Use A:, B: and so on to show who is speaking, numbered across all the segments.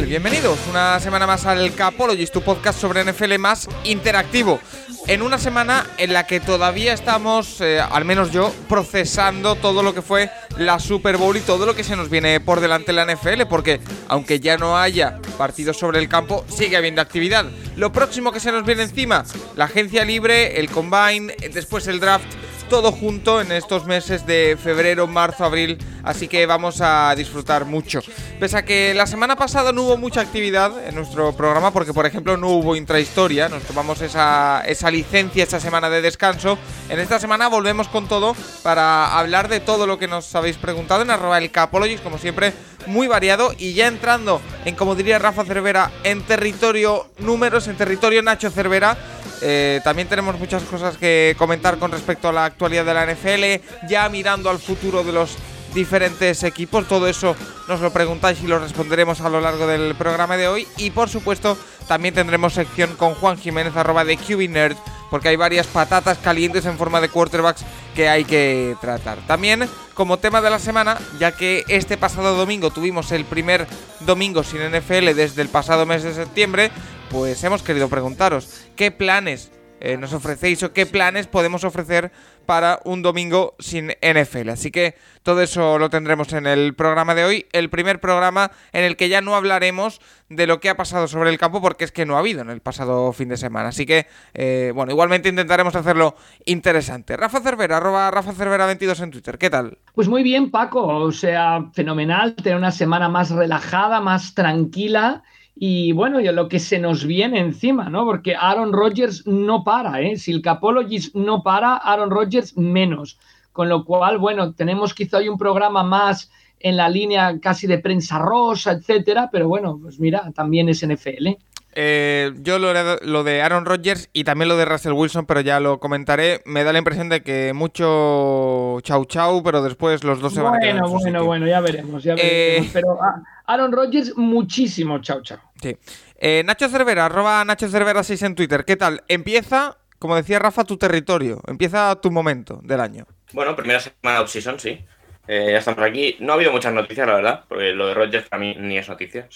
A: Bienvenidos una semana más al Capologist, tu podcast sobre NFL más interactivo. En una semana en la que todavía estamos, eh, al menos yo, procesando todo lo que fue la Super Bowl y todo lo que se nos viene por delante en la NFL, porque aunque ya no haya partidos sobre el campo, sigue habiendo actividad. Lo próximo que se nos viene encima, la agencia libre, el combine, después el draft todo junto en estos meses de febrero, marzo, abril, así que vamos a disfrutar mucho. Pese a que la semana pasada no hubo mucha actividad en nuestro programa, porque por ejemplo no hubo intrahistoria, nos tomamos esa, esa licencia, esa semana de descanso, en esta semana volvemos con todo para hablar de todo lo que nos habéis preguntado en arroba el Capologist, como siempre, muy variado y ya entrando en, como diría Rafa Cervera, en territorio números, en territorio Nacho Cervera. Eh, también tenemos muchas cosas que comentar con respecto a la actualidad de la NFL, ya mirando al futuro de los diferentes equipos. Todo eso nos lo preguntáis y lo responderemos a lo largo del programa de hoy. Y por supuesto, también tendremos sección con Juan Jiménez, arroba de QB Nerd, porque hay varias patatas calientes en forma de quarterbacks que hay que tratar. También, como tema de la semana, ya que este pasado domingo tuvimos el primer domingo sin NFL desde el pasado mes de septiembre, pues hemos querido preguntaros qué planes eh, nos ofrecéis o qué planes podemos ofrecer para un domingo sin NFL. Así que todo eso lo tendremos en el programa de hoy, el primer programa en el que ya no hablaremos de lo que ha pasado sobre el campo porque es que no ha habido en el pasado fin de semana. Así que, eh, bueno, igualmente intentaremos hacerlo interesante. Rafa Cervera, arroba Rafa Cervera 22 en Twitter, ¿qué tal?
B: Pues muy bien, Paco, o sea, fenomenal, tener una semana más relajada, más tranquila y bueno, y lo que se nos viene encima, ¿no? Porque Aaron Rodgers no para, ¿eh? Si el Capologist no para, Aaron Rodgers menos. Con lo cual, bueno, tenemos quizá hoy un programa más en la línea casi de prensa rosa, etcétera, pero bueno, pues mira, también es NFL.
A: Eh, yo lo, lo, de Aaron Rodgers y también lo de Russell Wilson, pero ya lo comentaré. Me da la impresión de que mucho chau chau, pero después los dos se van a quedar.
B: Bueno, bueno, bueno, ya veremos, ya veremos. Eh... Pero Aaron Rodgers, muchísimo chau chau.
A: Sí. Eh, Nacho Cervera, arroba Nacho Cervera 6 en Twitter. ¿Qué tal? Empieza, como decía Rafa, tu territorio. Empieza tu momento del año.
C: Bueno, primera semana de off-season, sí. Eh, ya estamos aquí. No ha habido muchas noticias, la verdad, porque lo de Rodgers para mí ni es noticia.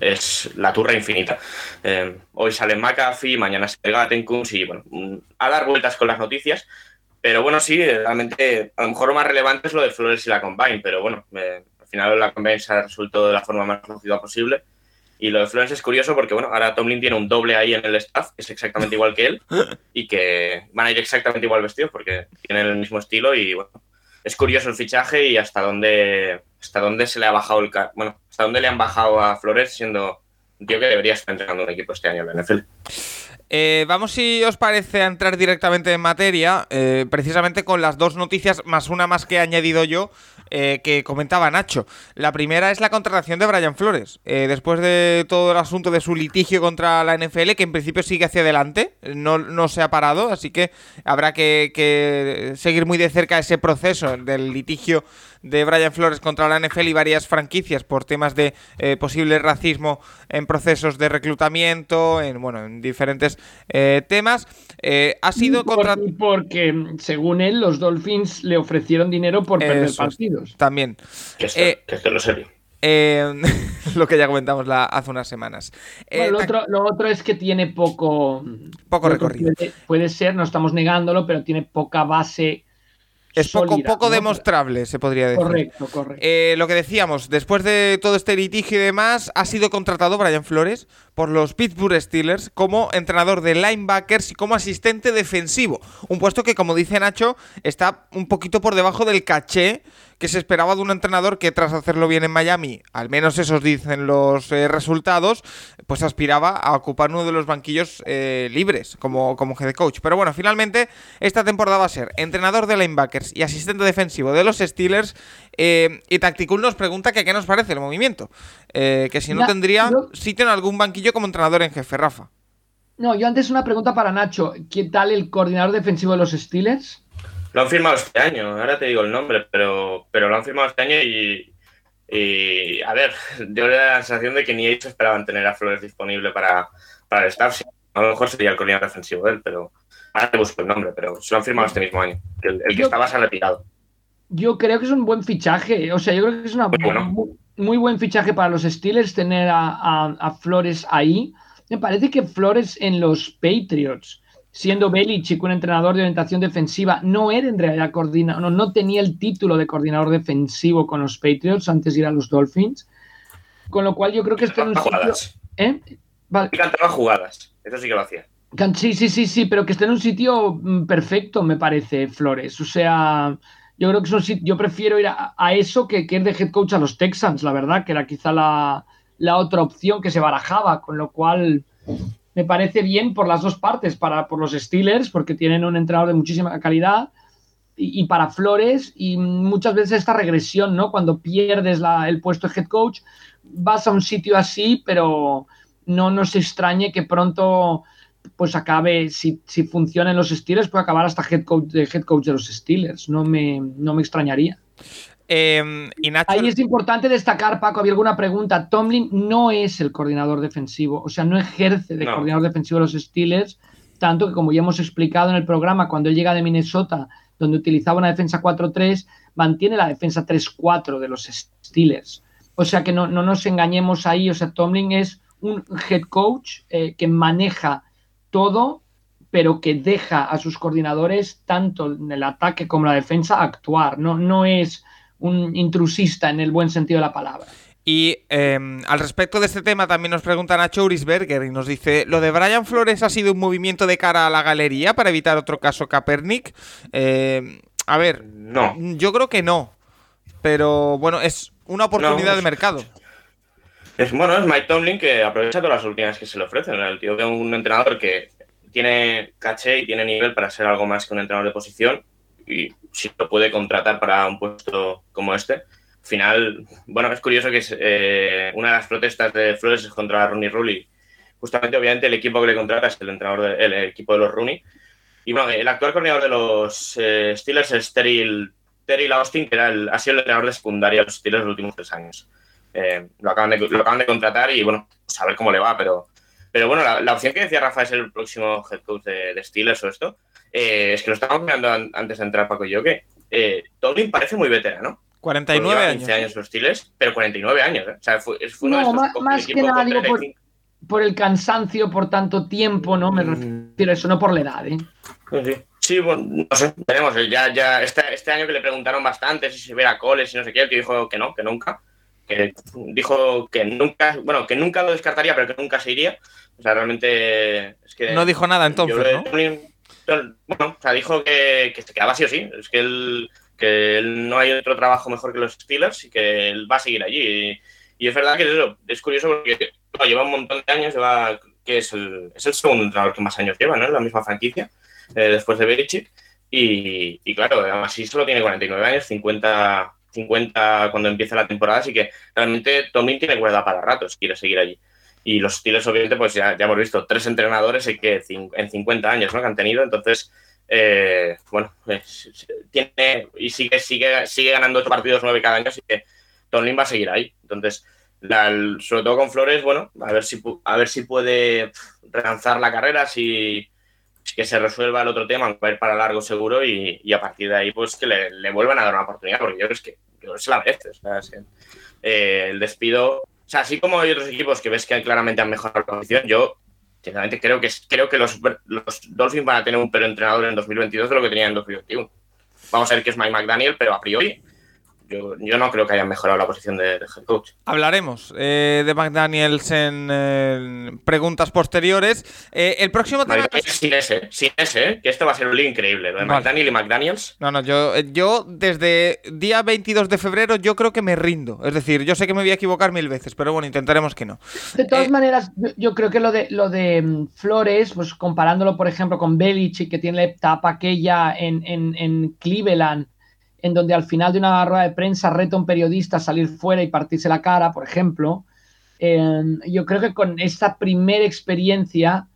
C: Es la turra infinita. Eh, hoy sale McAfee, mañana sale Gattenkunz y bueno, a dar vueltas con las noticias. Pero bueno, sí, realmente a lo mejor lo más relevante es lo de Flores y la Combine, pero bueno, eh, al final la Combine se ha resuelto de la forma más conocida posible. Y lo de Flores es curioso porque, bueno, ahora Tomlin tiene un doble ahí en el staff, que es exactamente igual que él, y que van a ir exactamente igual vestidos porque tienen el mismo estilo y, bueno, es curioso el fichaje y hasta dónde, hasta dónde se le ha bajado el... Bueno, hasta dónde le han bajado a Flores siendo un tío que debería estar entrenando un equipo este año en la NFL.
A: Eh, vamos, si os parece, a entrar directamente en materia, eh, precisamente con las dos noticias, más una más que he añadido yo, eh, que comentaba Nacho. La primera es la contratación de Brian Flores. Eh, después de todo el asunto de su litigio contra la NFL, que en principio sigue hacia adelante, no, no se ha parado, así que habrá que, que seguir muy de cerca ese proceso del litigio de Brian Flores contra la NFL y varias franquicias por temas de eh, posible racismo en procesos de reclutamiento, en bueno, en diferentes eh, temas. Eh, ha sido contra...
B: Porque, según él, los Dolphins le ofrecieron dinero por perder
A: Eso,
B: partidos.
A: También.
C: Que es, que es que lo serio.
A: Eh, lo que ya comentamos la, hace unas semanas. Eh,
B: Bueno, lo, otro, lo otro es que tiene poco.
A: Poco recorrido.
B: Puede, puede ser, no estamos negándolo, pero tiene poca base.
A: es poco,
B: sólida,
A: poco
B: ¿no?
A: demostrable, se podría decir.
B: Correcto, correcto.
A: Eh, lo que decíamos, después de todo este litigio y demás, ha sido contratado Brian Flores por los Pittsburgh Steelers como entrenador de linebackers y como asistente defensivo. Un puesto que, como dice Nacho, está un poquito por debajo del caché que se esperaba de un entrenador que tras hacerlo bien en Miami, al menos esos dicen los eh, resultados, pues aspiraba a ocupar uno de los banquillos eh, libres como, como head coach. Pero bueno, finalmente esta temporada va a ser entrenador de linebackers y asistente defensivo de los Steelers. Eh, y Tactical nos pregunta que qué nos parece el movimiento. que si no tendría sitio en algún banquillo como entrenador en jefe, Rafa.
B: No, yo antes una pregunta para Nacho. ¿Qué tal el coordinador defensivo de los Steelers?
C: Lo han firmado este año, ahora te digo el nombre, pero, pero lo han firmado este año y, y a ver, yo le da la sensación de que ni ellos esperaban tener a Flores disponible para, para el staff. A lo mejor sería el coordinador defensivo de él, pero ahora te busco el nombre, pero se lo han firmado este mismo año. El, que estaba se ha retirado.
B: Yo creo que es un buen fichaje. O sea, yo creo que es una muy, buen fichaje para los Steelers tener a, a Flores ahí. Me parece que Flores en los Patriots siendo Belichick un entrenador de orientación defensiva, no era en realidad coordinador, no, no tenía el título de coordinador defensivo con los Patriots antes de ir a los Dolphins. Con lo cual yo creo que está en un
C: jugadas. ¿Eh? Cantaba jugadas, eso sí que lo hacía.
B: Sí, sí, sí, sí, pero que esté en un sitio mm, perfecto, me parece, Flores. O sea, yo creo que sitio, yo prefiero ir a, eso que, que, ir de head coach a los Texans, la verdad, que era quizá la, la otra opción que se barajaba, con lo cual me parece bien por las dos partes, para, por los Steelers, porque tienen un entrenador de muchísima calidad, y, para Flores, y muchas veces esta regresión, ¿no? Cuando pierdes el puesto de head coach, vas a un sitio así, pero no nos extrañe que pronto pues acabe, si, si funcionan los Steelers, puede acabar hasta head coach, de head coach de los Steelers. No me, no me extrañaría.
A: Em,
B: Ahí es importante destacar, Paco, había alguna pregunta. Tomlin no es el coordinador defensivo, o sea, no ejerce de coordinador defensivo de los Steelers, tanto que como ya hemos explicado en el programa, cuando él llega de Minnesota, donde utilizaba una defensa 4-3, mantiene la defensa 3-4 de los Steelers. O sea que no, nos engañemos ahí, o sea, Tomlin es un head coach eh, que maneja todo, pero que deja a sus coordinadores, tanto en el ataque como en la defensa, actuar. No, no es un intrusista en el buen sentido de la palabra.
A: Y em, al respecto de este tema también nos pregunta Nacho Urisberger y nos dice, ¿lo de Brian Flores ha sido un movimiento de cara a la galería para evitar otro caso Kaepernick? Em, a ver, no. Yo creo que no. Pero bueno, es una oportunidad de mercado.
C: Es bueno, es Mike Tomlin que aprovecha todas las oportunidades que se le ofrecen. El tío es un entrenador que tiene caché y tiene nivel para ser algo más que un entrenador de posición y si lo puede contratar para un puesto como este. Al final, bueno, es curioso que eh, una de las protestas de Flores es contra Rooney Rulli. Justamente, obviamente, el equipo que le contrata es el entrenador del equipo de los Rooney. Y bueno, el actual coordinador de los eh, Steelers es Terry, Terry Austin, que era el, ha sido el entrenador de secundaria de los Steelers los últimos tres años. Eh, lo, acaban de, lo acaban de contratar y bueno, pues a ver cómo le va, pero, pero bueno, la, opción que decía Rafa es el próximo head coach de, de Steelers o esto. Eh, es que lo estábamos mirando antes de entrar Paco y yo, que eh, Tolkien parece muy veterano.
A: 49 años. 15
C: años los Steelers, pero 49 años. ¿eh? O sea, fue,
B: uno de más, más que nada digo por, el cansancio por tanto tiempo, ¿no? Me mm. refiero a eso, no por la edad, ¿eh?
C: Sí, sí. bueno, no sé, veremos. Ya, ya, este, este, año que le preguntaron bastante si se viera coles y no sé qué, el que dijo que no, que nunca. Que dijo que nunca, bueno, que nunca lo descartaría, pero que nunca se iría. O sea, realmente es que.
A: No dijo nada entonces. ¿no?
C: bueno, o sea, dijo que, se quedaba sí o sí. Es que él, que no hay otro trabajo mejor que los Steelers y que él va a seguir allí. Y, es verdad que es, curioso porque lleva un montón de años, lleva, que es el, es el segundo entrenador que más años lleva, ¿no? En la misma franquicia, eh, después de Belichick. Y, y, claro, además sí solo tiene 49 años, 50, 50 cuando empieza la temporada, así que realmente Tomlin tiene cuerda para rato si quiere seguir allí. Y los Steelers, obviamente, pues ya, ya hemos visto tres entrenadores que en 50 años ¿no? que han tenido. Entonces, eh, bueno, pues, tiene y sigue, sigue, sigue ganando ocho partidos nueve cada año, así que Tomlin va a seguir ahí. Entonces, sobre todo con Flores, bueno, a ver si, a ver si puede relanzar la carrera, si, que se resuelva el otro tema, va a ir para largo seguro y, a partir de ahí, pues que le, vuelvan a dar una oportunidad, porque yo creo que, yo es la vez. O sea, eh, el despido o sea, así como hay otros equipos que ves que claramente han mejorado la posición, yo sinceramente creo que, creo que los, los Dolphins van a tener un peor entrenador en 2022 de lo que tenían en 2021. Vamos a ver qué es Mike McDaniel, pero a priori Yo, yo no creo que hayan mejorado la posición de, de head coach.
A: Hablaremos eh, de McDaniels en eh, preguntas posteriores. Eh, el próximo tema.
C: Vale, sin ese, sin ese, que esto va a ser un lío increíble. Lo de
A: Vale.
C: McDaniel y McDaniels.
A: No, no, yo, yo desde día 22 de febrero yo creo que me rindo. Es decir, yo sé que me voy a equivocar mil veces, pero bueno, intentaremos que no.
B: De todas
A: Eh,
B: maneras, yo, yo creo que lo de lo de mm, Flores, pues comparándolo, por ejemplo, con Belichick, que tiene la etapa aquella en, en, en Cleveland, en donde al final de una rueda de prensa reta a un periodista a salir fuera y partirse la cara, por ejemplo. eh, yo creo que con esta primera experiencia,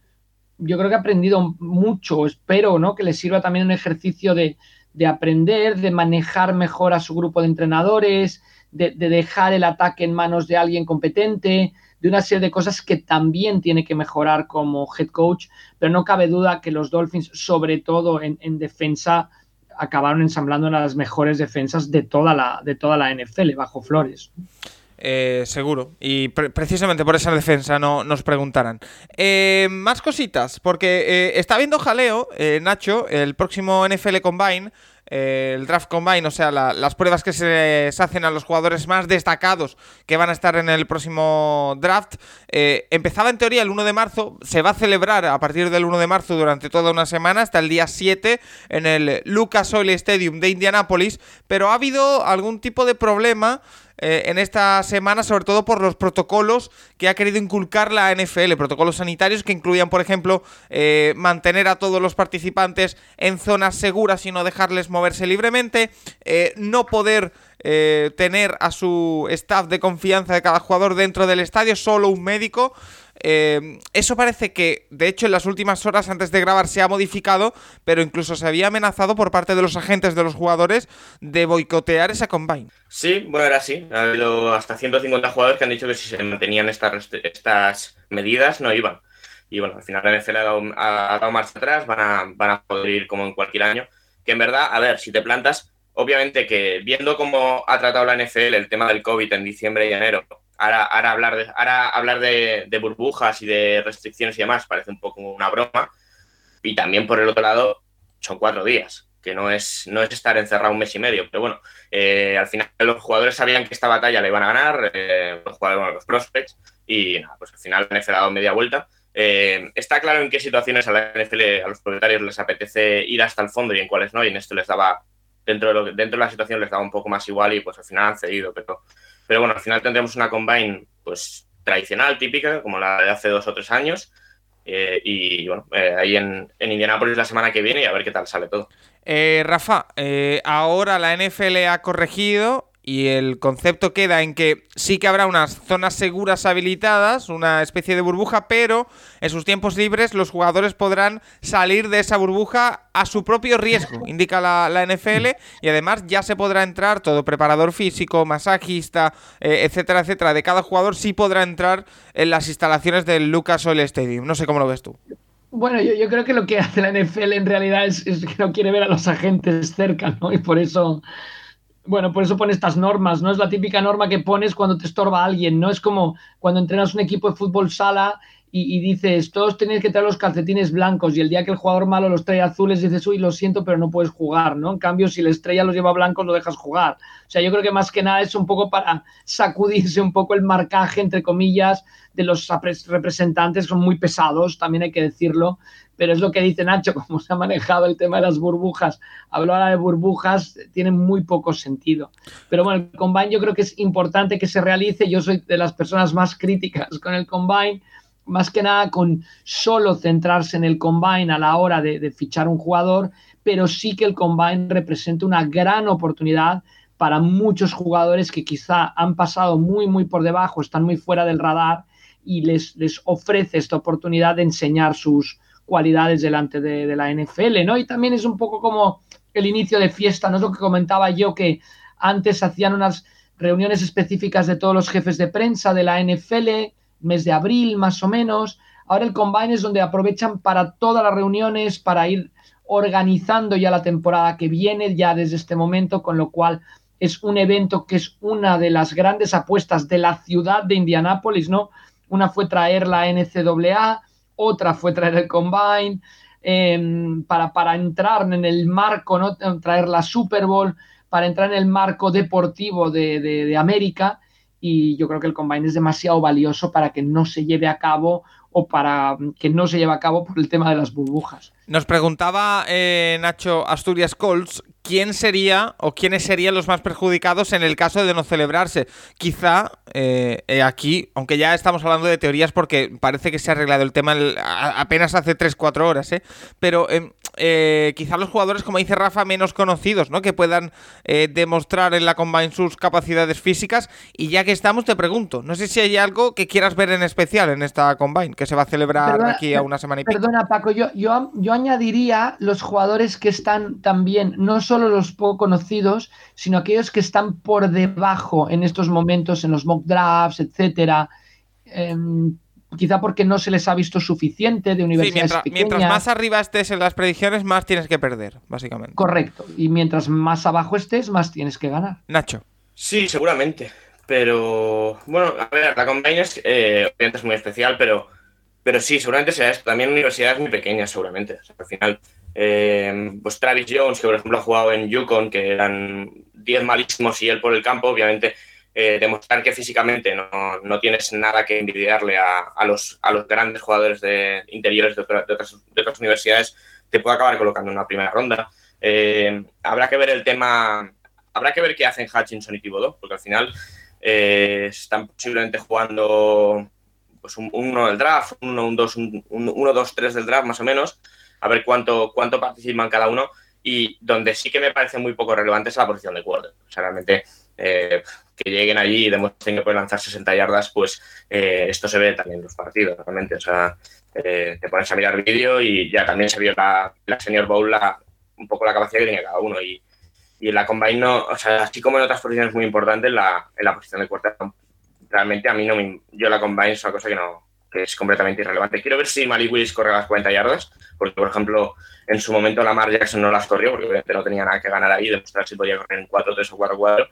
B: yo creo que ha aprendido mucho. Espero ¿no? que le sirva también un ejercicio de, de aprender, de manejar mejor a su grupo de entrenadores, de, de dejar el ataque en manos de alguien competente, de una serie de cosas que también tiene que mejorar como head coach, pero no cabe duda que los Dolphins, sobre todo en defensa, acabaron ensamblando de las mejores defensas de toda la, de toda la NFL bajo Flores.
A: Eh, seguro. Y pre- precisamente por esa defensa no nos preguntarán. Eh, más cositas, porque eh, está viendo jaleo, eh, Nacho, el próximo NFL Combine, eh, el Draft Combine, o sea, la- las pruebas que se, se hacen a los jugadores más destacados que van a estar en el próximo draft. empezaba en teoría el 1 de marzo, se va a celebrar a partir del 1 de marzo durante toda una semana, hasta el día 7, en el Lucas Oil Stadium de Indianápolis, pero ha habido algún tipo de problema eh, en esta semana, sobre todo por los protocolos que ha querido inculcar la NFL, protocolos sanitarios que incluían, por ejemplo, eh, mantener a todos los participantes en zonas seguras y no dejarles moverse libremente, eh, no poder tener a su staff de confianza de cada jugador dentro del estadio, solo un médico. Eh, eso parece que, de hecho, en las últimas horas antes de grabar se ha modificado, pero incluso se había amenazado por parte de los agentes de los jugadores de boicotear esa combine.
C: Sí, bueno, era así. Ha habido hasta 150 jugadores que han dicho que si se mantenían estas, estas medidas no iban. Y bueno, al final la NFL ha dado, ha dado marcha atrás, van a, van a poder ir como en cualquier año. Que en verdad, a ver, si te plantas, obviamente que viendo cómo ha tratado la NFL el tema del COVID en diciembre y enero, ahora, hablar, de, ahora hablar de, burbujas y de restricciones y demás parece un poco una broma. Y también por el otro lado, son cuatro días, que no es, no es estar encerrado un mes y medio. Pero bueno, eh, al final los jugadores sabían que esta batalla la iban a ganar, eh, los jugadores, los prospects, y nada, pues al final la NFL ha dado media vuelta. Eh, está claro en qué situaciones a la NFL, a los propietarios les apetece ir hasta el fondo y en cuáles no, y en esto les daba, dentro de, lo dentro de la situación les daba un poco más igual y pues al final han cedido. Pero, pero bueno, al final tendremos una combine pues tradicional, típica, como la de hace dos o tres años. eh, y bueno, eh, ahí en, en Indianápolis la semana que viene y a ver qué tal sale todo.
A: Eh, Rafa, eh, ahora la NFL ha corregido y el concepto queda en que sí que habrá unas zonas seguras habilitadas, una especie de burbuja, pero en sus tiempos libres los jugadores podrán salir de esa burbuja a su propio riesgo, indica la, la NFL, y además ya se podrá entrar todo preparador físico, masajista, eh, etcétera, etcétera, de cada jugador sí podrá entrar en las instalaciones del Lucas Oil Stadium. No sé cómo lo ves tú.
B: Bueno, yo, yo creo que lo que hace la NFL en realidad es, es que no quiere ver a los agentes cerca, ¿no? Y por eso, bueno, por eso pone estas normas, ¿no? Es la típica norma que pones cuando te estorba alguien, ¿no? Es como cuando entrenas un equipo de fútbol sala y, y dices, todos tenéis que traer los calcetines blancos y el día que el jugador malo los trae azules dices, uy, lo siento, pero no puedes jugar, ¿no? En cambio, si la estrella los lleva blancos, lo dejas jugar. O sea, yo creo que más que nada es un poco para sacudirse un poco el marcaje, entre comillas, de los representantes, son muy pesados, también hay que decirlo, pero es lo que dice Nacho, como se ha manejado el tema de las burbujas. Hablo ahora de burbujas, tiene muy poco sentido. Pero bueno, el combine yo creo que es importante que se realice. Yo soy de las personas más críticas con el combine, más que nada con solo centrarse en el combine a la hora de, fichar un jugador, pero sí que el combine representa una gran oportunidad para muchos jugadores que quizá han pasado muy, muy por debajo, están muy fuera del radar y les, les ofrece esta oportunidad de enseñar sus cualidades delante de, de la NFL, ¿no? Y también es un poco como el inicio de fiesta, ¿no? Es lo que comentaba yo, que antes hacían unas reuniones específicas de todos los jefes de prensa de la NFL, mes de abril más o menos. Ahora el combine es donde aprovechan para todas las reuniones, para ir organizando ya la temporada que viene, ya desde este momento, con lo cual es un evento que es una de las grandes apuestas de la ciudad de Indianápolis, ¿no? Una fue traer la NCAA, otra fue traer el Combine, eh, para, para entrar en el marco, ¿no? Traer la Super Bowl, para entrar en el marco deportivo de, de América y yo creo que el combine es demasiado valioso para que no se lleve a cabo o para que no se lleve a cabo por el tema de las burbujas.
A: Nos preguntaba eh, Nacho Asturias Colts quién sería o quiénes serían los más perjudicados en el caso de no celebrarse. Quizá eh, eh, aquí, aunque ya estamos hablando de teorías porque parece que se ha arreglado el tema apenas hace 3-4 horas, ¿eh? pero em, quizá los jugadores, como dice Rafa, menos conocidos, ¿no? que puedan demostrar en la Combine sus capacidades físicas. Y ya que estamos, te pregunto, no sé si hay algo que quieras ver en especial en esta Combine, que se va a celebrar aquí a una semana y
B: pico. Perdona, Paco, yo, yo, yo añadiría los jugadores que están también, no solo los poco conocidos, sino aquellos que están por debajo en estos momentos, en los mock drafts, etcétera. Em, quizá porque no se les ha visto suficiente de universidades
A: sí, mientras, mientras, más arriba estés en las predicciones, más tienes que perder, básicamente.
B: Correcto. Y mientras más abajo estés, más tienes que ganar.
A: Nacho.
C: Sí, seguramente. Pero, bueno, a ver, la Combine es, eh, es muy especial, pero pero sí, seguramente sea esto. También universidades muy pequeñas, seguramente. al final, eh, pues Travis Jones, que por ejemplo ha jugado en Yukon, que eran 10 malísimos y él por el campo, obviamente eh, demostrar que físicamente no, no, tienes nada que envidiarle a, a, los, a los grandes jugadores de interiores de, otras, de, otras, universidades, te puede acabar colocando en una primera ronda. Eh, habrá que ver el tema, habrá que ver qué hacen Hutchinson y Thibodeau, porque al final están posiblemente jugando pues un 1 del draft, un 1, un 2, un 1, 2, 3 del draft más o menos, a ver cuánto, cuánto participan cada uno. Y donde sí que me parece muy poco relevante es la posición de quarter. O sea, realmente eh, que lleguen allí y demuestren que pueden lanzar 60 yardas, pues eh, esto se ve también en los partidos, realmente. O sea, eh, te pones a mirar vídeo y ya también se vio la, la Senior Bowl la, un poco la capacidad que tenía cada uno. Y, y en la Combine, no, o sea, así como en otras posiciones muy importantes, la, en la posición de quarter realmente a mí no me, yo la combine es una cosa que no que es completamente irrelevante. Quiero ver si Malik Willis corre las 40 yardas, porque por ejemplo en su momento Lamar Jackson no las corrió porque obviamente no tenía nada que ganar ahí, demostrar si podía correr en 4, 3 o 4, 4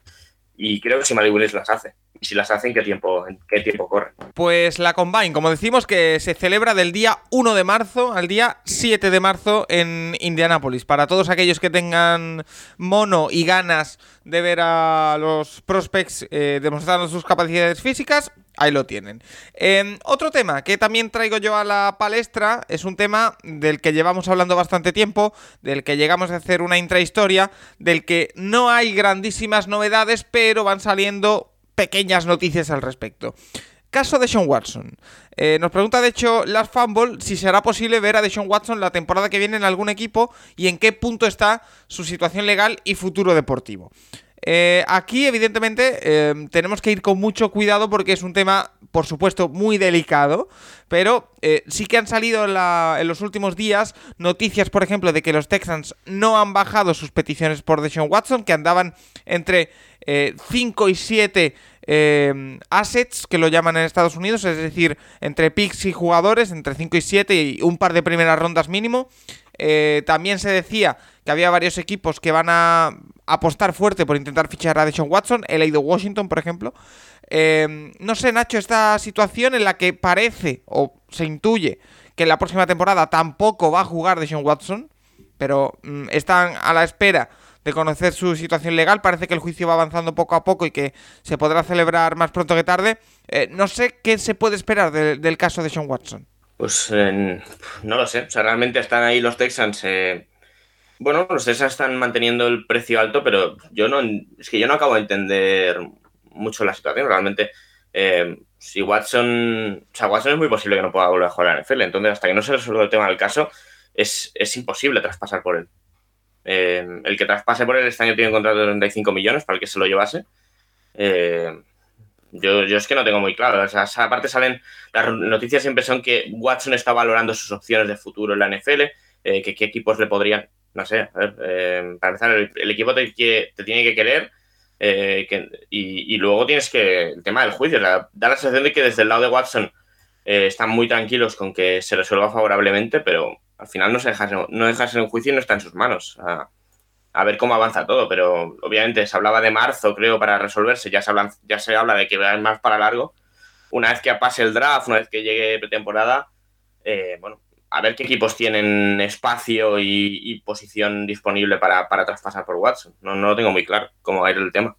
C: y creo que si Malik Willis las hace. Y si las hace, ¿en qué tiempo, en qué tiempo corre?
A: Pues la Combine, como decimos, que se celebra del día 1 de marzo al día 7 de marzo en Indianápolis. Para todos aquellos que tengan mono y ganas de ver a los prospects eh, demostrando sus capacidades físicas, Ahí lo tienen. Em, otro tema que también traigo yo a la palestra es un tema del que llevamos hablando bastante tiempo, del que llegamos a hacer una intrahistoria, del que no hay grandísimas novedades, pero van saliendo pequeñas noticias al respecto. Caso de Sean Watson. Eh, nos pregunta, de hecho, Last Fumble si será posible ver a Deshaun Watson la temporada que viene en algún equipo y en qué punto está su situación legal y futuro deportivo. Eh, aquí, evidentemente, eh, tenemos que ir con mucho cuidado porque es un tema, por supuesto, muy delicado, pero eh, sí que han salido en, los últimos días noticias, por ejemplo, de que los Texans no han bajado sus peticiones por Deshaun Watson, que andaban entre 5 y 7 assets, que lo llaman en Estados Unidos, es decir, entre picks y jugadores, entre 5 y 7 y un par de primeras rondas mínimo. también se decía que había varios equipos que van a apostar fuerte por intentar fichar a Deshaun Watson, el de Washington, por ejemplo. Eh, no sé, Nacho, esta situación en la que parece o se intuye que en la próxima temporada tampoco va a jugar Deshaun Watson, pero mm, están a la espera de conocer su situación legal. Parece que el juicio va avanzando poco a poco y que se podrá celebrar más pronto que tarde. Eh, no sé qué se puede esperar del caso de Sean Watson.
C: Pues eh, no lo sé. O sea, realmente están ahí los Texans bueno, los Texas están manteniendo el precio alto, pero yo no, es que yo no acabo de entender mucho la situación. Realmente, eh, si Watson, o sea, Watson es muy posible que no pueda volver a jugar a la NFL, entonces hasta que no se resuelva el tema del caso, es, es imposible traspasar por él. Eh, el que traspase por él este año tiene un contrato de 35 millones para el que se lo llevase. Eh, yo, yo, es que no tengo muy claro. O sea, aparte salen, las noticias siempre son que Watson está valorando sus opciones de futuro en la NFL, que qué equipos le podrían no sé, a ver, eh, para empezar, el, equipo te, te, tiene que querer eh, y, luego tienes que, el tema del juicio, da la sensación de que desde el lado de Watson eh, están muy tranquilos con que se resuelva favorablemente, pero al final no se deja, no dejas en un juicio y no está en sus manos. A, a, ver cómo avanza todo, pero obviamente se hablaba de marzo, creo, para resolverse, ya se, habla, ya se habla de que va más para largo. Una vez que pase el draft, una vez que llegue pretemporada, bueno, a ver qué equipos tienen espacio y, posición disponible para, traspasar por Watson. No, no lo tengo muy claro cómo va a ir el tema.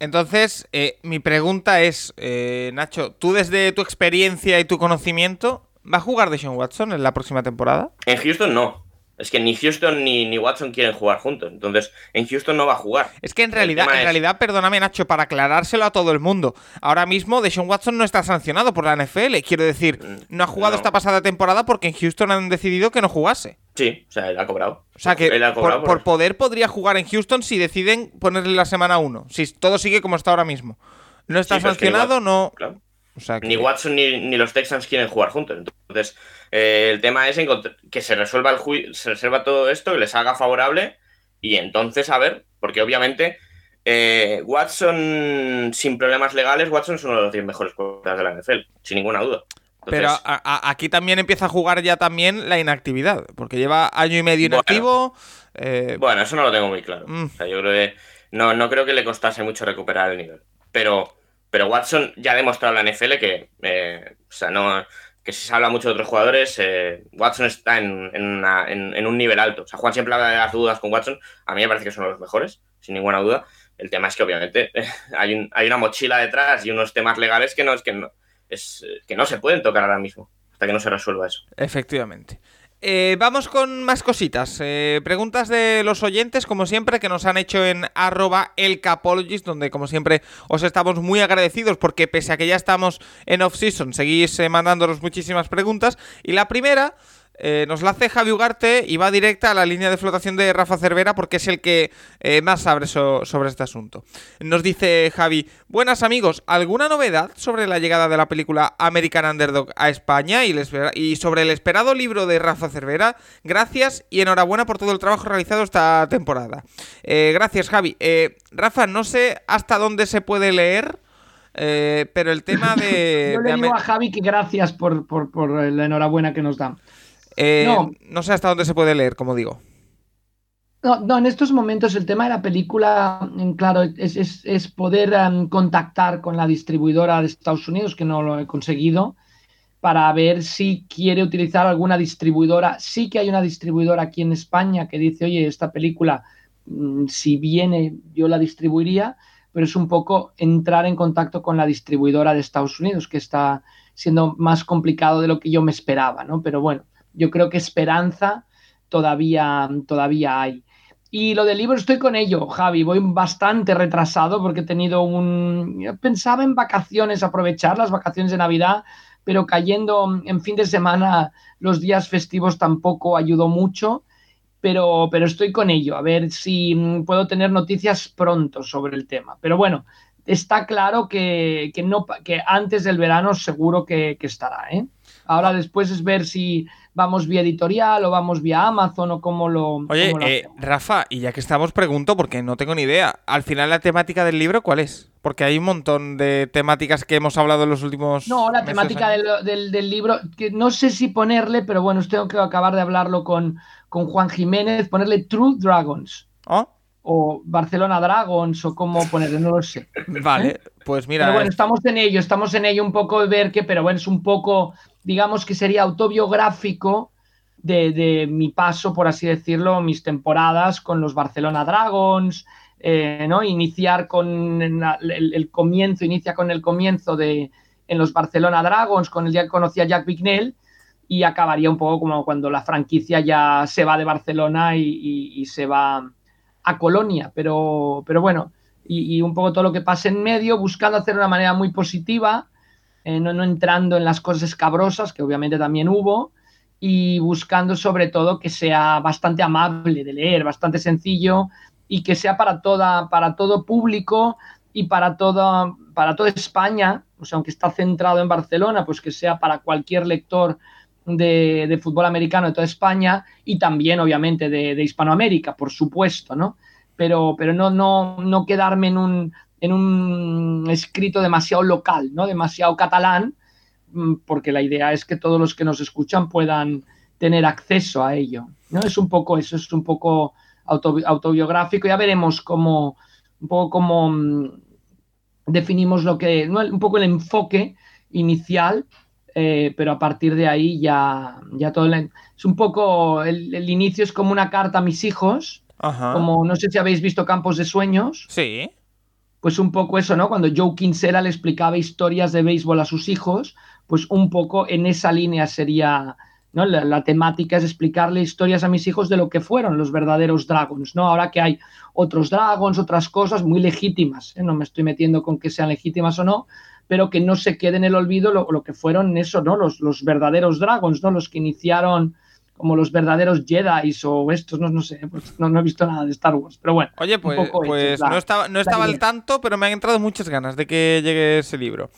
A: Entonces, eh, mi pregunta es, eh, Nacho, tú desde tu experiencia y tu conocimiento, ¿va a jugar Deshaun Watson en la próxima temporada?
C: En Houston no. Es que ni Houston ni, Watson quieren jugar juntos. Entonces, en Houston no va a jugar.
A: Es que en realidad, en realidad, perdóname, Nacho, para aclarárselo a todo el mundo. Ahora mismo Deshaun Watson no está sancionado por la NFL. Quiero decir, mm, no ha jugado esta pasada temporada porque en Houston han decidido que no jugase.
C: Sí, o sea, él ha cobrado.
A: O sea que por, poder podría jugar en Houston si deciden ponerle la semana 1. Si todo sigue como está ahora mismo. No está sancionado, no.
C: Ni Watson ni, los Texans quieren jugar juntos. Entonces, eh, el tema es que se resuelva el juicio, se resuelva todo esto, que les haga favorable y entonces a ver, porque obviamente eh, Watson sin problemas legales, Watson es uno de los 10 mejores jugadores de la NFL, sin ninguna duda.
A: Pero aquí también empieza a jugar ya también la inactividad, porque lleva año y medio inactivo.
C: Eh, bueno, eso no lo tengo muy claro. Mm. yo creo que no, no creo que le costase mucho recuperar el nivel. Pero pero Watson ya ha demostrado en la NFL que, eh, o sea, no, que si se habla mucho de otros jugadores, eh, Watson está en, un nivel alto. O sea, Juan siempre habla de las dudas con Watson. A mí me parece que son los mejores, sin ninguna duda. El tema es que obviamente hay, hay una mochila detrás y unos temas legales que no, es que, no, es, que no se pueden tocar ahora mismo, hasta que no se resuelva eso.
A: Efectivamente. Eh, vamos con más cositas. Eh, preguntas de los oyentes, como siempre, que nos han hecho en arroba elcapologist, donde como siempre os estamos muy agradecidos porque pese a que ya estamos en off-season, seguís eh, mandándonos muchísimas preguntas. Y la primera eh, nos la hace Javi Ugarte y va directa a la línea de flotación de Rafa Cervera porque es el que eh, más sabe sobre este asunto. Nos dice Javi, buenas amigos, ¿alguna novedad sobre la llegada de la película American Underdog a España y, sobre el esperado libro de Rafa Cervera? Gracias y enhorabuena por todo el trabajo realizado esta temporada. Eh, gracias Javi. Rafa, no sé hasta dónde se puede leer. pero el tema de.
B: Yo le digo a Javi que gracias por, por la enhorabuena que nos da.
A: Eh, no. sé hasta dónde se puede leer, como digo.
B: No, en estos momentos el tema de la película, claro, es, poder em, contactar con la distribuidora de Estados Unidos, que no lo he conseguido, para ver si quiere utilizar alguna distribuidora. Sí que hay una distribuidora aquí en España que dice, oye, esta película, mm, si viene, yo la distribuiría, pero es un poco entrar en contacto con la distribuidora de Estados Unidos, que está siendo más complicado de lo que yo me esperaba, ¿no? Pero bueno, yo creo que esperanza todavía, todavía hay. Y lo del libro estoy con ello, Javi. Voy bastante retrasado porque he tenido un... Pensaba en vacaciones, aprovechar las vacaciones de Navidad, pero cayendo en fin de semana los días festivos tampoco ayudó mucho. Pero, pero estoy con ello, a ver si puedo tener noticias pronto sobre el tema. Pero bueno, está claro que, no, que antes del verano seguro que, que estará. ¿eh? Ahora después es ver si vamos vía editorial o vamos vía Amazon o cómo lo.
A: Oye, eh, Rafa, y ya que estamos, pregunto, porque no tengo ni idea. Al final, la temática del libro, ¿cuál es? Porque hay un montón de temáticas que hemos hablado en los últimos.
B: No, la temática del, libro, que no sé si ponerle, pero bueno, tengo que acabar de hablarlo con, con Juan Jiménez, ponerle True Dragons.
A: ¿Oh?
B: o Barcelona Dragons o cómo ponerle, no lo sé.
A: Vale, pues mira.
B: Pero bueno, estamos en ello, estamos en ello un poco de ver que, pero bueno, es un poco digamos que sería autobiográfico de, mi paso, por así decirlo, mis temporadas con los Barcelona Dragons, eh, ¿no? Iniciar con el, comienzo, inicia con el comienzo de en los Barcelona Dragons, con el día que conocí a Jack Bignell, y acabaría un poco como cuando la franquicia ya se va de Barcelona y, se va a Colonia, pero, pero bueno, y, y, un poco todo lo que pasa en medio, buscando hacer una manera muy positiva, eh, no, entrando en las cosas escabrosas, que obviamente también hubo, y buscando sobre todo que sea bastante amable de leer, bastante sencillo y que sea para, toda, para todo público y para toda, para toda España, o sea, aunque está centrado en Barcelona, pues que sea para cualquier lector de, fútbol americano de toda España y también, obviamente, de, de Hispanoamérica, por supuesto, ¿no? Pero, pero no, no, no quedarme en un, en un escrito demasiado local, ¿no? demasiado catalán, mm, porque la idea es que todos los que nos escuchan puedan tener acceso a ello. ¿no? Es un poco eso, es un poco autobiográfico. Ya veremos cómo, un poco cómo mm, definimos lo que, un poco el enfoque inicial eh, pero a partir de ahí ya, ya todo... es un poco, el, el, inicio es como una carta a mis hijos,
A: Ajá.
B: como no sé si habéis visto Campos de Sueños,
A: Sí.
B: Pues un poco eso, ¿no? Cuando Joe Kinsella le explicaba historias de béisbol a sus hijos, pues un poco en esa línea sería, ¿no? La, temática es explicarle historias a mis hijos de lo que fueron los verdaderos Dragons, ¿no? Ahora que hay otros Dragons, otras cosas muy legítimas, ¿eh? no me estoy metiendo con que sean legítimas o no, pero que no se quede en el olvido lo, lo que fueron eso, ¿no? Los, los, verdaderos Dragons, ¿no? Los que iniciaron como los verdaderos Jedi o estos, no, no sé, pues no, no, he visto nada de Star Wars, pero bueno.
A: Oye, pues, pues la, no estaba, no estaba al tanto, pero me han entrado muchas ganas de que llegue ese libro.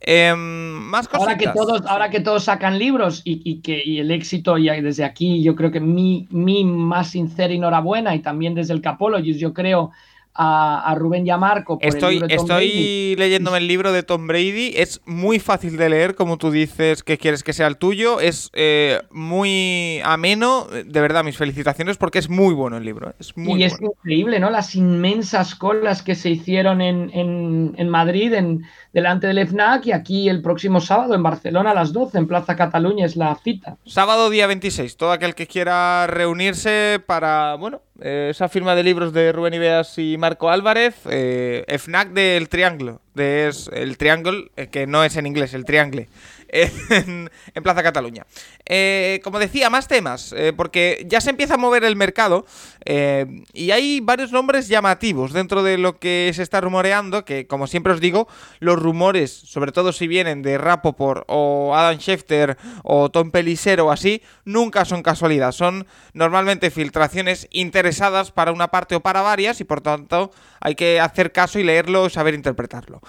A: Eh, más cositas.
B: Ahora que todos, ahora que todos sacan libros y, y que y el éxito, y desde aquí yo creo que mi, mi más sincera enhorabuena y también desde el Capologist, yo creo a, a, Rubén y a Marco. Por
A: estoy
B: el
A: estoy
B: Brady.
A: leyéndome el libro de Tom Brady. Es muy fácil de leer, como tú dices que quieres que sea el tuyo. Es eh, muy ameno. De verdad, mis felicitaciones porque es muy bueno el libro. Es muy
B: y es
A: bueno.
B: increíble, ¿no? Las inmensas colas que se hicieron en, en, en Madrid, en, delante del FNAC y aquí el próximo sábado en Barcelona a las 12 en Plaza Cataluña es la cita.
A: Sábado día 26. Todo aquel que quiera reunirse para, bueno, eh, esa firma de libros de Rubén Ibeas y Marco Álvarez, eh, FNAC del Triángulo, de es el Triángulo, eh, que no es en inglés, el Triángulo, en, en, Plaza Cataluña. Eh, como decía, más temas, eh, porque ya se empieza a mover el mercado eh, y hay varios nombres llamativos dentro de lo que se está rumoreando, que como siempre os digo, los rumores, sobre todo si vienen de Rapoport o Adam Schefter o Tom Pelisero o así, nunca son casualidad, son normalmente filtraciones interesadas para una parte o para varias y por tanto hay que hacer caso y leerlo y saber interpretarlo.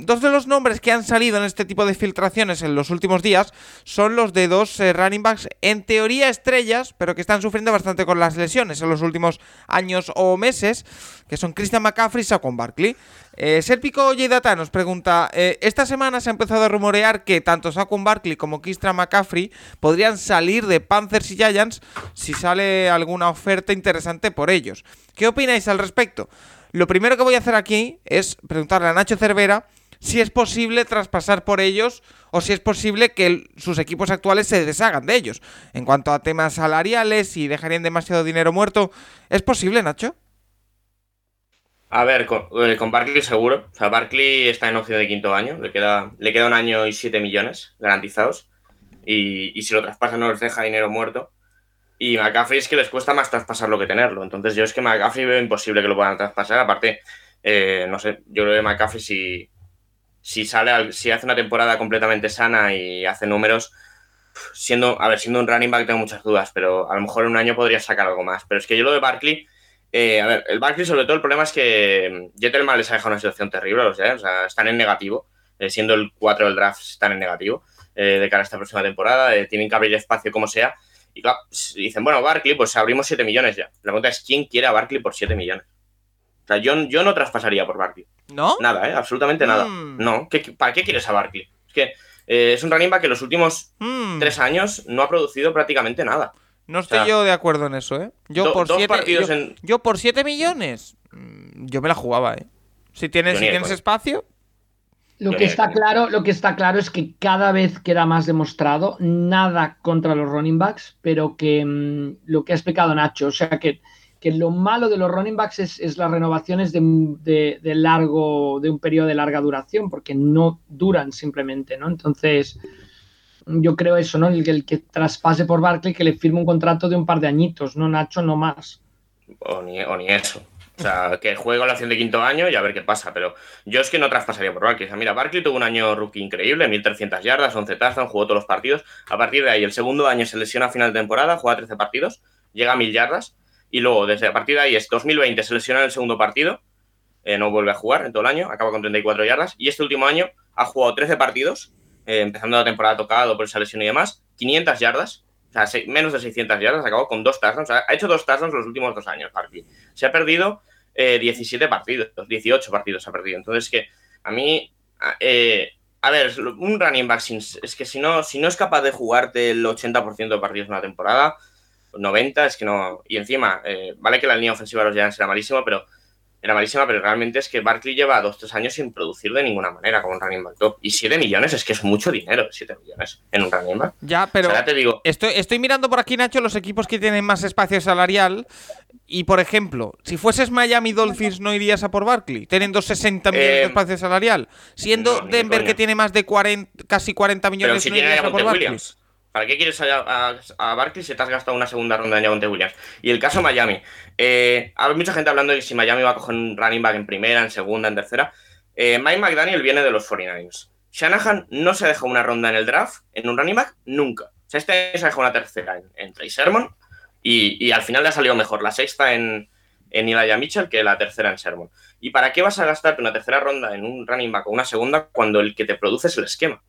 A: Dos de los nombres que han salido en este tipo de filtraciones en los últimos días son los de dos eh, running backs en teoría estrellas, pero que están sufriendo bastante con las lesiones en los últimos años o meses, que son Christian McCaffrey y Saquon Barkley. Eh, Serpico nos pregunta, eh, esta semana se ha empezado a rumorear que tanto Saquon Barkley como Christian McCaffrey podrían salir de Panthers y Giants si sale alguna oferta interesante por ellos. ¿Qué opináis al respecto? Lo primero que voy a hacer aquí es preguntarle a Nacho Cervera si es posible traspasar por ellos o si es posible que sus equipos actuales se deshagan de ellos. En cuanto a temas salariales y dejarían demasiado dinero muerto, ¿es posible, Nacho?
C: A ver, con, eh, Barkley seguro. O sea, Barkley está en opción de quinto año. Le queda, le queda un año y siete millones garantizados. Y, y si lo traspasan no les deja dinero muerto. Y McCaffrey es que les cuesta más traspasarlo que tenerlo. Entonces yo es que McCaffrey veo imposible que lo puedan traspasar. Aparte, eh, no sé, yo creo que McCaffrey si, si sale, al, si hace una temporada completamente sana y hace números, siendo, a ver, siendo un running back tengo muchas dudas, pero a lo mejor en un año podría sacar algo más. Pero es que yo lo de Barkley, eh, a ver, el Barkley sobre todo el problema es que Jettelman les ha dejado una situación terrible a los o sea, están en negativo, eh, siendo el 4 del draft, están en negativo eh, de cara a esta próxima temporada, tienen que abrir espacio como sea. Y claro, dicen, bueno, Barkley, pues abrimos 7 millones ya. La pregunta es, ¿quién quiere a Barkley por 7 millones? O sea, yo, yo no traspasaría por Barkley.
A: ¿No?
C: Nada, ¿eh? Absolutamente nada.
A: Mm.
C: No. ¿Qué, ¿Para qué quieres a Barkley? Es que eh, es un running back que en los últimos
A: Mm.
C: tres años no ha producido prácticamente nada.
A: No estoy
C: O sea,
A: yo de acuerdo en eso, ¿eh? Yo
C: do-
A: por
C: dos
A: siete,
C: partidos
A: yo,
C: en-
A: yo por 7 millones, mm, yo me la jugaba, ¿eh? Si tienes, si espacio,
B: Lo que está claro, lo que está claro es que cada vez queda más demostrado nada contra los running backs, pero que lo que ha explicado Nacho, o sea que, que lo malo de los running backs es, las renovaciones de, largo, de un periodo de larga duración, porque no duran simplemente, ¿no? Entonces, yo creo eso, ¿no? El, el que traspase por Barkley, que le firme un contrato de un par de añitos, ¿no? Nacho, no más.
C: O ni, eso. O sea, que juego la opción de quinto año y a ver qué pasa. Pero yo es que no traspasaría por Barkley. O sea, mira, Barkley tuvo un año rookie increíble, 1300 yardas, 11 touchdowns, jugó todos los partidos. A partir de ahí, el segundo año se lesiona a final de temporada, juega 13 partidos, llega a 1000 yardas. Y luego, desde a partir de ahí, es 2020, se lesiona en el segundo partido, eh, no vuelve a jugar en todo el año, acaba con 34 yardas. Y este último año ha jugado 13 partidos, eh, empezando la temporada tocado por esa lesión y demás, 500 yardas, o sea, se- menos de 600 yardas, acabó con dos touchdowns. Ha hecho dos touchdowns los últimos dos años. Se ha perdido eh, 17 partidos, 18 partidos ha perdido. Entonces, que a mí, eh, a ver, un running back es que si no, si no es capaz de jugarte el 80% de partidos en una temporada, 90, es que no. Y encima, eh, vale que la línea ofensiva de los Giants era malísima, pero era malísima, pero realmente es que Barkley lleva dos, tres años sin producir de ninguna manera como un running back top. Y 7 millones es que es mucho dinero, 7 millones en un running back.
A: Ya, pero
C: O sea, ya te digo,
A: estoy, estoy mirando por aquí, Nacho, los equipos que tienen más espacio salarial. Y, por ejemplo, si fueses Miami Dolphins, ¿no irías a por Barkley? Teniendo 60 millones de
C: Eh,
A: espacio salarial. Siendo
C: no,
A: Denver, que tiene más de 40, casi 40 millones,
C: pero si
A: ¿no irías
C: a
A: por Barkley?
C: ¿Para qué quieres a, a, Barkley si te has gastado una segunda ronda en Javonte Williams? Y el caso Miami. Eh, hay mucha gente hablando de si Miami va a coger un running back en primera, en segunda, en tercera. Eh, Mike McDaniel viene de los 49ers. Shanahan no se deja una ronda en el draft en un running back nunca. O sea, este se dejó una tercera en, en Trey Sermon y, al final le ha salido mejor la sexta en, en Mitchell que la tercera en Sermon. ¿Y para qué vas a gastarte una tercera ronda en un running back o una segunda cuando el que te produce es el esquema?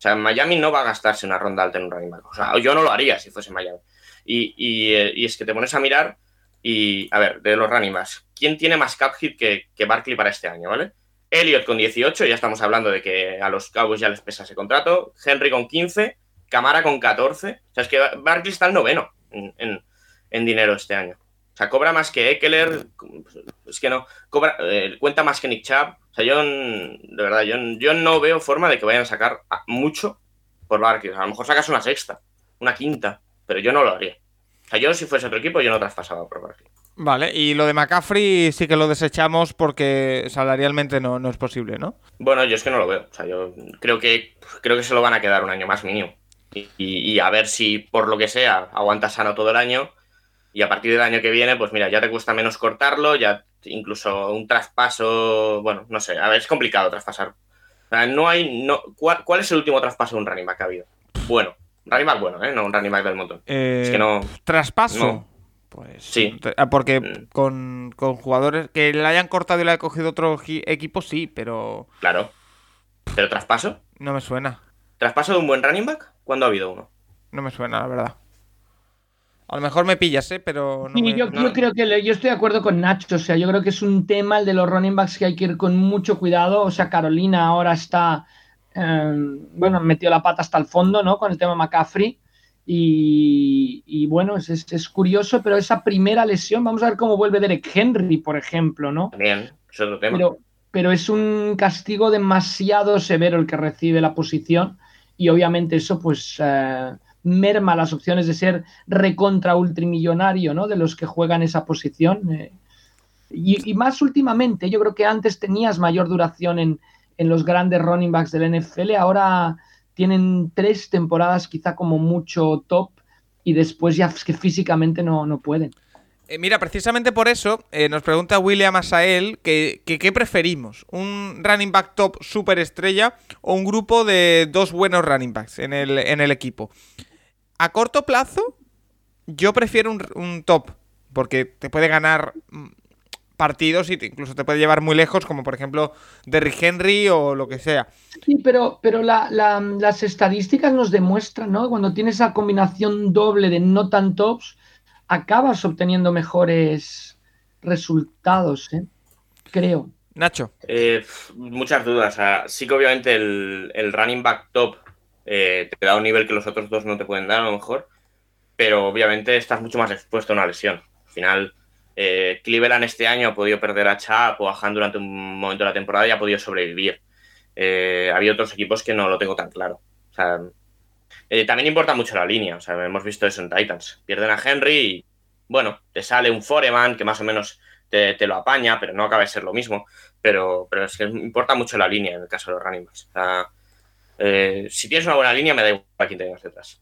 C: O sea, Miami no va a gastarse una ronda alta en un running back. O sea, yo no lo haría si fuese Miami. Y, eh, y es que te pones a mirar y, a ver, de los running backs, ¿quién tiene más cap hit que, que Barkley para este año, ¿vale? Elliot con 18, ya estamos hablando de que a los Cowboys ya les pesa ese contrato. Henry con 15, Camara con 14. O sea, es que Barkley está el noveno en, en- en dinero este año. O sea, cobra más que Eckler. Es que no. Cobra, eh, cuenta más que Nick Chubb. O sea, yo, de verdad, yo, yo no veo forma de que vayan a sacar mucho por Barkley. A lo mejor sacas una sexta, una quinta, pero yo no lo haría. O sea, yo si fuese otro equipo, yo no traspasaba por Barkley.
A: Vale, y lo de McCaffrey sí que lo desechamos porque salarialmente no, no es posible, ¿no?
C: Bueno, yo es que no lo veo. O sea, yo creo que creo que se lo van a quedar un año más mínimo. Y, y- y a ver si, por lo que sea, aguanta sano todo el año. Y a partir del año que viene, pues mira, ya te cuesta menos cortarlo, ya incluso un traspaso. Bueno, no sé, a ver, es complicado traspasar. O sea, no hay. No, ¿cuál, cuál es el último traspaso de un running back que ha habido? Bueno, running back bueno, ¿eh? No un running back del montón.
A: Eh,
C: Es que no.
A: ¿Traspaso?
C: No.
A: Pues
C: Sí.
A: ah, Porque
C: Mm.
A: con, con jugadores que le hayan cortado y le haya cogido otro equipo, sí, pero
C: Claro. Pero traspaso.
A: no me suena.
C: ¿Traspaso de un buen running back? ¿Cuándo ha habido uno?
A: No me suena, la verdad. A lo mejor me pillas, ¿eh? Pero no
B: Sí,
A: me-
B: yo,
C: no.
B: yo creo que le- yo estoy de acuerdo con Nacho. O sea, yo creo que es un tema el de los running backs que hay que ir con mucho cuidado. O sea, Carolina ahora está, eh, bueno, metió la pata hasta el fondo, ¿no? Con el tema McCaffrey. Y, y bueno, es, es- es curioso, pero esa primera lesión, vamos a ver cómo vuelve Derek Henry, por ejemplo, ¿no?
C: También, es otro tema.
B: Pero, pero es un castigo demasiado severo el que recibe la posición y obviamente eso pues eh, merma las opciones de ser recontra ultramillonario, ¿no? De los que juegan esa posición. eh. Y, más últimamente, yo creo que antes tenías mayor duración en, en los grandes running backs del NFL, ahora tienen tres temporadas quizá como mucho top y después ya es que físicamente no, no pueden.
A: Eh, mira, precisamente por eso eh, nos pregunta William Asael que, qué preferimos, un running back top super estrella o un grupo de dos buenos running backs en el, en el equipo. A corto plazo, yo prefiero un, un top, porque te puede ganar mm, partidos y te- incluso te puede llevar muy lejos, como por ejemplo Derrick Henry o lo que sea.
B: Sí, pero, pero la- la- las estadísticas nos demuestran, ¿no? Cuando tienes esa combinación doble de no tan tops, acabas obteniendo mejores resultados, ¿eh? Creo.
A: Nacho.
C: Eh, muchas dudas. O sea, sí que obviamente el, el running back top eh, te da un nivel que los otros dos no te pueden dar a lo mejor, pero obviamente estás mucho más expuesto a una lesión. Al final, eh, Cleveland este año ha podido perder a Chap o a Han durante un momento de la temporada y ha podido sobrevivir. Eh, había otros equipos que no lo tengo tan claro. O sea, eh, también importa mucho la línea. O sea, hemos visto eso en Titans. Pierden a Henry y, bueno, te sale un Foreman que más o menos te, te lo apaña, pero no acaba de ser lo mismo pero, pero es que importa mucho la línea en el caso de los running backs. O sea, eh, si tienes una buena línea, me da igual quién tengas detrás.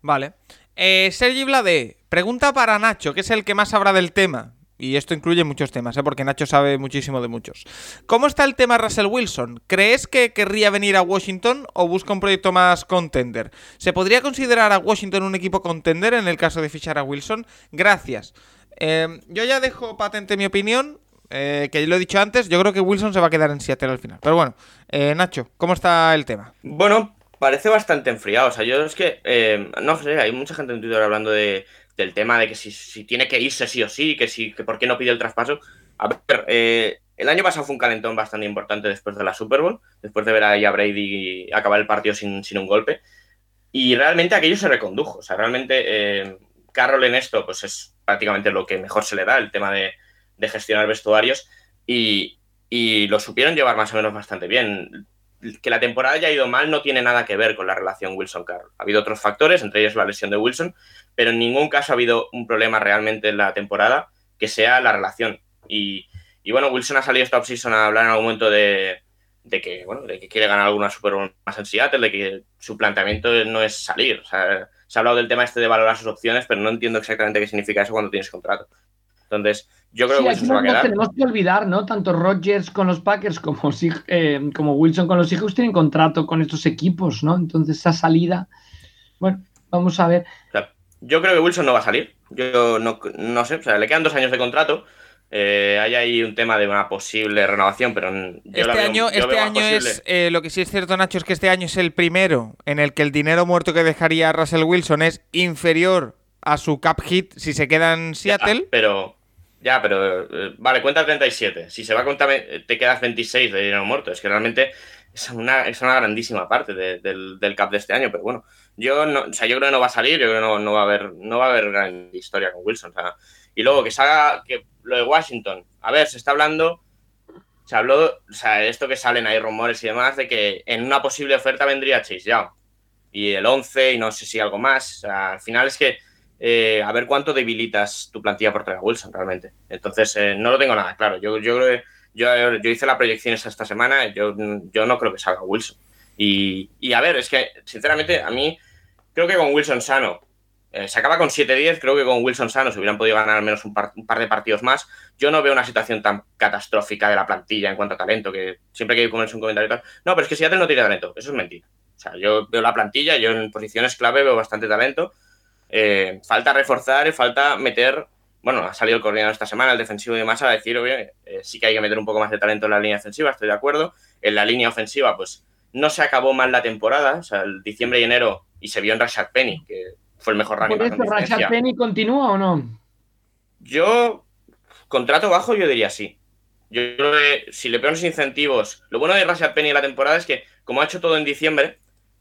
A: Vale. Eh, Sergi Blade, pregunta para Nacho, que es el que más sabrá del tema. Y esto incluye muchos temas, ¿eh? porque Nacho sabe muchísimo de muchos. ¿Cómo está el tema Russell Wilson? ¿Crees que querría venir a Washington o busca un proyecto más contender? ¿Se podría considerar a Washington un equipo contender en el caso de fichar a Wilson? Gracias. Eh, yo ya dejo patente mi opinión, eh, que lo he dicho antes, yo creo que Wilson se va a quedar en Seattle al final. Pero bueno, eh, Nacho, ¿cómo está el tema?
C: Bueno, parece bastante enfriado. O sea, yo es que, eh, no sé, hay mucha gente en Twitter hablando de, del tema de que si, si tiene que irse sí o sí, que, si, que por qué no pide el traspaso. A ver, eh, el año pasado fue un calentón bastante importante después de la Super Bowl, después de ver a a Brady acabar el partido sin, sin un golpe. Y realmente aquello se recondujo. O sea, realmente Carroll en esto pues es prácticamente lo que mejor se le da, el tema de, de gestionar vestuarios. y, y lo supieron llevar más o menos bastante bien. Que la temporada haya ido mal no tiene nada que ver con la relación Wilson-Carroll. Ha habido otros factores, entre ellos la lesión de Wilson, pero en ningún caso ha habido un problema realmente en la temporada que sea la relación. Y, y bueno, Wilson ha salido esta offseason a hablar en algún momento de, de que, bueno, de que quiere ganar alguna Super Bowl más en de que su planteamiento no es salir. Se ha hablado del tema este de valorar sus opciones, pero no entiendo exactamente qué significa eso cuando tienes contrato. Entonces, yo creo
B: Sí,
C: que
B: aquí
C: se va a
B: no
C: quedar.
B: tenemos que olvidar, ¿no? Tanto Rodgers con los Packers como, eh, como Wilson con los Seahawks tienen contrato con estos equipos, ¿no? Entonces esa salida, bueno, vamos a ver.
C: Yo creo que Wilson no va a salir. Yo no, no sé, o sea, le quedan dos años de contrato. Eh, hay ahí un tema de una posible renovación, pero yo la
A: Este
C: veo-
A: año,
C: yo
A: este año es, eh, lo que sí es cierto, Nacho, es que este año es el primero en el que el dinero muerto que dejaría Russell Wilson es inferior a su cap hit si se queda en Seattle.
C: Ya, pero, ya, pero, eh, vale, cuenta 37. Si se va a contar, ve- te quedas 26 de dinero muerto. Es que realmente es una, es una grandísima parte de- del, del cap de este año, pero bueno, yo no, o sea, yo creo que no va a salir, yo creo que no, no va a haber, no va a haber gran historia con Wilson. o sea, y luego que salga que lo de Washington, a ver, se está hablando, se habló, o sea, esto que salen ahí rumores y demás, de que en una posible oferta vendría Chase Young. Y el 11 y no sé si algo más. O sea, al final es que eh, a ver cuánto debilitas tu plantilla por a Wilson realmente. Entonces, eh, no lo tengo nada claro. Yo, yo yo, yo hice la proyección esa esta semana, yo, yo no creo que salga Wilson. Y, y a ver, es que, sinceramente, a mí creo que con Wilson sano, eh, se acaba con 7-10, creo que con Wilson sano se hubieran podido ganar al menos un par, un par de partidos más. Yo no veo una situación tan catastrófica de la plantilla en cuanto a talento, que siempre que ponerse un comentario tal. No, pero es que Seattle no tiene talento, eso es mentira. O sea, yo veo la plantilla, yo en posiciones clave veo bastante talento. Eh, falta reforzar y falta meter. Bueno, ha salido el coordinador esta semana, el defensivo y demás, a decir, oye, eh, sí que hay que meter un poco más de talento en la línea defensiva, estoy de acuerdo. En la línea ofensiva, pues no se acabó mal la temporada, o sea, el diciembre y enero, y se vio en Rashad Penny, que fue el mejor running
B: ¿Por Rashad. Penny continúa o no?
C: Yo, contrato bajo, yo diría sí. Yo creo que si le pones incentivos. Lo bueno de Rashad Penny en la temporada es que, como ha hecho todo en diciembre,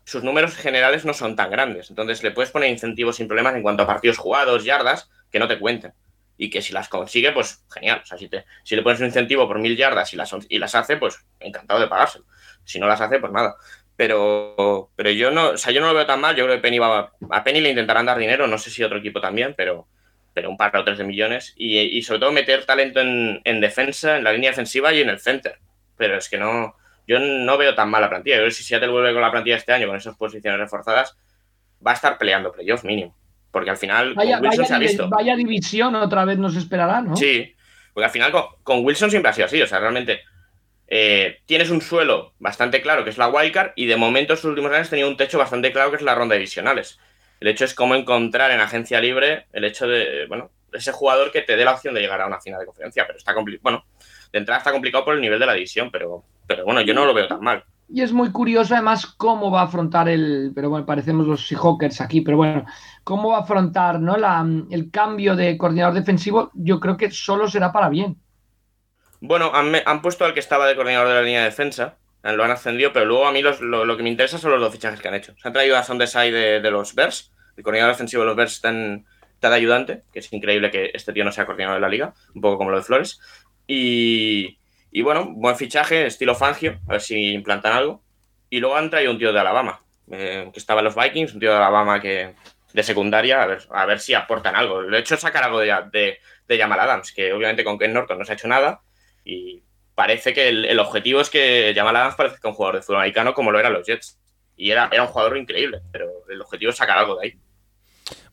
C: sus números generales no son tan grandes. Entonces le puedes poner incentivos sin problemas en cuanto a partidos jugados, yardas, que no te cuenten. Y que si las consigue, pues genial. O sea, si, te, si le pones un incentivo por mil yardas y las, y las hace, pues encantado de pagárselo. Si no las hace, pues nada. Pero, pero yo no, o sea, yo no lo veo tan mal. Yo creo que Penny va, a Penny le intentarán dar dinero, no sé si otro equipo también, pero, pero un par o tres de millones. Y, y sobre todo meter talento en, en, defensa, en la línea defensiva y en el center. Pero es que no, yo no veo tan mal la plantilla. Yo creo que si Seattle vuelve con la plantilla este año, con esas posiciones reforzadas, va a estar peleando playoff mínimo. Porque al final
B: Vaya,
C: con Wilson
B: vaya,
C: se ha visto.
B: vaya división otra vez nos esperará, ¿no?
C: Sí, porque al final con, con Wilson siempre ha sido así. O sea, realmente eh, tienes un suelo bastante claro que es la wildcard y de momento en sus últimos años tenía un techo bastante claro que es la ronda de divisionales. El hecho es cómo encontrar en agencia libre el hecho de, bueno, ese jugador que te dé la opción de llegar a una final de conferencia, pero está complicado. Bueno, de entrada está complicado por el nivel de la división, pero, pero bueno, yo no lo veo tan mal.
B: Y es muy curioso además cómo va a afrontar el, pero bueno, parecemos los Seahawkers aquí, pero bueno, cómo va a afrontar ¿no? la, el cambio de coordinador defensivo, yo creo que solo será para bien.
C: Bueno, han, han puesto al que estaba de coordinador de la línea de defensa, lo han ascendido, pero luego a mí los, lo, lo, que me interesa son los dos fichajes que han hecho. Se han traído a Sondesai de, de los Bears, el coordinador defensivo de los Bears está, en, está de ayudante, que es increíble que este tío no sea coordinador de la liga, un poco como lo de Flores. Y, y bueno, buen fichaje, estilo Fangio, a ver si implantan algo. Y luego han traído un tío de Alabama, eh, que estaba en los Vikings, un tío de Alabama que de secundaria, a ver, a ver si aportan algo. De hecho, sacar algo de, de, de Adams, que obviamente con Ken Norton no se ha hecho nada. Y parece que el, el objetivo es que Jamal Adams es un jugador de fútbol americano como lo eran los Jets. Y era, era un jugador increíble, pero el objetivo es sacar algo de ahí.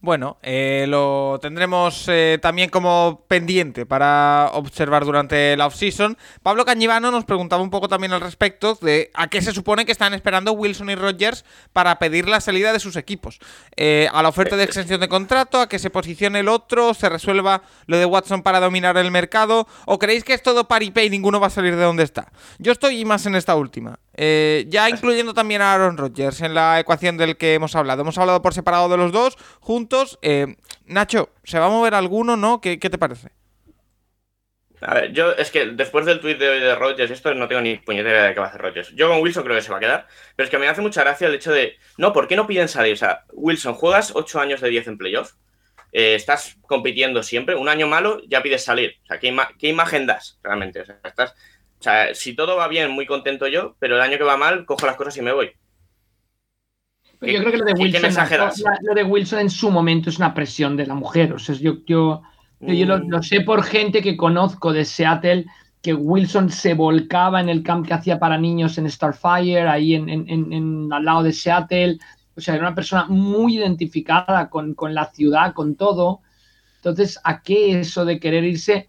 A: Bueno, eh, lo tendremos eh, también como pendiente para observar durante la offseason. Pablo Cañivano nos preguntaba un poco también al respecto de a qué se supone que están esperando Wilson y Rogers para pedir la salida de sus equipos. Eh, a la oferta de extensión de contrato, a que se posicione el otro, se resuelva lo de Watson para dominar el mercado, o creéis que es todo paripé y ninguno va a salir de donde está. Yo estoy más en esta última. Eh, ya incluyendo también a Aaron Rodgers en la ecuación del que hemos hablado. Hemos hablado por separado de los dos, juntos. Eh, Nacho, ¿se va a mover alguno, no? ¿Qué, qué te parece?
C: A ver, yo es que después del tuit de de Rodgers, esto no tengo ni puñetera de qué va a hacer Rodgers. Yo con Wilson creo que se va a quedar, pero es que me hace mucha gracia el hecho de, no, ¿por qué no piden salir? O sea, Wilson, juegas 8 años de 10 en playoff, eh, estás compitiendo siempre, un año malo ya pides salir. O sea, ¿qué, qué imagen das realmente? O sea, estás, o sea, si todo va bien, muy contento yo, pero el año que va mal, cojo las cosas y me voy.
B: Yo creo que lo de, Wilson, lo de Wilson en su momento es una presión de la mujer. O sea, yo, yo, yo lo, lo, sé por gente que conozco de Seattle que Wilson se volcaba en el camp que hacía para niños en Starfire, ahí en, en, en, al lado de Seattle. O sea, era una persona muy identificada con, con, la ciudad, con todo. Entonces, ¿a qué eso de querer irse?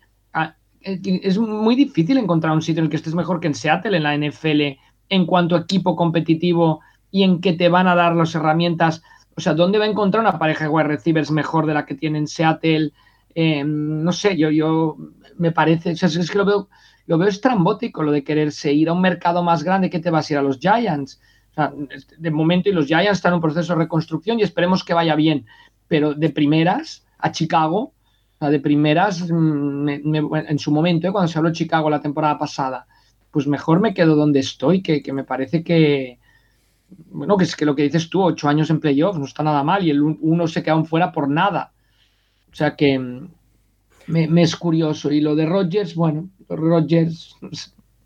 B: Es muy difícil encontrar un sitio en el que estés mejor que en Seattle, en la NFL, en cuanto a equipo competitivo y en que te van a dar las herramientas. O sea, ¿dónde va a encontrar una pareja de wide receivers mejor de la que tiene en Seattle? Eh, no sé, yo, yo me parece, o sea, es que lo veo, lo veo estrambótico lo de quererse ir a un mercado más grande que te vas a ir a los Giants. O sea, de momento y los Giants están en un proceso de reconstrucción y esperemos que vaya bien, pero de primeras a Chicago, de primeras mm, en su momento, ¿eh? cuando se habló de Chicago la temporada pasada, pues mejor me quedo donde estoy, que, que me parece que, bueno, que es que lo que dices tú, ocho años en playoffs, no está nada mal y el uno se queda fuera por nada. O sea que, mm, me, es curioso. Y lo de Rogers, bueno, Rogers.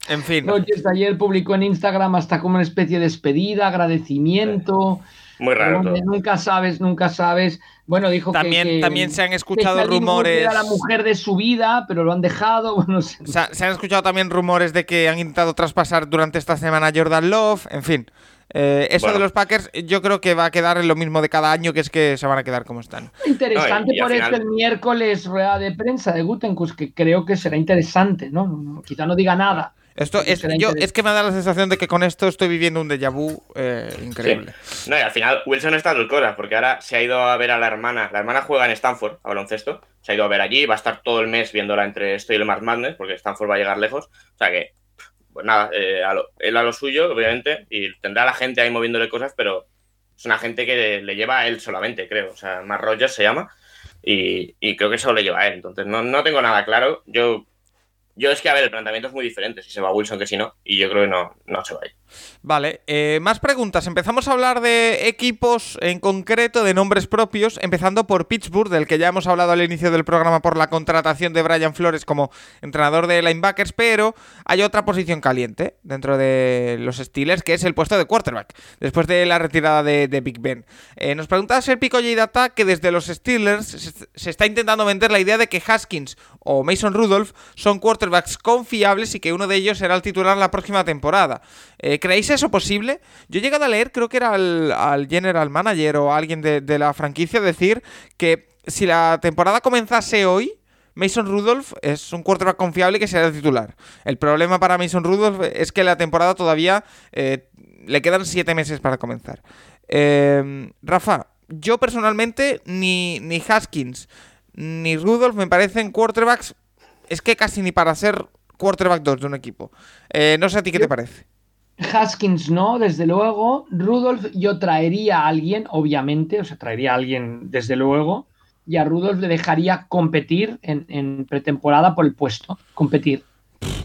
A: En fin.
B: Rogers ayer publicó en Instagram hasta como una especie de despedida, agradecimiento.
C: Muy raro.
B: Nunca sabes, nunca sabes. Bueno, dijo
A: también,
B: que,
A: También se han escuchado rumores.
B: Era la mujer de su vida, pero lo han dejado. Bueno,
A: se, se, han escuchado también rumores de que han intentado traspasar durante esta semana a Jordan Love. En fin. Eh, eso de los Packers yo creo que va a quedar en lo mismo de cada año, que es que se van a quedar como están.
B: Interesante por eso el miércoles rueda de prensa de Gutenkus, que creo que será interesante, ¿no? Quizá no diga nada.
A: Esto es, yo, es que me da la sensación de que con esto estoy viviendo un déjà vu eh, increíble.
C: No, y al final Wilson está en cosas, porque ahora se ha ido a ver a la hermana. La hermana juega en Stanford, a baloncesto. Se ha ido a ver allí, va a estar todo el mes viéndola entre esto y el Mark Madness, porque Stanford va a llegar lejos. O sea que pues nada, eh, él a lo suyo, obviamente, y tendrá a la gente ahí moviéndole cosas, pero es una gente que le, lleva a él solamente, creo. O sea, más Rogers se llama, y, creo que eso le lleva a él. Entonces, no, no tengo nada claro. Yo yo es que, a ver, el planteamiento es muy diferente si se va Wilson que si no, y yo creo que no, no se va a.
A: Vale, eh, más preguntas. Empezamos a hablar de equipos en concreto, de nombres propios, empezando por Pittsburgh, del que ya hemos hablado al inicio del programa por la contratación de Brian Flores como entrenador de linebackers, pero hay otra posición caliente dentro de los Steelers, que es el puesto de quarterback, después de la retirada de, Big Ben. Eh, nos pregunta Serpico Data que desde los Steelers se, está intentando vender la idea de que Haskins o Mason Rudolph son quarterbacks confiables y que uno de ellos será el titular la próxima temporada. Eh, ¿Creéis eso posible? Yo he llegado a leer, creo que era al, general manager o alguien de, la franquicia, decir que si la temporada comenzase hoy, Mason Rudolph es un quarterback confiable que será el titular. El problema para Mason Rudolph es que la temporada todavía eh, le quedan siete meses para comenzar. Eh, Rafa, yo personalmente ni, ni Haskins ni Rudolph me parecen quarterbacks, es que casi ni para ser quarterback 2 de un equipo. no sé a ti qué te parece.
B: Haskins no, desde luego. Rudolph yo traería a alguien, obviamente, o sea, traería a alguien desde luego, y a Rudolph le dejaría competir en, pretemporada por el puesto, competir.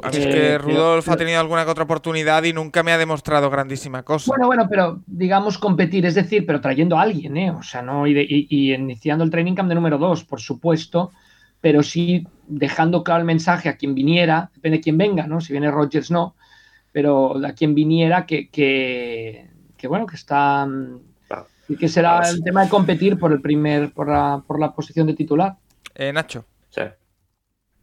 A: A mí es que eh, Rudolph ha tenido alguna que otra oportunidad y nunca me ha demostrado grandísima cosa.
B: Bueno, bueno, pero digamos competir, es decir, pero trayendo a alguien, ¿eh? O sea, no, y, iniciando el training camp de número dos, por supuesto, pero sí dejando claro el mensaje a quien viniera, depende de quién venga, ¿no? Si viene Rogers, no pero a quien viniera que, que, bueno, que está y que será el tema de competir por el primer, por la, por la posición de titular.
A: Eh, Nacho.
C: Sí.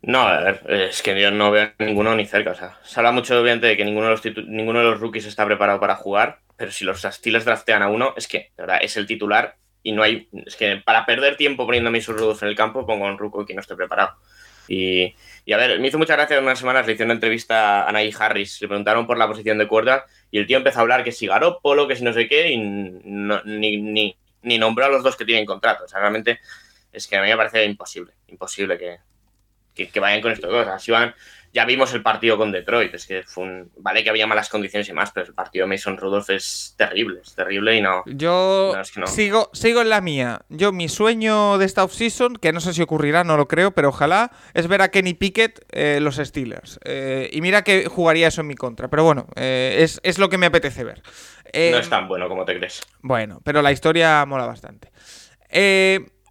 C: No, a ver, es que yo no veo ninguno ni cerca. O sea, se habla mucho obviamente de que ninguno de los ninguno de los rookies está preparado para jugar, pero si los Steelers draftean a uno, es que, de verdad, es el titular y no hay. Es que para perder tiempo poniéndome sus rudos en el campo, pongo a un rookie que no esté preparado. Y, y a ver, me hizo mucha gracia unas semanas, le hice una entrevista a Anaí Harris, le preguntaron por la posición de cuerda y el tío empezó a hablar que si Garópolo, que si no sé qué, y ni, ni, ni, nombró a los dos que tienen contrato. O sea, realmente es que a mí me parece imposible, imposible que, que, vayan con esto. O sea, si van, ya vimos el partido con Detroit, es que fue un... Vale que había malas condiciones y más, pero el partido de Mason Rudolph es terrible, es terrible y no...
A: Yo sigo, sigo en la mía. Yo, mi sueño de esta offseason, que no sé si ocurrirá, no lo creo, pero ojalá, es ver a Kenny Pickett eh, los Steelers. Eh, y mira que jugaría eso en mi contra, pero bueno, eh, es, es, lo que me apetece ver.
C: no es tan bueno como te crees.
A: Bueno, pero la historia mola bastante.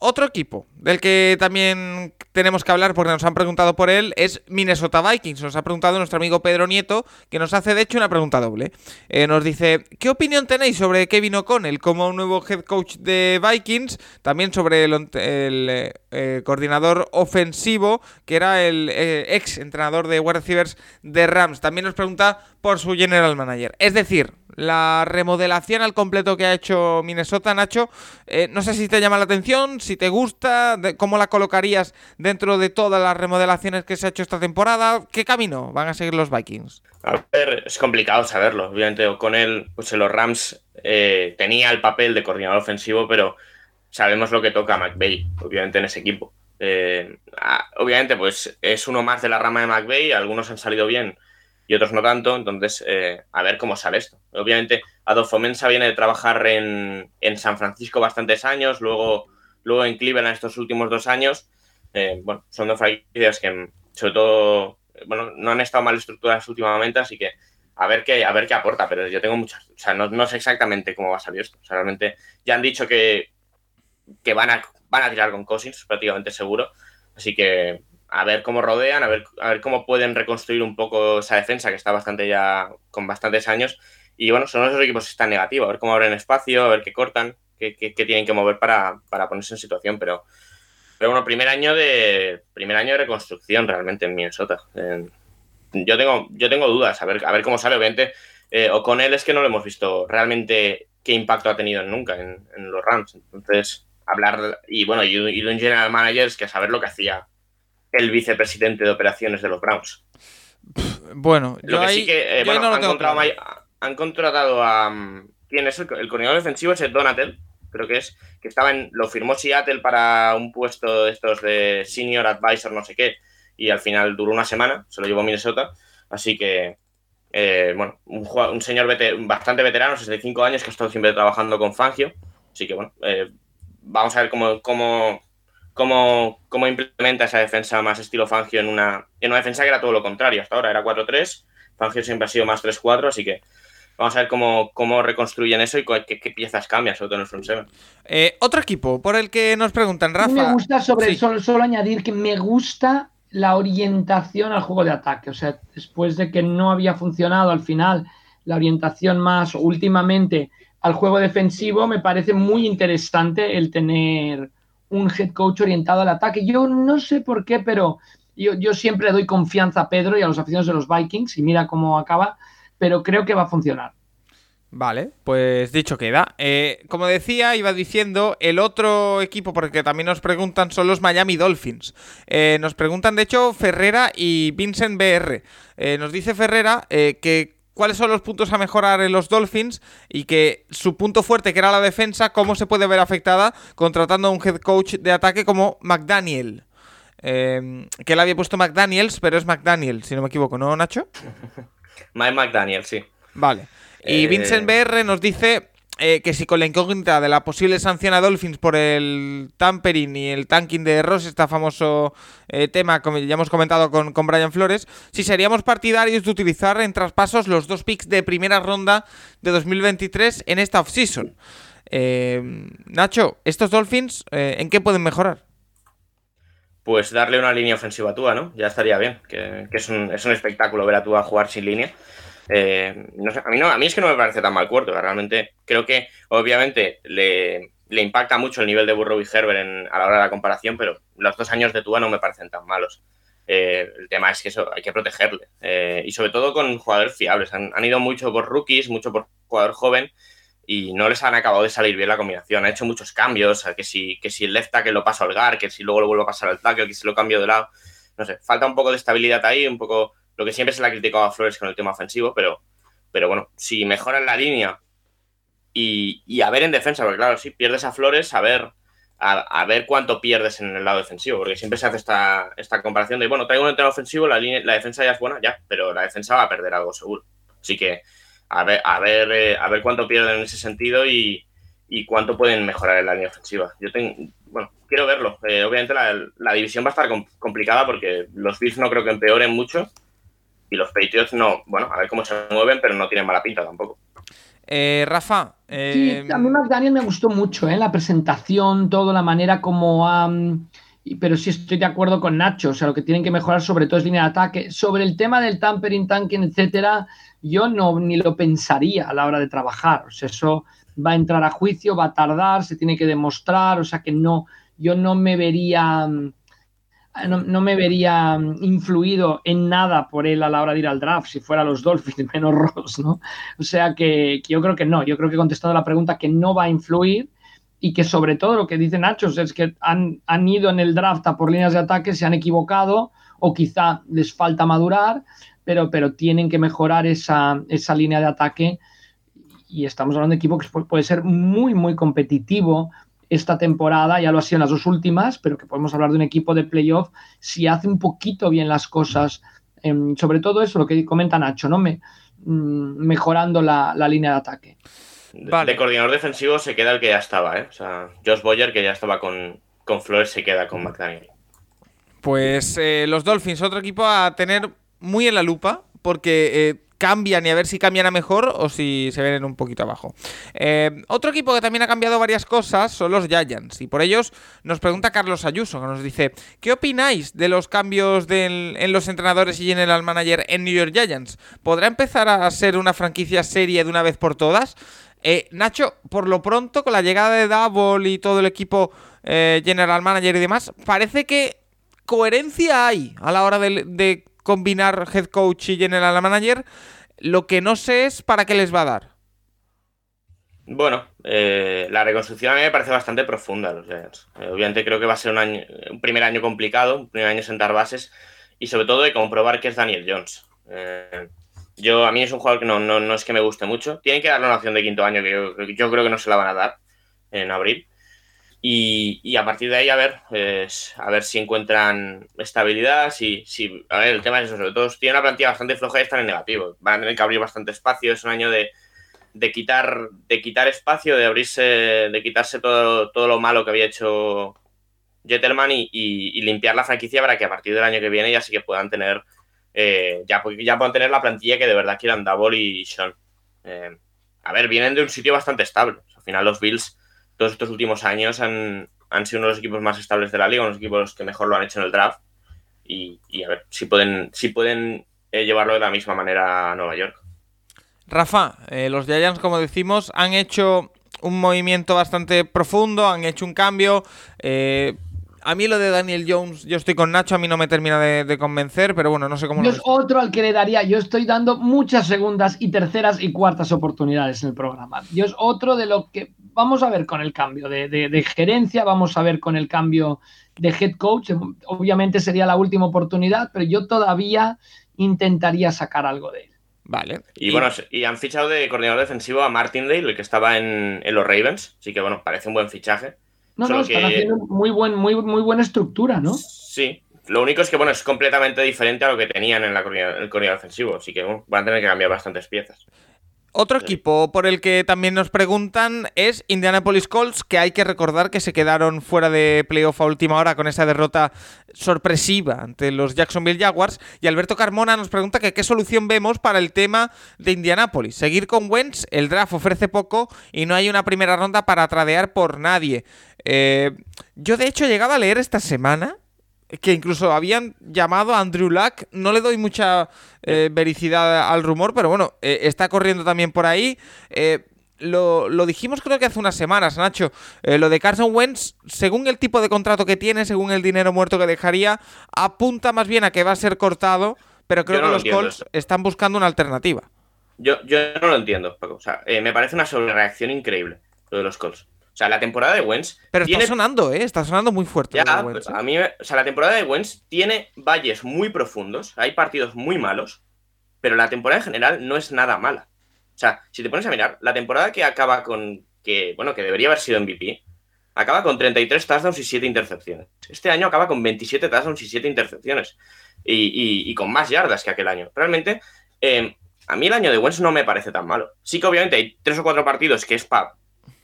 A: Otro equipo del que también tenemos que hablar porque nos han preguntado por él es Minnesota Vikings. Nos ha preguntado nuestro amigo Pedro Nieto, que nos hace de hecho una pregunta doble. Eh, nos dice, ¿qué opinión tenéis sobre Kevin O'Connell como nuevo head coach de Vikings? También sobre el, el eh, coordinador ofensivo, que era el eh, ex entrenador de wide receivers de Rams. También nos pregunta por su general manager. Es decir, la remodelación al completo que ha hecho Minnesota, Nacho, eh, no sé si te llama la atención, si te gusta, cómo la colocarías dentro de todas las remodelaciones que se ha hecho esta temporada. ¿Qué camino van a seguir los Vikings?
C: A ver, es complicado saberlo. Obviamente, con él, pues los Rams tenía el papel de coordinador ofensivo, pero sabemos lo que toca a McVeigh, obviamente, en ese equipo. Eh, obviamente, pues es uno más de la rama de McVeigh, algunos han salido bien y otros no tanto, entonces eh, a ver cómo sale esto. Obviamente, Adolfo Mensa viene de trabajar en, San Francisco bastantes años, luego, luego en Cleveland estos últimos dos años. Eh, bueno, son dos franquicias que, sobre todo, bueno, no han estado mal estructuradas últimamente, así que a ver qué, a ver qué aporta, pero yo tengo muchas, o sea, no, no sé exactamente cómo va a salir esto. O sea, realmente ya han dicho que que van a, van a tirar con Cousins, prácticamente seguro. Así que a ver cómo rodean, a ver, a ver cómo pueden reconstruir un poco esa defensa que está bastante ya con bastantes años. Y bueno, son esos equipos que están negativos, a ver cómo abren espacio, a ver qué cortan, qué, tienen que mover para, ponerse en situación. Pero, pero bueno, primer año de primer año de reconstrucción realmente en Minnesota. yo tengo, yo tengo dudas, a ver, a ver cómo sale. Obviamente, eh, o con él es que no lo hemos visto realmente qué impacto ha tenido nunca en, los Rams. Entonces, hablar, y bueno, y, un general manager es que saber lo que hacía el vicepresidente de operaciones de los Browns.
A: Bueno,
C: lo que sí que eh, bueno, han, contratado a. Mm, ¿Quién es el, coordinador defensivo? Es Donatel, creo que es, que estaba en. Lo firmó Seattle para un puesto de estos de senior advisor, no sé qué, y al final duró una semana, se lo llevó Minnesota. Así que, eh, bueno, un, un señor bastante veterano, 65 años, que ha estado siempre trabajando con Fangio. Así que, bueno, eh, vamos a ver cómo, cómo, cómo, cómo, implementa esa defensa más estilo Fangio en una, en una defensa que era todo lo contrario. Hasta ahora era 4-3, Fangio siempre ha sido más 3-4, así que vamos a ver cómo, cómo reconstruyen eso y qué, piezas cambian, sobre todo en el front seven.
A: Eh, otro equipo por el que nos preguntan, Rafa.
B: Me gusta sobre solo, solo añadir que me gusta la orientación al juego de ataque. O sea, después de que no había funcionado al final la orientación más últimamente al juego defensivo, me parece muy interesante el tener un head coach orientado al ataque. Yo no sé por qué, pero yo, siempre doy confianza a Pedro y a los aficionados de los Vikings y mira cómo acaba, pero creo que va a funcionar.
A: Vale, pues dicho queda. Eh, como decía, iba diciendo, el otro equipo, porque también nos preguntan, son los Miami Dolphins. Eh, nos preguntan, de hecho, Ferrera y Vincent BR. Eh, nos dice Ferrera que cuáles son los puntos a mejorar en los Dolphins y que su punto fuerte, que era la defensa, cómo se puede ver afectada contratando a un head coach de ataque como McDaniel. Em, que él había puesto McDaniels, pero es McDaniel, si no me equivoco, ¿no, Nacho?
C: Mike McDaniel, sí.
A: Vale. Y eh, Vincent BR nos dice eh, que si con la incógnita de la posible sanción a Dolphins por el tampering y el tanking de Ross, este famoso eh, tema como ya hemos comentado con, con Brian Flores, si seríamos partidarios de utilizar en traspasos los dos picks de primera ronda de 2023 en esta offseason. Eh, Nacho, ¿estos Dolphins en qué pueden mejorar?
C: Pues darle una línea ofensiva a Tua, ¿no? Ya estaría bien, que, es, un, es, un, espectáculo ver a Tua jugar sin línea. Eh, a, mí no, a mí es que no me parece tan mal cuarto. Realmente creo que, obviamente, le, impacta mucho el nivel de Burrow y Herbert a la hora de la comparación, pero los dos años de Tua no me parecen tan malos. Eh, el tema es que eso hay que protegerle. Eh, y sobre todo con jugadores fiables. Han, ido mucho por rookies, mucho por jugador joven y no les han acabado de salir bien la combinación. Ha hecho muchos cambios, que si, que si el left tackle lo pasa a Holgar, que si luego lo vuelvo a pasar al tackle, que si lo cambio de lado. No sé, falta un poco de estabilidad ahí, un poco lo que siempre se le ha criticado a Flores con el tema ofensivo, pero, pero bueno, si mejoran la línea y, a ver en defensa, porque claro, si pierdes a Flores, a ver, a, ver cuánto pierdes en el lado defensivo, porque siempre se hace esta, esta comparación de, bueno, traigo un entrenador ofensivo, la, línea, la defensa ya es buena, ya, pero la defensa va a perder algo seguro. Así que a ver, a ver, eh, a ver cuánto pierden en ese sentido y, cuánto pueden mejorar en la línea ofensiva. Yo tengo, bueno, quiero verlo. Eh, obviamente la, división va a estar complicada porque los Bills no creo que empeoren mucho y los Patriots no, bueno, a ver cómo se mueven, pero no tienen mala pinta tampoco.
A: Eh, Rafa.
B: Sí, a mí McDaniel me gustó mucho, ¿eh? La presentación, toda la manera como pero sí estoy de acuerdo con Nacho. O sea, lo que tienen que mejorar sobre todo es línea de ataque. Sobre el tema del tampering, tanking, etcétera, yo no ni lo pensaría a la hora de trabajar. O sea, eso va a entrar a juicio, va a tardar, se tiene que demostrar. O sea que no, yo no me vería no, me vería influido en nada por él a la hora de ir al draft, si fuera los Dolphins menos Ross, ¿no? O sea que, yo creo que no, yo creo que he contestado la pregunta que no va a influir y que sobre todo lo que dice Nacho es que han, han ido en el draft a por líneas de ataque, se han equivocado o quizá les falta madurar, pero, pero tienen que mejorar esa, esa línea de ataque y estamos hablando de equipo que puede ser muy, muy competitivo esta temporada, ya lo ha sido en las dos últimas, pero que podemos hablar de un equipo de playoff si hace un poquito bien las cosas, em, sobre todo eso, lo que comenta Nacho, ¿no? Me, mm, mejorando la, línea de ataque.
C: De coordinador defensivo se queda el que ya estaba, ¿eh? O sea, Josh Boyer, que ya estaba con, con Flores, se queda con McDaniel.
A: Pues eh, los Dolphins, otro equipo a tener muy en la lupa, porque eh, cambian y a ver si cambian a mejor o si se ven un poquito abajo. Eh, otro equipo que también ha cambiado varias cosas son los Giants y por ellos nos pregunta Carlos Ayuso, que nos dice, ¿qué opináis de los cambios en los entrenadores y general manager en New York Giants? ¿Podrá empezar a ser una franquicia serie de una vez por todas? Eh, Nacho, por lo pronto, con la llegada de Double y todo el equipo eh, general manager y demás, parece que coherencia hay a la hora de combinar head coach y general manager. Lo que no sé es para qué les va a dar.
C: Bueno, eh, la reconstrucción a mí me parece bastante profunda. Eh, obviamente creo que va a ser un, año, un primer año complicado, un primer año sentar bases y sobre todo de comprobar que es Daniel Jones. Eh, yo, a mí es un jugador que no, no, es que me guste mucho. Tienen que darle una opción de quinto año que yo creo que no se la van a dar en abril. Y, a partir de ahí a ver, a ver si encuentran estabilidad, si, si, a ver, el tema es eso, sobre todo tienen una plantilla bastante floja y están en negativo. Van a tener que abrir bastante espacio, es un año de, quitar, de quitar espacio, de abrirse, de quitarse todo, todo lo malo que había hecho Jettelman y, limpiar la franquicia para que a partir del año que viene ya sí que puedan tener, eh, ya, puedan tener la plantilla que de verdad quieran Double y Sean. Eh, a ver, vienen de un sitio bastante estable. Al final los Bills todos estos últimos años han, sido uno de los equipos más estables de la liga, unos equipos que mejor lo han hecho en el draft. Y, a ver si pueden, si pueden eh, llevarlo de la misma manera a Nueva York.
A: Rafa, eh, los Giants, como decimos, han hecho un movimiento bastante profundo, han hecho un cambio. Eh, a mí lo de Daniel Jones, yo estoy con Nacho, a mí no me termina de, convencer, pero bueno, no sé cómo.
B: es otro al que le daría, yo estoy dando muchas segundas y terceras y cuartas oportunidades en el programa. Yo es otro de lo que vamos a ver con el cambio de, gerencia, vamos a ver con el cambio de head coach. Obviamente sería la última oportunidad, pero yo todavía intentaría sacar algo de él.
A: Vale.
C: Y, bueno, y han fichado de coordinador defensivo a Martin Dale, el que estaba en, en los Ravens, así que bueno, parece un buen fichaje.
B: No, no, están haciendo muy, buen, muy, muy buena estructura, ¿no?
C: Sí. Lo único es que, bueno, es completamente diferente a lo que tenían en la el coordinador ofensivo, así que van a tener que cambiar bastantes piezas.
A: Otro equipo por el que también nos preguntan es Indianapolis Colts, que hay que recordar que se quedaron fuera de playoff a última hora con esa derrota sorpresiva ante los Jacksonville Jaguars. Y Alberto Carmona nos pregunta que qué solución vemos para el tema de Indianapolis. Seguir con Wentz, el draft ofrece poco y no hay una primera ronda para tradear por nadie. Eh, yo de hecho he llegado a leer esta semana que incluso habían llamado a Andrew Luck. No le doy mucha eh, vericidad al rumor, pero bueno, eh, está corriendo también por ahí. Eh, lo, dijimos creo que hace unas semanas, Nacho. lo de Carson Wentz, según el tipo de contrato que tiene, según el dinero muerto que dejaría, apunta más bien a que va a ser cortado, pero creo que los Colts están buscando una alternativa.
C: Yo, yo no lo entiendo, Paco. O sea, me parece una sobrereacción increíble lo de los Colts. O sea, la temporada de Wentz.
A: Pero está sonando, ¿eh? Está sonando muy fuerte.
C: Ya, pues, a mí, o sea, la temporada de Wentz tiene valles muy profundos, hay partidos muy malos, pero la temporada en general no es nada mala. O sea, si te pones a mirar, la temporada que acaba con. que, bueno, que debería haber sido MVP, acaba con 33 touchdowns y 7 intercepciones. Este año acaba con 27 touchdowns y 7 intercepciones. Y, con más yardas que aquel año. Realmente, eh, a mí el año de Wentz no me parece tan malo. Sí que obviamente hay tres o cuatro partidos que es para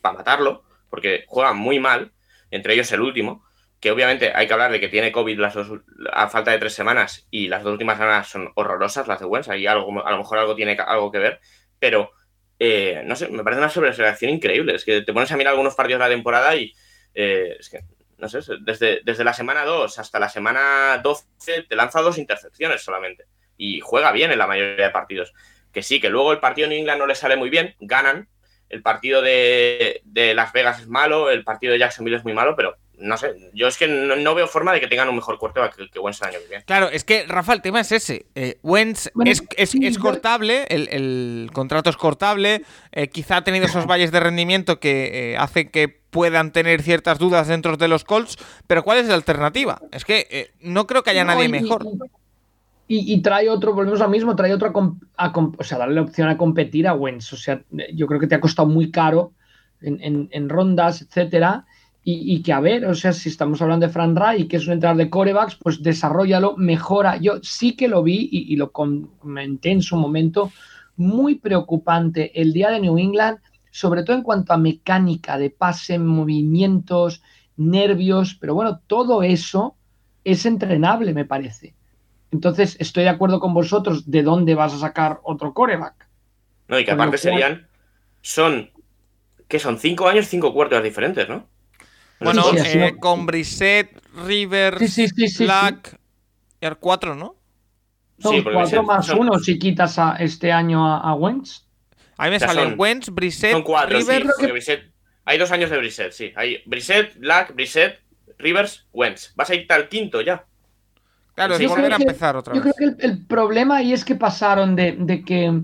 C: matarlo, porque juega muy mal, entre ellos el último, que obviamente hay que hablar de que tiene COVID las dos, a falta de tres semanas y las dos últimas semanas son horrorosas, las de Wentz, ahí algo, a lo mejor algo tiene algo que ver, pero eh, no sé, me parece una sobreselección increíble. Es que te pones a mirar algunos partidos de la temporada y eh, es que, no sé, desde, desde la semana 2 hasta la semana 12 te lanza dos intercepciones solamente. Y juega bien en la mayoría de partidos. Que sí, que luego el partido en England no le sale muy bien, ganan. El partido de, de Las Vegas es malo, el partido de Jacksonville es muy malo, pero no sé, yo es que no, veo forma de que tengan un mejor cuarto que, que Wentz el año que viene.
A: Claro, es que, Rafa, el tema es ese. Eh, Wentz es, es, cortable, el, el, contrato es cortable, eh, quizá ha tenido esos valles de rendimiento que eh, hacen que puedan tener ciertas dudas dentro de los Colts, pero ¿cuál es la alternativa? Es que eh, no creo que haya nadie mejor.
B: Y, y, trae otro, volvemos al mismo, trae otro, a, a, o sea, darle la opción a competir a Wentz. O sea, yo creo que te ha costado muy caro en, en, rondas, etcétera y, que a ver, o sea, si estamos hablando de Fran Ray, que es un entrenador de corebacks, pues desarrollalo, mejora. Yo sí que lo vi y, y, lo comenté en su momento, muy preocupante el día de New England, sobre todo en cuanto a mecánica de pase, movimientos, nervios, pero bueno, todo eso es entrenable, me parece. Entonces, estoy de acuerdo con vosotros de dónde vas a sacar otro coreback.
C: No, y que aparte serían, son, que son cinco años, cinco cuartos diferentes, ¿no?
A: Bueno, sí, sí, eh, con Brissett, Rivers, sí, Black, y 4, ¿no?
B: Son 4 más son... 1 si quitas a este año a, a Wentz.
A: A mí me salen son, Wentz, Brissett,
C: son cuatro,
A: Rivers.
C: Sí, Brissett, hay dos años de Brissett, sí. Hay Brissett, Black, Brissett, Rivers, Wentz. Vas a irte al quinto ya.
A: Claro, es volver a empezar otra
B: yo
A: vez.
B: Yo creo que el, el, problema ahí es que pasaron de, de que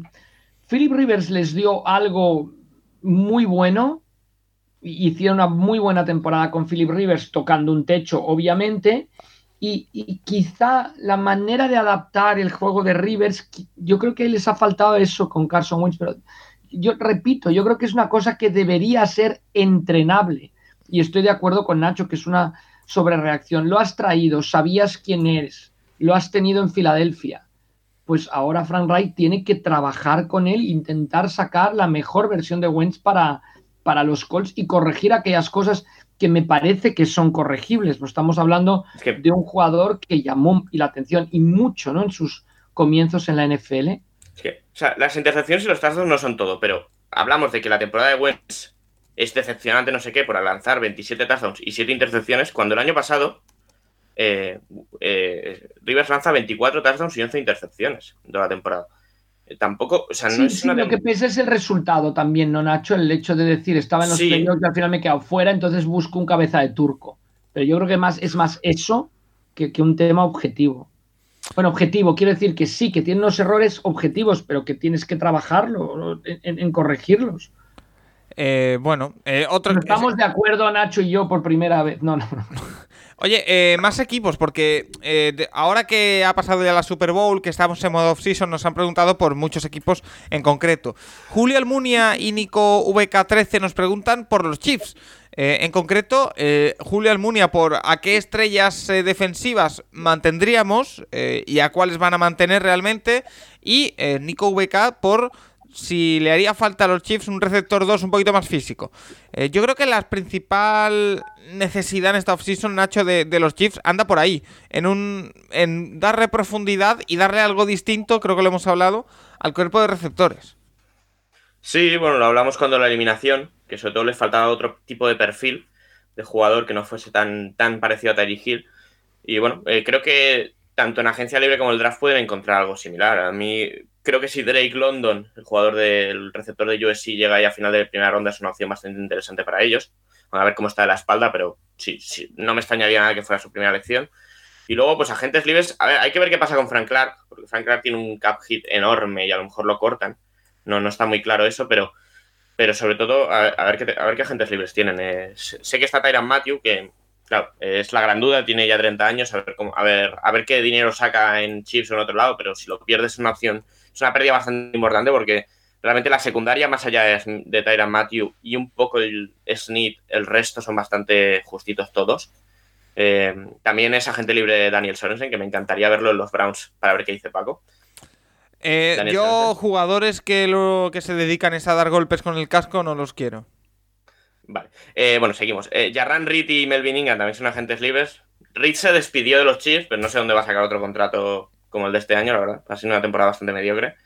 B: Philip Rivers les dio algo muy bueno hicieron una muy buena temporada con Philip Rivers tocando un techo, obviamente, y, y, quizá la manera de adaptar el juego de Rivers, yo creo que les ha faltado eso con Carson Wentz, pero yo repito, yo creo que es una cosa que debería ser entrenable, y estoy de acuerdo con Nacho que es una sobrereacción. Lo has traído, sabías quién eres, lo has tenido en Filadelfia. Pues ahora Frank Wright tiene que trabajar con él, intentar sacar la mejor versión de Wentz para, para los Colts y corregir aquellas cosas que me parece que son corregibles. No estamos hablando es que... de un jugador que llamó la atención y mucho ¿no? en sus comienzos en la NFL.
C: Es que, o sea, las intercepciones y los trazos no son todo, pero hablamos de que la temporada de Wentz es decepcionante, no sé qué, por lanzar 27 touchdowns y 7 intercepciones, cuando el año pasado eh, eh, Rivers lanza 24 touchdowns y 11 intercepciones de la temporada tampoco, o sea, no
B: sí,
C: es
B: sí,
C: una
B: lo que pesa es el resultado también, ¿no, Nacho? El hecho de decir, estaba en los
C: Sí.
B: playoffs y al final me he quedado fuera, entonces busco un cabeza de turco. Pero yo creo que más es más eso que, que un tema objetivo. Bueno, objetivo, quiero decir que sí, que tiene unos errores objetivos, pero que tienes que trabajarlo, en, en- en corregirlos.
A: Eh, bueno, eh, otro.
B: Estamos de acuerdo, Nacho y yo, por primera vez. No, no, no.
A: Oye, eh, más equipos, porque eh, de- ahora que ha pasado ya la Super Bowl, que estamos en modo off-season, nos han preguntado por muchos equipos en concreto. Julio Almunia y Nico VK13 nos preguntan por los Chiefs. En concreto, Julio Almunia por a qué estrellas defensivas mantendríamos y a cuáles van a mantener realmente. Y Nico VK por si le haría falta a los Chiefs un receptor 2 un poquito más físico. Eh, yo creo que la principal necesidad en esta offseason, Nacho, de, de los Chiefs anda por ahí. En, un, en darle profundidad y darle algo distinto, creo que lo hemos hablado, al cuerpo de receptores.
C: Sí, bueno, lo hablamos cuando la eliminación, que sobre todo les faltaba otro tipo de perfil de jugador que no fuese tan, tan parecido a Tyreek Hill. Y bueno, eh, creo que tanto en agencia libre como el draft pueden encontrar algo similar. A mí creo que si Drake London, el jugador del receptor de USC, llega ahí a final de primera ronda es una opción bastante interesante para ellos. Van a ver cómo está de la espalda, pero sí, sí, no me extrañaría nada que fuera su primera elección. Y luego, pues agentes libres, a ver, hay que ver qué pasa con Frank Clark, porque Frank Clark tiene un cap hit enorme y a lo mejor lo cortan. No, no está muy claro eso, pero, pero sobre todo a, ver, qué, a ver qué agentes libres tienen. Eh, sé, sé que está Tyran Matthew, que claro, es la gran duda, tiene ya 30 años, a ver, cómo, a ver, a ver qué dinero saca en chips o en otro lado, pero si lo pierdes es una opción, es una pérdida bastante importante porque realmente la secundaria, más allá de, de Tyran Matthew y un poco el Snit, el resto son bastante justitos todos. Eh, también es agente libre Daniel Sorensen, que me encantaría verlo en los Browns para ver qué dice Paco.
A: Eh, yo,
C: Sorensen.
A: jugadores que lo que se dedican es a dar golpes con el casco, no los quiero.
C: Vale. Eh, bueno, seguimos. Eh, Jarran Reed y Melvin Ingram también son agentes libres. Reed se despidió de los Chiefs, pero no sé dónde va a sacar otro contrato como el de este año, la verdad. Ha sido una temporada bastante mediocre.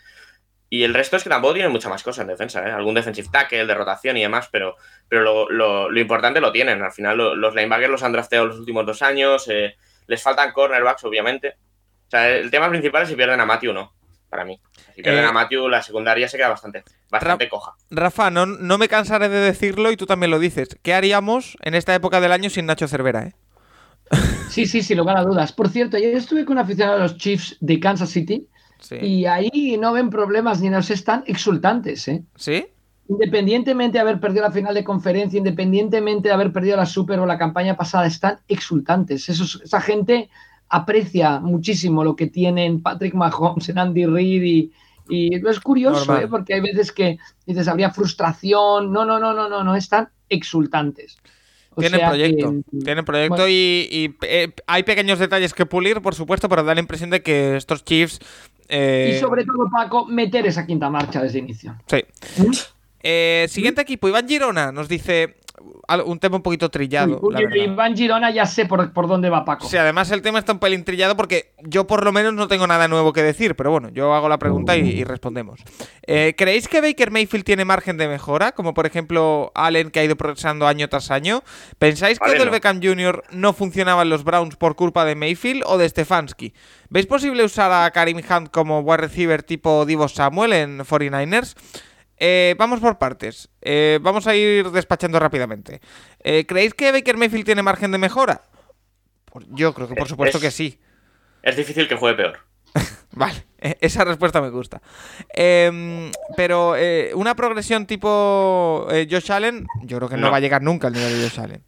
C: Y el resto es que tampoco tienen mucha más cosa en defensa, ¿eh? Algún defensive tackle, de rotación y demás, pero, pero lo, lo, importante lo tienen. Al final, lo, los linebackers los han drafteado los últimos dos años. Eh, les faltan cornerbacks, obviamente. O sea, el tema principal es si pierden a Matthew o no, para mí. Si pierden
A: Eh,
C: a Matthew, la secundaria se queda bastante, bastante coja.
A: Rafa, no, no me cansaré de decirlo y tú también lo dices. ¿Qué haríamos en esta época del año sin Nacho Cervera, eh?
B: Sí, sí, sin lugar a dudas. Por cierto, ayer estuve con un aficionado de los Chiefs de Kansas City
A: Sí.
B: y ahí no ven problemas ni nos están exultantes, ¿eh?
A: ¿Sí?
B: Independientemente de haber perdido la final de conferencia, independientemente de haber perdido la Super o la campaña pasada, están exultantes. Esos- esa gente aprecia muchísimo lo que tienen Patrick Mahomes, en Andy Reid y, y es curioso. ¿eh? porque hay veces que dices habría frustración. No, no, no, no, no, no, están exultantes. O
A: Tienen proyecto,
B: que-
A: tienen proyecto
B: bueno.
A: y, y, eh, hay pequeños detalles que pulir, por supuesto, pero da la impresión de que estos Chiefs... eh,
B: Y sobre todo, Paco, meter esa quinta marcha desde inicio.
A: Sí.
B: ¿Mm?
A: Eh, siguiente equipo, Iván Girona nos dice un tema un poquito trillado.
B: Uy,
A: la.
B: Iván Girona ya sé por, por dónde va Paco.
A: Sí, además el tema está un pelín trillado porque yo por lo menos no tengo nada nuevo que decir, pero bueno, yo hago la pregunta y, y respondemos. Eh, ¿Creéis que Baker Mayfield tiene margen de mejora? Como por ejemplo Allen que ha ido progresando año tras año. ¿Pensáis que Odell
C: no.
A: Beckham Jr. no funcionaban los Browns por culpa de Mayfield o de Stefanski? ¿Veis posible usar a Karim Hunt como wide receiver tipo Divo Samuel en 49ers? Eh, vamos por partes. Eh, vamos a ir despachando rápidamente. Eh, ¿Creéis que Baker Mayfield tiene margen de mejora? Pues yo creo que por
C: Es-
A: supuesto
C: es-
A: que sí.
C: Es difícil que juegue peor.
A: Vale, eh, esa respuesta me gusta. Em, pero eh, una progresión tipo eh, Josh Allen, yo creo que no,
C: No.
A: va a llegar nunca al nivel de Josh Allen.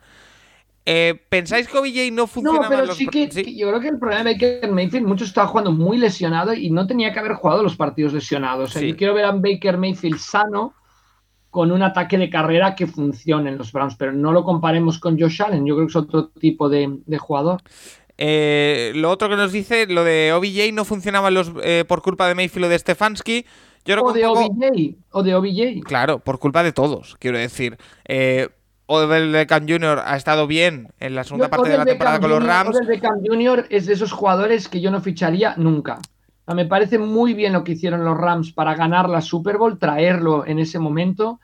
A: Eh, ¿Pensáis que OBJ no
B: No,
A: funcionaba en
B: pero
A: los
B: sí que,
A: sí?
B: que yo creo que el problema es que Mayfield mucho estaba jugando muy lesionado y no tenía que haber jugado los partidos lesionados. O sea,
A: Sí.
B: Yo quiero ver a Baker Mayfield sano con un ataque de carrera que funcione en los Browns, pero no lo comparemos con Josh Allen. Yo creo que es otro tipo de, de jugador.
A: Eh, lo otro que nos dice, lo de OBJ no funcionaba los, eh, por culpa de Mayfield o de Stefanski. Yo creo
B: O
A: que
B: de
A: poco-
B: OBJ. O de OBJ.
A: Claro, por culpa de todos, quiero decir. Eh, Odell Beckham Jr. ha estado bien en la segunda
B: Yo-
A: parte de la temporada con los. Rams.
B: Odell Beckham Jr. es de esos jugadores que yo no ficharía nunca. O sea, me parece muy bien lo que hicieron los Rams para ganar la Super Bowl, traerlo en ese momento,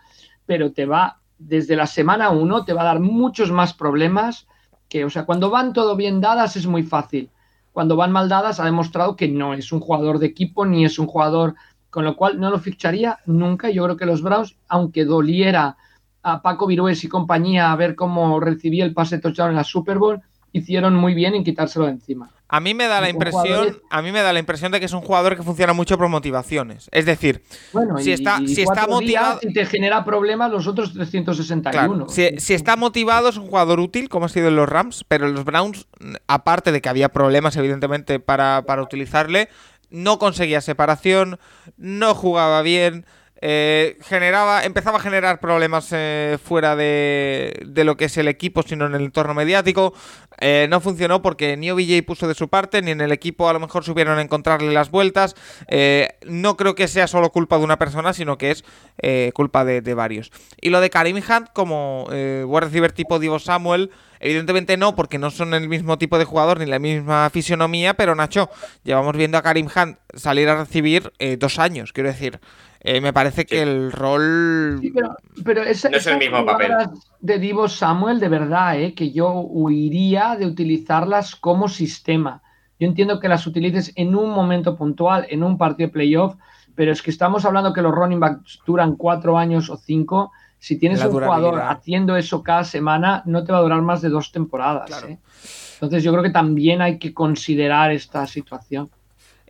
B: pero te va, desde la semana 1, te va a dar muchos más problemas que, o sea, cuando van todo bien dadas es muy fácil. Cuando van mal dadas ha demostrado que no es un jugador de equipo ni es un jugador, con lo cual no lo ficharía nunca. Yo creo que los Browns, aunque doliera a Paco Virués y compañía a ver cómo recibía el pase touchdown en la Super Bowl, hicieron muy bien en quitárselo de encima.
A: A mí me da la impresión, a mí me da la impresión de que es un jugador que funciona mucho por motivaciones. Es decir,
B: Bueno,
A: Si está-
B: y
A: si está motivado-
B: y te genera problemas los otros 361.
A: claro, si, si está motivado es un jugador útil, como ha sido en los Rams, pero en los Browns, aparte de que había problemas evidentemente para, para utilizarle, no conseguía separación, no jugaba bien. Eh, generaba, empezaba a generar problemas eh, fuera de, lo que es el equipo, sino en el entorno mediático. Eh, no funcionó porque ni OBJ puso de su parte, ni en el equipo a lo mejor supieron encontrarle las vueltas. No creo que sea solo culpa de una persona, sino que es culpa de, varios. Y lo de Karim Hunt como wide receiver tipo Divo Samuel, evidentemente no, porque no son el mismo tipo de jugador ni la misma fisionomía, pero Nacho, llevamos viendo a Karim Hunt salir a recibir dos años, quiero decir. Eh, me parece que el rol...
B: Sí, pero, pero esa-
C: No es el mismo papel.
B: de Divo Samuel, de verdad, ¿eh? que yo huiría de utilizarlas como sistema. Yo entiendo que las utilices en un momento puntual, en un partido de playoff, pero es que estamos hablando que los running backs duran cuatro años o cinco. Si tienes
A: La
B: un jugador haciendo eso cada semana, no te va a durar más de dos temporadas.
A: Claro.
B: ¿eh? Entonces yo creo que también hay que considerar esta situación.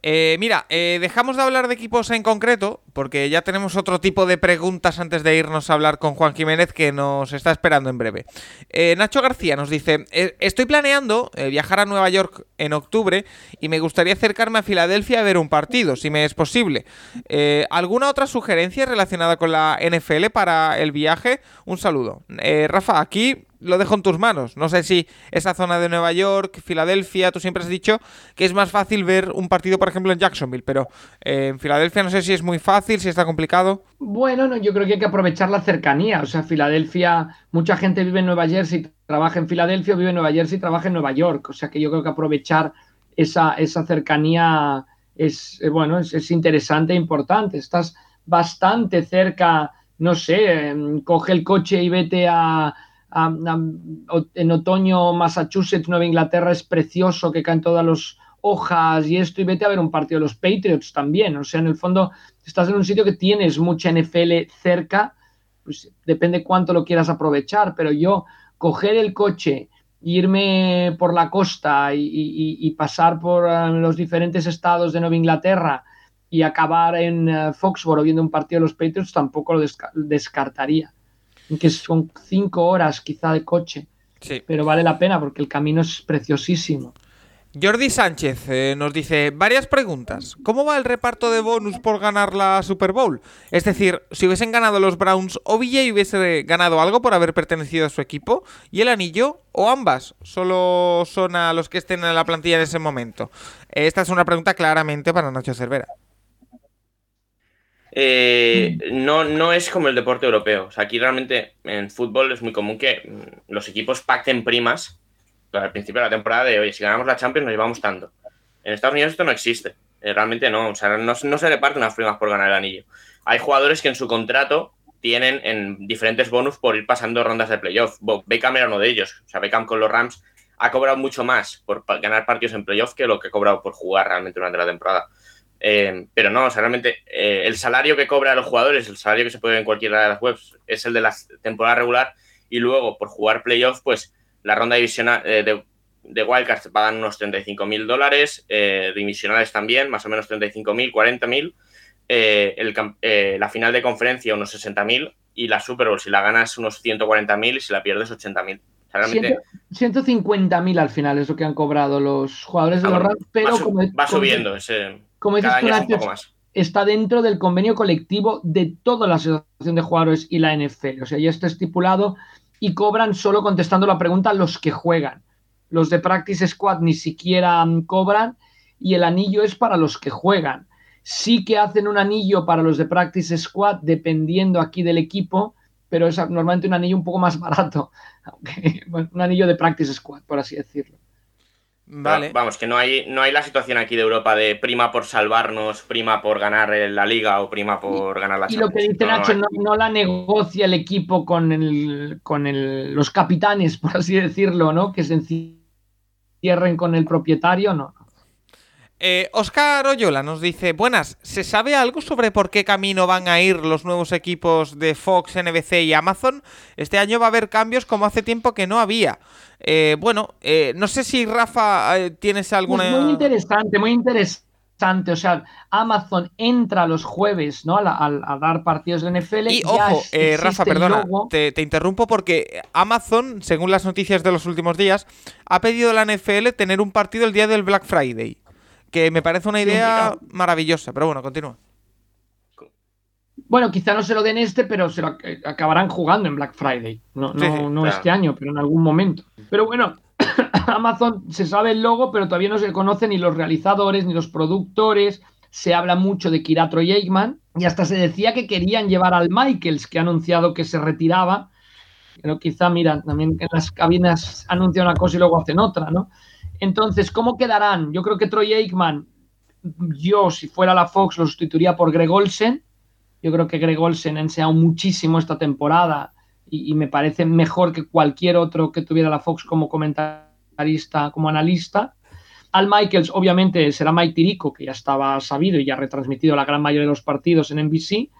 A: Eh, mira, eh, dejamos de hablar de equipos en concreto, porque ya tenemos otro tipo de preguntas antes de irnos a hablar con Juan Jiménez que nos está esperando en breve. Eh, Nacho García nos dice, "Eh, estoy planeando eh, viajar a Nueva York en octubre y me gustaría acercarme a Filadelfia a ver un partido, si me es posible. Eh, ¿Alguna otra sugerencia relacionada con la NFL para el viaje? Un saludo. Eh, Rafa, aquí lo dejo en tus manos. No sé si esa zona de Nueva York, Filadelfia, tú siempre has dicho que es más fácil ver un partido, por ejemplo, en Jacksonville, pero eh, en Filadelfia no sé si es muy fácil, si está complicado.
B: Bueno, no, yo creo que hay que aprovechar la cercanía. O sea, Filadelfia, mucha gente vive en Nueva Jersey, trabaja en Filadelfia, vive en Nueva Jersey, trabaja en Nueva York. O sea que yo creo que aprovechar esa, esa cercanía es, eh, bueno, es, interesante e importante. Estás bastante cerca, no sé, em, coge el coche y vete a, en otoño Massachusetts, Nueva Inglaterra es precioso, que caen todas las hojas y esto, y vete a ver un partido de los Patriots también. O sea, en el fondo estás en un sitio que tienes mucha NFL cerca, pues depende cuánto lo quieras aprovechar, pero yo coger el coche, irme por la costa y, pasar por eh, los diferentes estados de Nueva Inglaterra y acabar en uh, Foxborough viendo un partido de los Patriots, tampoco lo descartaría. Que son cinco horas quizá de coche. Pero vale la pena porque el camino es preciosísimo.
A: Jordi Sánchez eh, nos dice varias preguntas. ¿Cómo va el reparto de bonus por ganar la Super Bowl? Es decir, si hubiesen ganado los Browns, OBJ hubiese ganado algo por haber pertenecido a su equipo y el anillo o ambas solo son a los que estén en la plantilla en ese momento. Esta es una pregunta claramente para Nacho Cervera.
C: Eh, no, no es como el deporte europeo. aquí realmente en fútbol es muy común que mm, los equipos pacten primas al principio de la temporada de, oye, si ganamos la Champions nos llevamos tanto. En Estados Unidos esto no existe. Eh, realmente no. O sea, no, se reparten las primas por ganar el anillo. Hay jugadores que en su contrato tienen en diferentes bonus por ir pasando rondas de playoff. Beckham era uno de ellos. O sea, Beckham con los Rams ha cobrado mucho más por ganar partidos en playoff que lo que ha cobrado por jugar realmente durante la temporada. Eh, pero no, o sea, realmente eh, el salario que cobra los jugadores, el salario que se puede ver en cualquiera de las webs, es el de la temporada regular y luego por jugar playoff, pues la ronda divisional eh, de, de Wildcards te pagan unos 35 mil dólares, eh, divisionales también, más o menos 35 mil, 40 mil. Eh, eh, la final de conferencia unos 60 mil y la Super Bowl si la ganas unos 140 mil y si la pierdes 80 mil.
B: 150 mil al final es lo que han cobrado los jugadores de ah, los Rams, pero
C: va,
B: como,
C: va subiendo ese.
B: Como dices tú, está dentro del convenio colectivo de toda la asociación de jugadores y la NFL. O sea, ya está estipulado y cobran solo contestando la pregunta los que juegan. Los de Practice Squad ni siquiera cobran y el anillo es para los que juegan. Sí que hacen un anillo para los de Practice Squad dependiendo aquí del equipo, pero es normalmente un anillo un poco más barato. un anillo de Practice Squad, por así decirlo.
C: Vale. Vamos, que no hay, no hay la situación aquí de Europa de prima por salvarnos, prima por ganar la liga o prima por ganar la
B: Champions. Y lo que dice Nacho, no, la negocia el equipo con, el, con el, los capitanes, por así decirlo, ¿no? Que se encierren con el propietario, no.
A: Eh, Oscar Oyola nos dice, buenas, ¿se sabe algo sobre por qué camino van a ir los nuevos equipos de Fox, NBC y Amazon? Este año va a haber cambios como hace tiempo que no había. Eh, bueno, eh, no sé si Rafa tienes alguna...
B: muy interesante, muy interesante. O sea, Amazon entra los jueves, ¿no? A, dar partidos de NFL.
A: Y ojo, Rafa, perdona, te, te, interrumpo porque Amazon, según las noticias de los últimos días, ha pedido a la NFL tener un partido el día del Black Friday que me parece una idea maravillosa, pero bueno, continúa.
B: Bueno, quizá no se lo den este, pero se lo acabarán jugando en Black Friday. No, no, este año, pero en algún momento. Pero bueno, Amazon se sabe el logo, pero todavía no se conocen ni los realizadores ni los productores. Se habla mucho de Kiratro y Aikman. Y hasta se decía que querían llevar al Michaels, que ha anunciado que se retiraba. Pero quizá, mira, también en las cabinas anuncian una cosa y luego hacen otra, ¿no? Entonces, ¿cómo quedarán? Yo creo que Troy Aikman, yo si fuera la Fox lo sustituiría por Greg Olsen. Yo creo que Greg Olsen ha enseñado muchísimo esta temporada y, me parece mejor que cualquier otro que tuviera la Fox como comentarista, como analista. Al Michaels, obviamente, será Mike Tirico, que ya estaba sabido y ya ha retransmitido la gran mayoría de los partidos en NBC.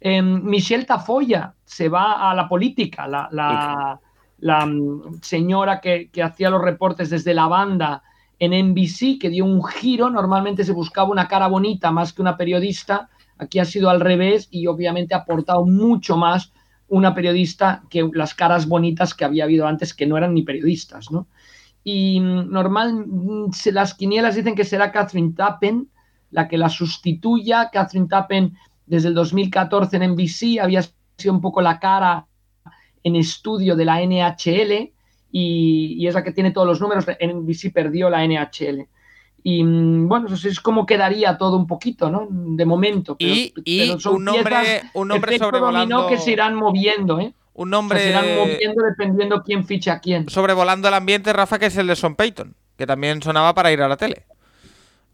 B: Em, Michelle Tafoya se va a la política, la la mm, señora que, hacía los reportes desde la banda en NBC, que dio un giro, normalmente se buscaba una cara bonita más que una periodista, aquí ha sido al revés y obviamente ha aportado mucho más una periodista que las caras bonitas que había habido antes, que no eran ni periodistas, ¿no? Y mm, normal, mm, las quinielas dicen que será Catherine Tappen la que la sustituya. Catherine Tappen desde el 2014 en NBC había sido un poco la cara en estudio de la NHL y, es la que tiene todos los números. NBC perdió la NHL. Y mm, bueno, eso es como quedaría todo un poquito, ¿no? De momento.
A: y, un nombre, un nombre sobrevolando...
B: que se irán moviendo, ¿eh?
A: Un nombre...
B: se irán moviendo dependiendo quién ficha a quién.
A: Sobrevolando el ambiente, Rafa, que es el de Son Payton, que también sonaba para ir a la tele.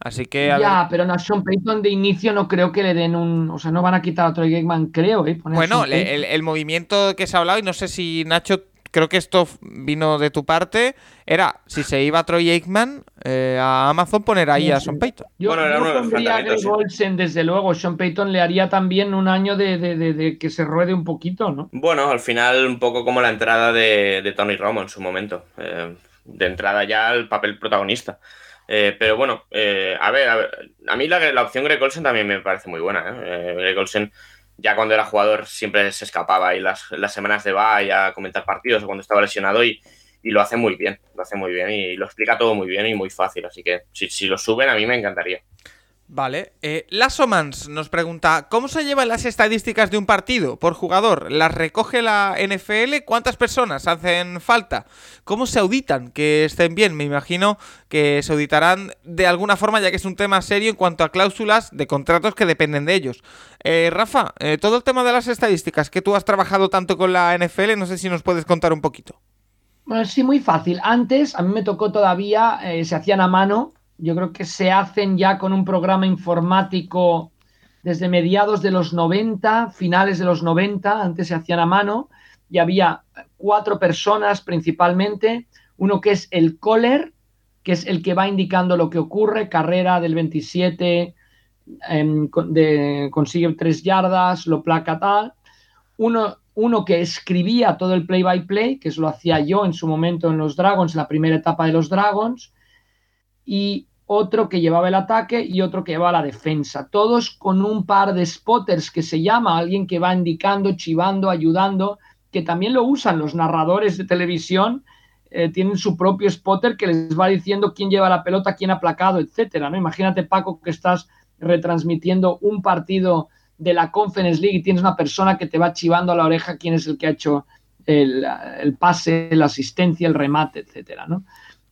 A: Así que.
B: ya, pero a Sean Payton de inicio no creo que le den un. O sea, no van a quitar a Troy Aikman, creo, ¿eh?
A: Bueno, el, el, movimiento que se ha hablado, y no sé si Nacho creo que esto vino de tu parte, era si se iba Troy Aikman eh, a Amazon poner ahí a Sean Payton.
B: Yo, bueno, era yo pondría a Greg Olsen, desde luego. Sean Payton le haría también un año de, que se ruede un poquito, ¿no?
C: Bueno, al final un poco como la entrada de, Tony Romo en su momento. Eh, de entrada ya al papel protagonista. Eh, pero bueno, a, ver, a, mí la, la, opción Greg Olsen también me parece muy buena. Greg Olsen ya cuando era jugador siempre se escapaba y las, las semanas de va a comentar partidos o cuando estaba lesionado y, y, lo hace muy bien, lo hace muy bien y lo explica todo muy bien y muy fácil, así que si, si lo suben a mí me encantaría.
A: Vale. Eh, Lassomans nos pregunta, ¿cómo se llevan las estadísticas de un partido por jugador? ¿Las recoge la NFL? ¿Cuántas personas hacen falta? ¿Cómo se auditan? Que estén bien. Me imagino que se auditarán de alguna forma, ya que es un tema serio en cuanto a cláusulas de contratos que dependen de ellos. Eh, Rafa, eh, todo el tema de las estadísticas, que tú has trabajado tanto con la NFL, no sé si nos puedes contar un poquito.
B: Bueno, sí, muy fácil. Antes, a mí me tocó todavía, se hacían a mano yo creo que se hacen ya con un programa informático desde mediados de los 90, finales de los 90, antes se hacían a mano y había cuatro personas principalmente, uno que es el caller, que es el que va indicando lo que ocurre, carrera del 27, em, consigue tres yardas, lo placa tal, uno, uno que escribía todo el play-by-play, -play, que eso lo hacía yo en su momento en los Dragons, en la primera etapa de los Dragons, y otro que llevaba el ataque y otro que llevaba la defensa. Todos con un par de spotters que se llama, alguien que va indicando, chivando, ayudando, que también lo usan los narradores de televisión. Eh, tienen su propio spotter que les va diciendo quién lleva la pelota, quién ha placado, etcétera. ¿no? Imagínate, Paco, que estás retransmitiendo un partido de la Conference League y tienes una persona que te va chivando a la oreja quién es el que ha hecho el, el pase, la asistencia, el remate, etcétera. ¿no?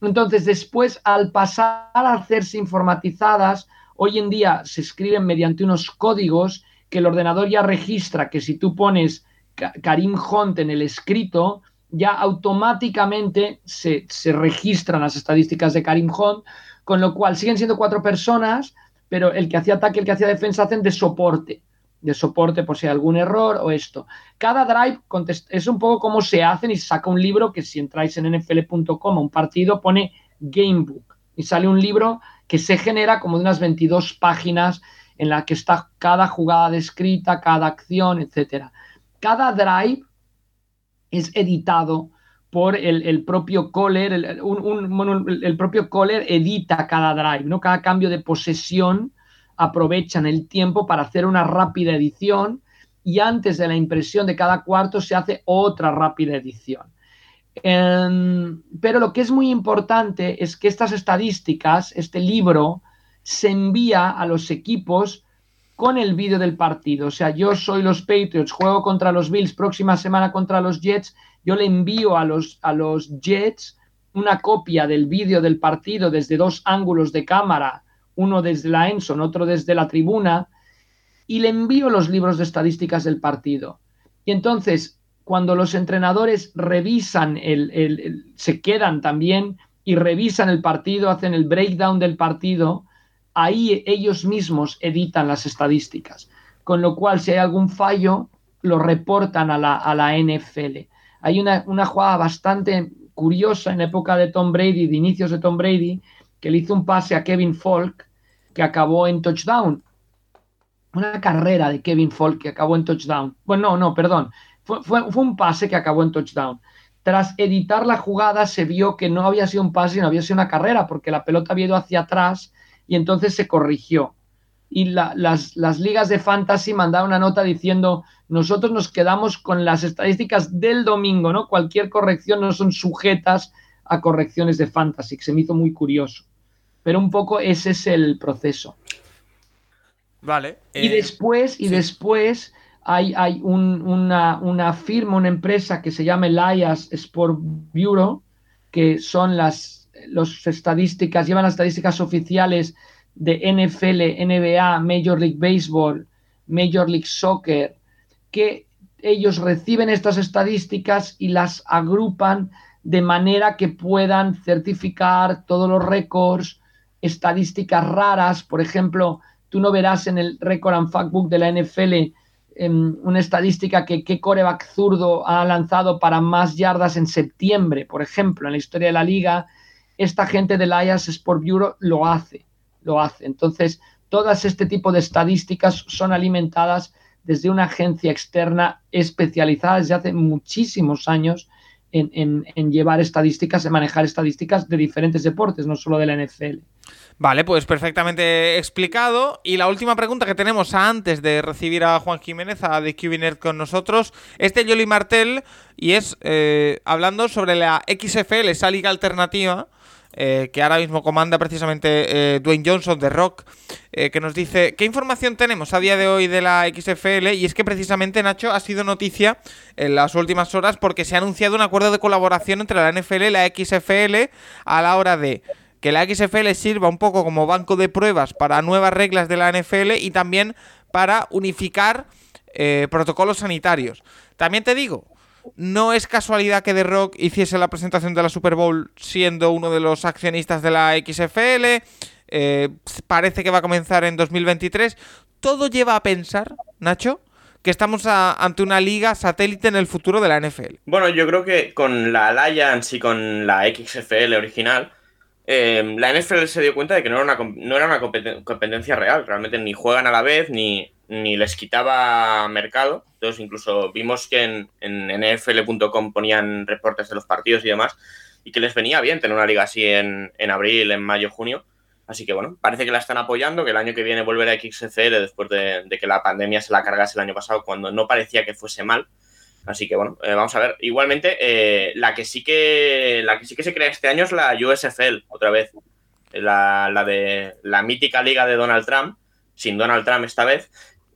B: Entonces, después, al pasar a hacerse informatizadas, hoy en día se escriben mediante unos códigos que el ordenador ya registra que si tú pones Karim Hunt en el escrito, ya automáticamente se, registran las estadísticas de Karim Hunt, con lo cual siguen siendo cuatro personas, pero el que hacía ataque el que hacía defensa hacen de soporte de soporte por si hay algún error o esto. Cada drive es un poco como se hacen y saca un libro que si entráis en nfl.com un partido pone Gamebook y sale un libro que se genera como de unas 22 páginas en la que está cada jugada descrita, cada acción, etc. Cada drive es editado por el, propio caller, el, el propio caller edita cada drive, ¿no? Cada cambio de posesión aprovechan el tiempo para hacer una rápida edición y antes de la impresión de cada cuarto se hace otra rápida edición. Em, pero lo que es muy importante es que estas estadísticas, este libro, se envía a los equipos con el vídeo del partido. O sea, yo soy los Patriots, juego contra los Bills, próxima semana contra los Jets, yo le envío a los, a los Jets una copia del vídeo del partido desde dos ángulos de cámara uno desde la Enson, otro desde la tribuna, y le envío los libros de estadísticas del partido. Y entonces, cuando los entrenadores revisan, el, se quedan también y revisan el partido, hacen el breakdown del partido, ahí ellos mismos editan las estadísticas. Con lo cual, si hay algún fallo, lo reportan a la, a la NFL. Hay una, una jugada bastante curiosa en época de Tom Brady, de inicios de Tom Brady, que le hizo un pase a Kevin Falk que acabó en touchdown. Una carrera de Kevin Falk que acabó en touchdown. Bueno, no, no, perdón. Fue, un pase que acabó en touchdown. Tras editar la jugada se vio que no había sido un pase, sino había sido una carrera, porque la pelota había ido hacia atrás y entonces se corrigió. Y las, las ligas de fantasy mandaron una nota diciendo, nosotros nos quedamos con las estadísticas del domingo, ¿no? Cualquier corrección no son sujetas a correcciones de fantasy, que se me hizo muy curioso. Pero un poco ese es el proceso.
A: Vale.
B: y eh, después, y después hay, hay una, firma, una empresa que se llama Elias Sport Bureau, que son las los estadísticas, llevan las estadísticas oficiales de NFL, NBA, Major League Baseball, Major League Soccer, que ellos reciben estas estadísticas y las agrupan de manera que puedan certificar todos los récords, estadísticas raras. Por ejemplo, tú no verás en el Record and Fact Book de la NFL em, una estadística que qué coreback zurdo ha lanzado para más yardas en septiembre, por ejemplo, en la historia de la liga. Esta gente del IAS Sport Bureau lo hace, lo hace. Entonces, todas este tipo de estadísticas son alimentadas desde una agencia externa especializada desde hace muchísimos años en, llevar estadísticas, en manejar estadísticas de diferentes deportes, no solo de la NFL.
A: Vale, pues perfectamente explicado. Y la última pregunta que tenemos antes de recibir a Juan Jiménez, a The QB con nosotros, es de Yoli Martel y es eh, hablando sobre la XFL, esa liga alternativa eh, que ahora mismo comanda precisamente eh, Dwayne Johnson de Rock, eh, que nos dice, ¿qué información tenemos a día de hoy de la XFL? Y es que precisamente, Nacho, ha sido noticia en las últimas horas porque se ha anunciado un acuerdo de colaboración entre la NFL y la XFL a la hora de que la XFL sirva un poco como banco de pruebas para nuevas reglas de la NFL y también para unificar protocolos sanitarios. También te digo, no es casualidad que The Rock hiciese la presentación de la Super Bowl siendo uno de los accionistas de la XFL. Eh, parece que va a comenzar en 2023. Todo lleva a pensar, Nacho, que estamos ante una liga satélite en el futuro de la NFL.
C: Bueno, yo creo que con la Alliance y con la XFL original, eh, la NFL se dio cuenta de que no era una, no era una competencia real. Realmente ni juegan a la vez, ni, ni les quitaba mercado. Entonces, incluso vimos que en, en NFL.com ponían reportes de los partidos y demás, y que les venía bien tener una liga así en, abril, en mayo, junio. Así que bueno, parece que la están apoyando, que el año que viene vuelve a XFL después de, que la pandemia se la cargase el año pasado, cuando no parecía que fuese mal. Así que bueno, eh, vamos a ver. Igualmente, eh, la que sí que la que sí que se crea este año es la USFL, otra vez. La, la de la mítica liga de Donald Trump, sin Donald Trump esta vez,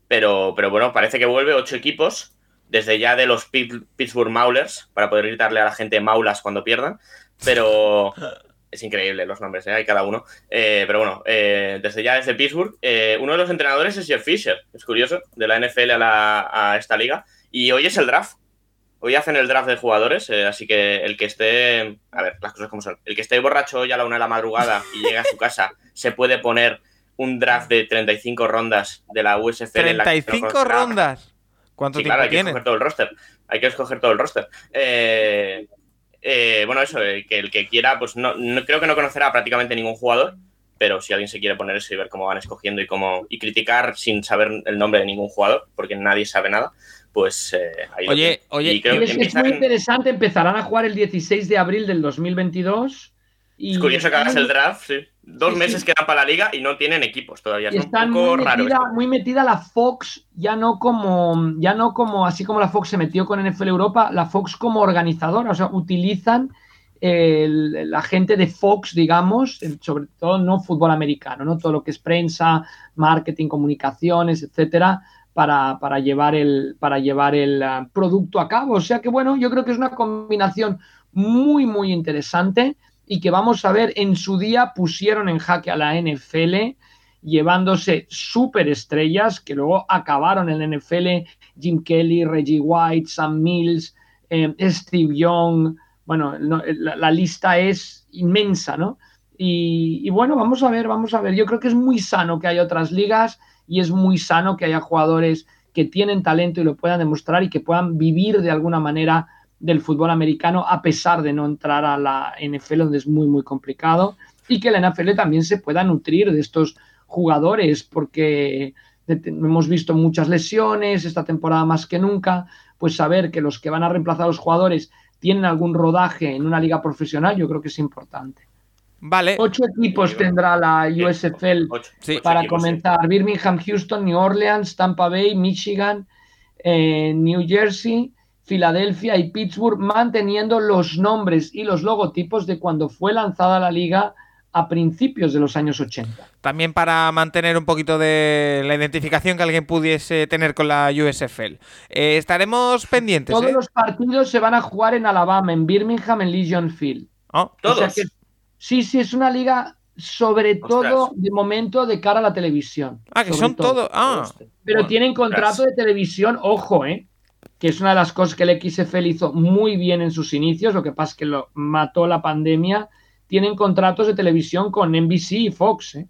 C: pero, pero bueno, parece que vuelve ocho equipos, desde ya de los Pittsburgh Maulers, para poder gritarle a la gente Maulas cuando pierdan. Pero es increíble los nombres, ¿eh? hay cada uno. Eh, pero bueno, eh, desde ya desde Pittsburgh, uno de los entrenadores es Jeff Fisher, es curioso, de la NFL a, a esta liga. Y hoy es el draft. Hoy hacen el draft de jugadores, así que el que esté, a ver, las cosas como son, el que esté borracho hoy a la una de la madrugada y llegue a su casa, se puede poner un draft de 35 rondas de la USFL.
A: 35 rondas. ¿Cuánto tiempo
C: claro, hay
A: que
C: escoger todo el roster. Hay que escoger todo el roster. Eh, eh, bueno, eso, eh, que el que quiera, pues no, creo que no conocerá prácticamente ningún jugador, pero si alguien se quiere poner eso y ver cómo van escogiendo y cómo y criticar sin saber el nombre de ningún jugador, porque nadie sabe nada, pues ahí
A: Oye, oye,
B: es, muy interesante, empezarán a jugar el 16 de abril del 2022
C: es curioso que hagas el draft, sí. Dos meses quedan para la liga y no tienen equipos todavía. Es
B: Están muy, metida, muy metida la Fox, ya no como, ya no como, así como la Fox se metió con NFL Europa, la Fox como organizadora, o sea, utilizan la gente de Fox, digamos, sobre todo no fútbol americano, ¿no? Todo lo que es prensa, marketing, comunicaciones, etcétera, para, para, llevar el, para llevar el ah, producto a cabo. O sea que, bueno, yo creo que es una combinación muy, muy interesante y que vamos a ver en su día pusieron en jaque a la NFL llevándose superestrellas que luego acabaron en la NFL, Jim Kelly, Reggie White, Sam Mills, eh, Steve Young, bueno, la, lista es inmensa, ¿no? Y, y, bueno, vamos a ver, vamos a ver, yo creo que es muy sano que haya otras ligas y es muy sano que haya jugadores que tienen talento y lo puedan demostrar y que puedan vivir de alguna manera del fútbol americano a pesar de no entrar a la NFL donde es muy muy complicado y que la NFL también se pueda nutrir de estos jugadores porque hemos visto muchas lesiones esta temporada más que nunca pues saber que los que van a reemplazar a los jugadores tienen algún rodaje en una liga profesional yo creo que es importante.
A: Vale.
B: Ocho equipos tendrá la USFL para comenzar. Birmingham, Houston, New Orleans, Tampa Bay, Michigan, eh, New Jersey, Filadelfia y Pittsburgh, manteniendo los nombres y los logotipos de cuando fue lanzada la liga a principios de los años 80.
A: También para mantener un poquito de la identificación que alguien pudiese tener con la USFL. Eh, estaremos pendientes.
B: Todos
A: ¿eh?
B: los partidos se van a jugar en Alabama, en Birmingham, en Legion Field.
A: Oh,
C: todos.
B: sí, sí, es una liga sobre todo de momento de cara a la televisión.
A: Ah, que son todos. Ah.
B: Pero tienen contrato de televisión, ojo, ¿eh? Que es una de las cosas que el XFL hizo muy bien en sus inicios, lo que pasa es que lo mató la pandemia, tienen contratos de televisión con NBC y Fox. ¿eh?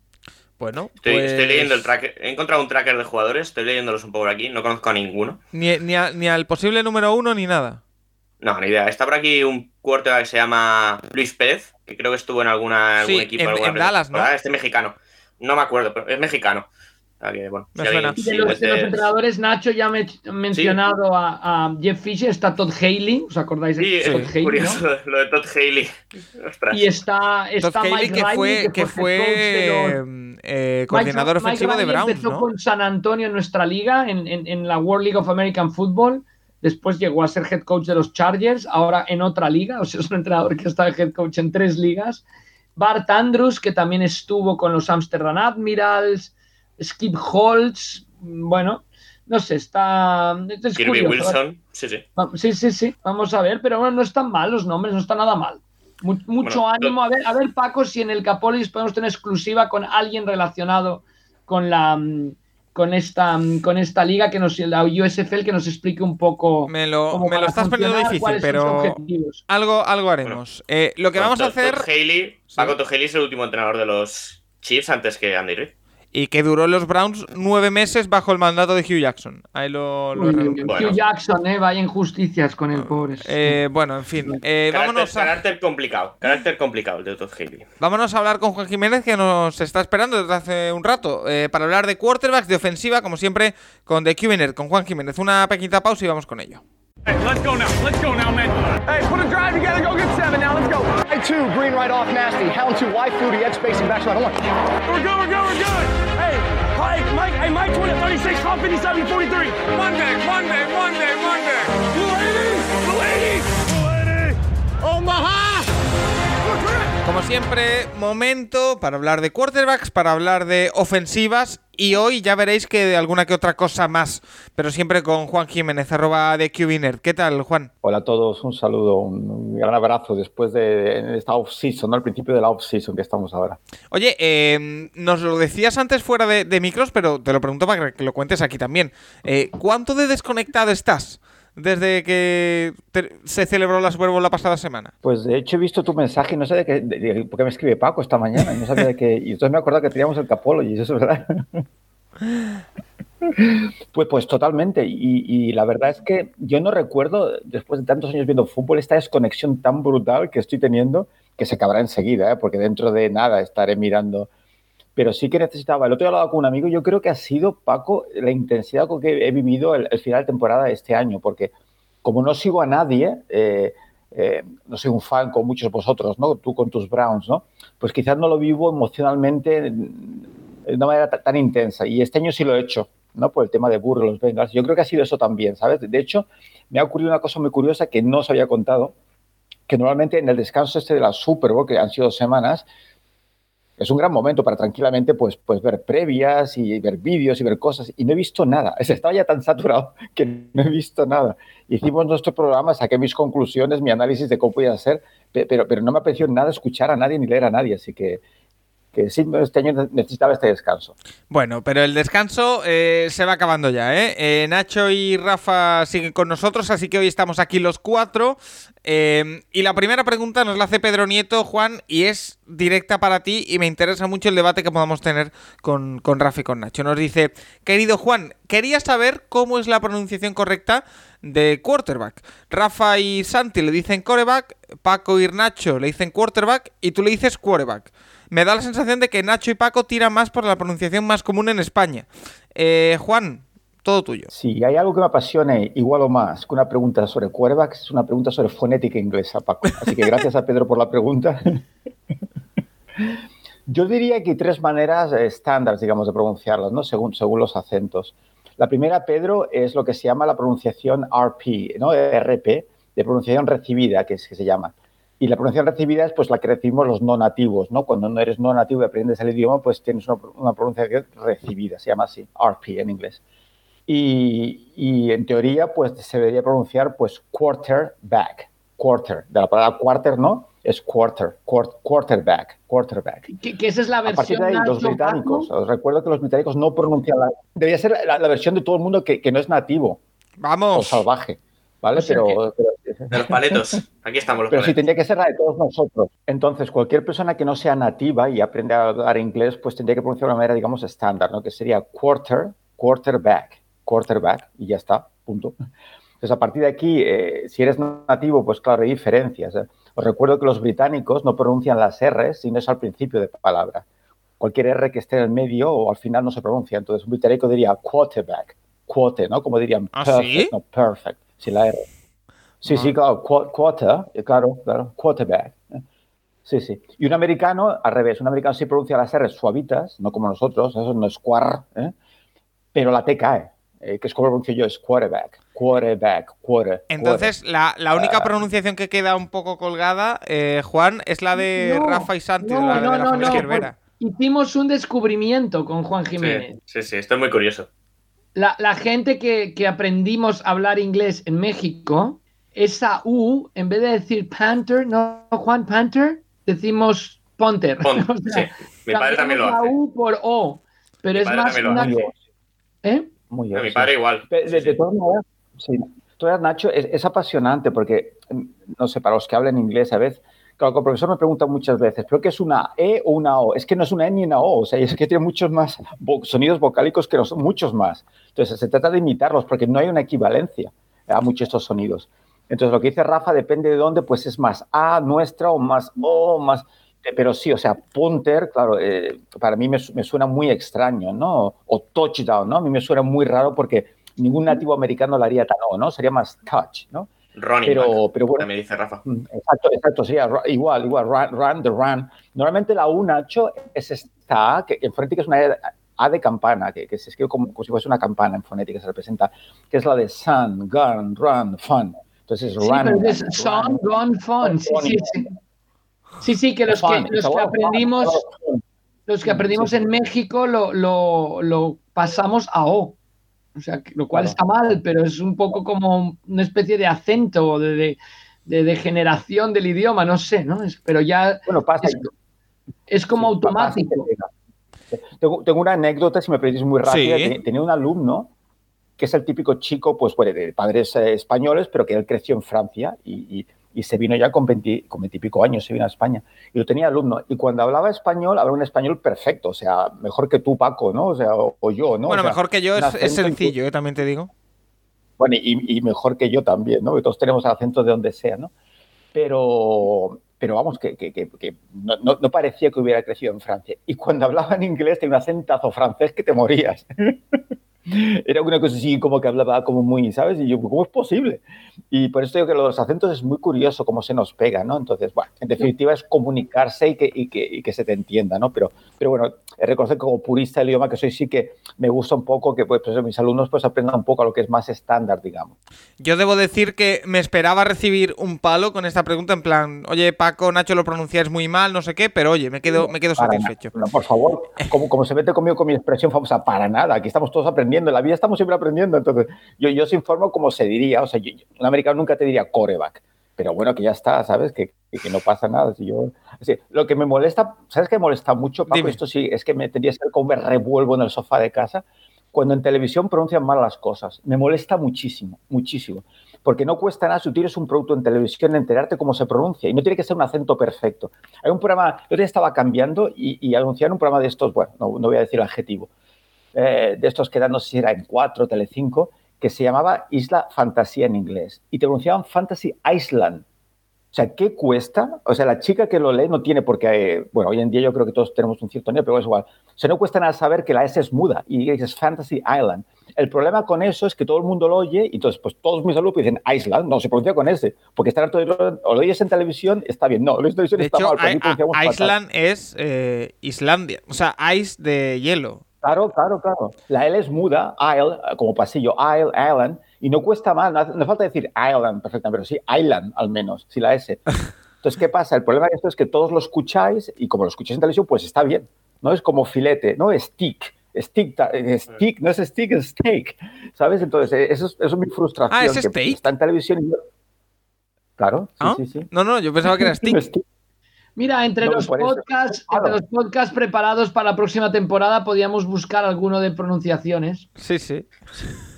A: Bueno,
C: Estoy,
A: pues,
C: estoy leyendo el tracker. He encontrado un tracker de jugadores, estoy leyéndolos un poco por aquí, no conozco a ninguno.
A: Ni, ni, a- ni al posible número uno ni nada.
C: No, ni idea. Está por aquí un quarterback que se llama Luis Pérez, que creo que estuvo en alguna, algún
A: Sí,
C: equipo.
A: en-
C: alguna
A: en Dallas, ¿no?
C: Este mexicano. No me acuerdo, pero es mexicano. Que, bueno,
A: Me
C: si
A: suena.
C: alguien-
B: Y de los, de los
C: de-
B: entrenadores, Nacho ya me he mencionado a, a Jeff Fisher, está Todd Haley, ¿os acordáis de
C: Sí,
B: Todd
C: es
B: Haley?
C: curioso
B: ¿no?
C: lo de Todd Haley. Ostras.
B: Y está, está
A: Todd Haley,
B: Mike
A: que
B: Riley,
A: fue, que
B: fue los-
A: fue mm, eh, coordinador
B: Mike-
A: ofensivo
B: Mike
A: de Browns,
B: empezó
A: ¿no?
B: con San Antonio en nuestra liga, en, en- en la World League of American Football. Después llegó a ser head coach de los Chargers, ahora en otra liga. O sea, es un entrenador que está de head coach en tres ligas. Bart Andrews, que también estuvo con los Amsterdam Admirals. Skip Holtz. Bueno, no sé, está. es
C: Kirby
B: curioso.
C: Wilson. Sí, sí.
B: Sí, sí, sí, vamos a ver, pero bueno, no están mal los nombres, no está nada mal. Mu- mucho
C: Bueno,
B: ánimo. A ver, a ver, Paco, si en el Capolis podemos tener exclusiva con alguien relacionado con la mm, con esta mm, con esta liga que nos la USFL que nos explique un poco
A: Me lo,
B: cómo
A: me lo estás poniendo difícil,
B: cuáles son sus
A: pero
B: objetivos.
A: algo, algo haremos. Eh, lo que
C: Bueno,
A: vamos a hacer,
C: Haley,
A: Sí.
C: Paco Haley es el último entrenador de los Chiefs antes que Andy Reid.
A: Y que duró en los Browns nueve meses bajo el mandato de Hugh Jackson. Ahí lo, lo he
B: Uy,
A: redondeado.
C: Bueno.
B: Hugh Jackson, eh, vaya injusticias con el pobre.
A: Eh, bueno, en fin. eh,
C: Carácter,
A: vámonos, a,
C: carácter complicado. Carácter complicado el de Todd Haley.
A: vámonos a hablar con Juan Jiménez, que nos está esperando desde hace un rato, eh, para hablar de quarterbacks, de ofensiva, como siempre, con The QNet, con Juan Jiménez. Una pequeñita pausa y vamos con ello.
D: Hey, let's go now. Let's go now, man. Hey, put a drive together. Go get seven now. Let's go.
E: Right two, green right off nasty. Hound two, wide fluty, edge spacing, back right. Hold on.
D: We're good. We're good. We're good. Hey, Mike, Mike, hey, Mike 20, 36, Hawk 57, 43. Monday, Monday, Monday, Monday. Blue 80, Blue 80, Blue 80. Omaha.
A: Como siempre, momento para hablar de quarterbacks, para hablar de ofensivas y hoy ya veréis que de alguna que otra cosa más, pero siempre con Juan Jiménez, arroba de QBNerd. ¿Qué tal, Juan?
F: Hola a todos, un saludo, un gran abrazo después de esta off-season, ¿no? al principio de la off-season que estamos ahora.
A: Oye, eh, nos lo decías antes fuera de, de micros, pero te lo pregunto para que lo cuentes aquí también. Eh, ¿Cuánto de desconectado estás desde que te- se celebró la Super Bowl la pasada semana?
F: Pues de hecho he visto tu mensaje y no sé de qué, de- de- por qué me escribe Paco esta mañana y no sabía de qué, y entonces me he acordado que teníamos el Capolo y eso es verdad. Pues, pues totalmente. Y, y la verdad es que yo no recuerdo, después de tantos años viendo fútbol, esta desconexión tan brutal que estoy teniendo, que se acabará enseguida, ¿eh? porque dentro de nada estaré mirando. Pero sí que necesitaba. El otro día hablaba con un amigo, yo creo que ha sido, Paco, la intensidad con que he vivido el, el final de temporada de este año, porque como no sigo a nadie, eh, eh, no soy un fan con muchos vosotros, ¿no? Tú con tus Browns, ¿no? Pues quizás no lo vivo emocionalmente de una manera ta- tan intensa. Y este año sí lo he hecho, ¿no? Por el tema de Burro, los Bengals. Yo creo que ha sido eso también, ¿sabes? De hecho, me ha ocurrido una cosa muy curiosa que no os había contado, que normalmente en el descanso este de la Super Bowl, que han sido dos semanas, es un gran momento para tranquilamente pues, pues ver previas y ver vídeos y ver cosas. Y no he visto nada. Estaba ya tan saturado que no he visto nada. Hicimos nuestro programa, saqué mis conclusiones, mi análisis de cómo podía ser, pe- pero, pero no me apreció nada escuchar a nadie ni leer a nadie. Así que, que sí, este año necesitaba este descanso.
A: Bueno, pero el descanso eh, se va acabando ya, ¿eh? Eh, Nacho y Rafa siguen con nosotros, así que hoy estamos aquí los cuatro. Eh, y la primera pregunta nos la hace Pedro Nieto, Juan, y es directa para ti y me interesa mucho el debate que podamos tener con, con Rafa y con Nacho. Nos dice, querido Juan, quería saber cómo es la pronunciación correcta de quarterback. Rafa y Santi le dicen quarterback, Paco y Nacho le dicen quarterback y tú le dices quarterback. Me da la sensación de que Nacho y Paco tiran más por la pronunciación más común en España. Eh, Juan, todo tuyo.
F: Si hay algo que me apasione igual o más que una pregunta sobre quarterbacks, es una pregunta sobre fonética inglesa, Paco. Así que gracias a Pedro por la pregunta. Yo diría que hay tres maneras eh, estándar, digamos, de pronunciarlas, ¿no? Según, según los acentos. La primera, Pedro, es lo que se llama la pronunciación RP, ¿no? RP, de pronunciación recibida, que, es, que se llama. Y la pronunciación recibida es pues la que recibimos los no nativos, ¿no? Cuando no eres no nativo y aprendes el idioma, pues tienes una, una pronunciación recibida, se llama así, RP en inglés. Y, y, en teoría, pues se debería pronunciar pues quarterback, quarter, de la palabra quarter, ¿no? Es quarter, quart, quarterback, quarterback.
B: Que, que, esa es la versión.
F: A partir de ahí, los británicos, Paco? os recuerdo que los británicos no pronuncian la. Debería ser la, la versión de todo el mundo que, que, no es nativo.
A: Vamos.
F: O salvaje. ¿Vale?
B: O sea
F: pero,
B: que,
F: pero, ¿eh?
C: De los paletos. Aquí estamos los
F: Pero sí
C: paletos.
F: tendría que ser la de todos nosotros. Entonces, cualquier persona que no sea nativa y aprende a hablar inglés, pues tendría que pronunciar de una manera, digamos, estándar, ¿no? Que sería quarter, quarterback, quarterback, y ya está, punto. Entonces, a partir de aquí, eh, si eres nativo, pues claro, hay diferencias. ¿eh? Os recuerdo que los británicos no pronuncian las R, sino es al principio de palabra. Cualquier R que esté en el medio o al final no se pronuncia. Entonces, un británico diría quarterback, quote, ¿no? Como dirían
A: ¿Ah,
F: perfect,
A: sí?
F: no perfect, sin la R. Sí, sí, claro, qu- quarter, eh, claro, claro, quarterback. Sí, sí. Y un americano, al revés, un americano sí pronuncia las R suavitas, no como nosotros, eso no es quar, ¿eh? pero la T cae, eh, que es como lo pronuncio yo, es quarterback, quarterback, quarter.
A: Entonces, la, la
B: Ah.
A: única pronunciación que queda un poco colgada, eh, Juan, es la de
B: No,
A: Rafa y Santi,
B: no,
A: de la, de
B: no,
A: la
B: no,
A: familia
B: no,
A: Cervera.
B: Hicimos un descubrimiento con Juan Jiménez.
C: Sí, sí, sí, estoy muy curioso.
B: La, la gente que, que aprendimos a hablar inglés en México, esa U, en vez de decir Panther, no, Juan Panther, decimos Ponter.
C: Pon-
B: O sea,
C: sí. Mi padre también lo hace.
B: la U por O, pero
C: Mi
B: es más una... ¿Eh?
F: muy bien,
C: A mi
F: sí.
C: padre igual.
F: De,
C: Sí,
F: de-
C: sí.
F: de todas maneras, sí. De todas maneras, Nacho, es, es apasionante porque, no sé, para los que hablan inglés a veces, claro, el profesor me pregunta muchas veces, ¿pero qué es una E o una O? Es que no es una E ni una O, o sea, es que tiene muchos más vo- sonidos vocálicos que los, muchos más. Entonces, se trata de imitarlos porque no hay una equivalencia a muchos de estos sonidos. Entonces, lo que dice Rafa depende de dónde, pues es más A nuestra o más O, más... Pero sí, o sea, punter, claro, eh, para mí me, me suena muy extraño, ¿no? O touchdown, ¿no? A mí me suena muy raro porque ningún nativo americano lo haría tan O, ¿no? Sería más touch, ¿no?
C: Ronnie
F: Pero, pero bueno,
C: también dice Rafa.
F: Mm, Exacto, exacto, ru- igual, igual, run, run, the run. Normalmente la U, Nacho, es esta A, que en fonética es una E- A de campana, que, que se escribe como, como si fuese una campana en fonética, se representa, que es la de sun, gun, run, fun. Entonces,
B: Sí,
F: run.
B: pero es
F: run,
B: Song Gone Fun. Sí, sí, sí. Sí, sí, que los que, los aprendimos, los que aprendimos
F: Sí.
B: en México lo, lo, lo pasamos a O. O sea, lo cual
F: Claro.
B: está mal, pero es un poco como una especie de acento, de, de, de degeneración del idioma, no sé, ¿no? Es- pero ya
F: Bueno, pasa.
B: es, es como automático.
F: Tengo, tengo una anécdota, si me permitís muy rápida.
A: Sí.
F: Tenía un alumno que es el típico chico, pues, bueno, de padres eh, españoles, pero que él creció en Francia y, y- y se vino ya con 20, con 20 y pico años, se vino a España. Y lo tenía alumno. Y cuando hablaba español, hablaba un español perfecto, o sea, mejor que tú, Paco, ¿no? O sea, o, o yo, ¿no?
A: bueno,
F: O sea,
A: mejor que yo es, es sencillo, eh, también te digo.
F: bueno, y, y mejor que yo también, ¿no? Que todos tenemos acento de donde sea, ¿no? Pero, pero vamos, que, que- que- que no, no- no parecía que hubiera crecido en Francia. Y cuando hablaba en inglés tenía un acentazo francés que te morías. Era una cosa así como que hablaba como muy, ¿sabes? Y yo, ¿cómo es posible? Y por eso digo que los acentos es muy curioso cómo se nos pega, ¿no? Entonces, bueno, en definitiva es comunicarse y que, y que, y que se te entienda, ¿no? Pero, pero bueno, reconocer como purista del idioma que soy, sí que me gusta un poco que pues, pues, mis alumnos pues aprendan un poco a lo que es más estándar, digamos.
A: Yo debo decir que me esperaba recibir un palo con esta pregunta, en plan, oye, Paco, Nacho, lo pronunciáis muy mal, no sé qué, pero oye, me quedo, me quedo satisfecho.
F: No, por favor, como, como se mete conmigo con mi expresión famosa, para nada, aquí estamos todos aprendiendo, en la vida estamos siempre aprendiendo, entonces yo, yo os informo como se diría, o sea, yo- un americano nunca te diría coreback, pero bueno, que ya está, ¿sabes? Que, que, que no pasa nada. Si yo, sí, lo que me molesta, ¿sabes qué me molesta mucho, Paco?
A: Dime.
F: Esto sí, es que me tendría que ser como me revuelvo en el sofá de casa, cuando en televisión pronuncian mal las cosas. Me molesta muchísimo, muchísimo. Porque no cuesta nada si tienes un producto en televisión enterarte cómo se pronuncia. Y no tiene que ser un acento perfecto. Hay un programa, yo ya estaba cambiando y, y anunciaron un programa de estos, bueno, no, no voy a decir el adjetivo, eh, de estos que eran, no sé si era en 4, Telecinco, que se llamaba Isla Fantasía en inglés. Y te pronunciaban Fantasy Island. O sea, ¿qué cuesta? O sea, la chica que lo lee no tiene por qué. eh, bueno, hoy en día yo creo que todos tenemos un cierto nivel, pero es igual. O sea, no cuesta nada saber que la S es muda y dices Fantasy Island. El problema con eso es que todo el mundo lo oye y entonces, pues todos mis alumnos dicen Island, no se pronuncia con S, porque está harto de lo, o lo oyes en televisión, está bien. No, lo oyes en televisión
A: De
F: está
A: hecho,
F: mal, porque fatal.
A: Island es eh, Islandia, o sea, ice de hielo.
F: Claro, claro, claro. La L es muda, Isle, como pasillo, Isle, Island, y no cuesta mal, no, hace- no falta decir Island perfectamente, pero sí Island al menos, sí la S. Entonces, ¿qué pasa? El problema de esto es que todos lo escucháis y como lo escucháis en televisión, pues está bien. No es como filete, no es stick. Stick, eh, stick, no es stick, es steak. ¿Sabes? Entonces, eh, eso es, eso es mi frustración.
A: Ah, ¿es
F: que
A: steak?
F: Está en televisión y yo- Claro, sí,
A: ¿Ah?
F: sí, sí.
A: No, no, yo pensaba que era stick.
B: Mira, entre,
F: No,
B: los podcasts,
F: Claro.
B: entre los podcasts preparados para la próxima temporada podíamos buscar alguno de pronunciaciones.
A: Sí, sí.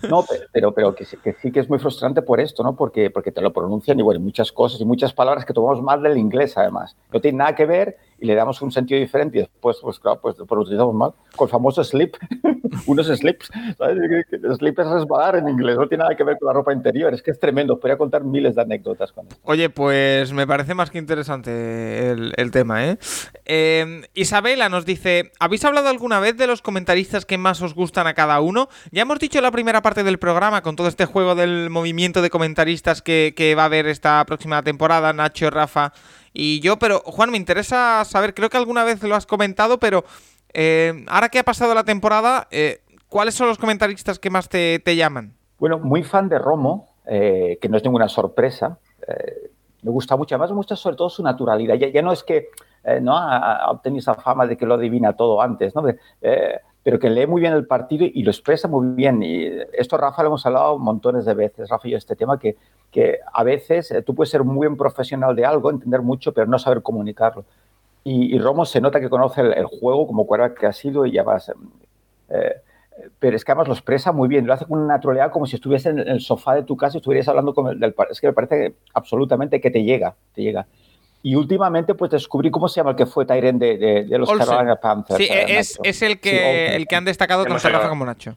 F: No, pe- pero, pero que, sí- que sí que es muy frustrante por esto, ¿no? Porque, porque te lo pronuncian y bueno, muchas cosas y muchas palabras que tomamos mal del inglés, además. No tiene nada que ver y le damos un sentido diferente y después, pues claro, pues lo pronunciamos mal. Con el famoso slip, unos slips, ¿sabes? Slip es resbalar en inglés, no tiene nada que ver con la ropa interior. Es que es tremendo, os podría contar miles de anécdotas con.
A: Oye, pues me parece más que interesante el, tema, ¿eh? Eh, Isabela nos dice, ¿habéis hablado alguna vez de los comentaristas que más os gustan a cada uno? Ya hemos dicho la primera parte del programa con todo este juego del movimiento de comentaristas que, que va a haber esta próxima temporada, Nacho, Rafa y yo, pero Juan, me interesa saber, creo que alguna vez lo has comentado, pero eh, ahora que ha pasado la temporada, eh, ¿cuáles son los comentaristas que más te, te llaman?
F: Bueno, muy fan de Romo, eh, que no es ninguna sorpresa. Eh, me gusta mucho, además me gusta sobre todo su naturalidad. Ya, ya no es que eh, no ha, ha obtenido esa fama de que lo adivina todo antes, ¿no? De- eh, pero que lee muy bien el partido y lo expresa muy bien. Y esto, Rafa, lo hemos hablado montones de veces, Rafa y yo, este tema, que, que a veces eh, tú puedes ser muy buen profesional de algo, entender mucho, pero no saber comunicarlo. Y, y Romo se nota que conoce el, el juego como cuerda que ha sido y ya vas... eh, pero es que además lo expresa muy bien, lo hace con una naturalidad como si estuviese en el sofá de tu casa y estuvieras hablando con el del Es que me parece absolutamente que te llega, te llega. Y últimamente pues descubrí cómo se llama el que fue Tyren de, de, de los
A: Olsen.
F: Carolina Panthers.
A: Sí, es, el que, el que han destacado tanto Rafa como Nacho.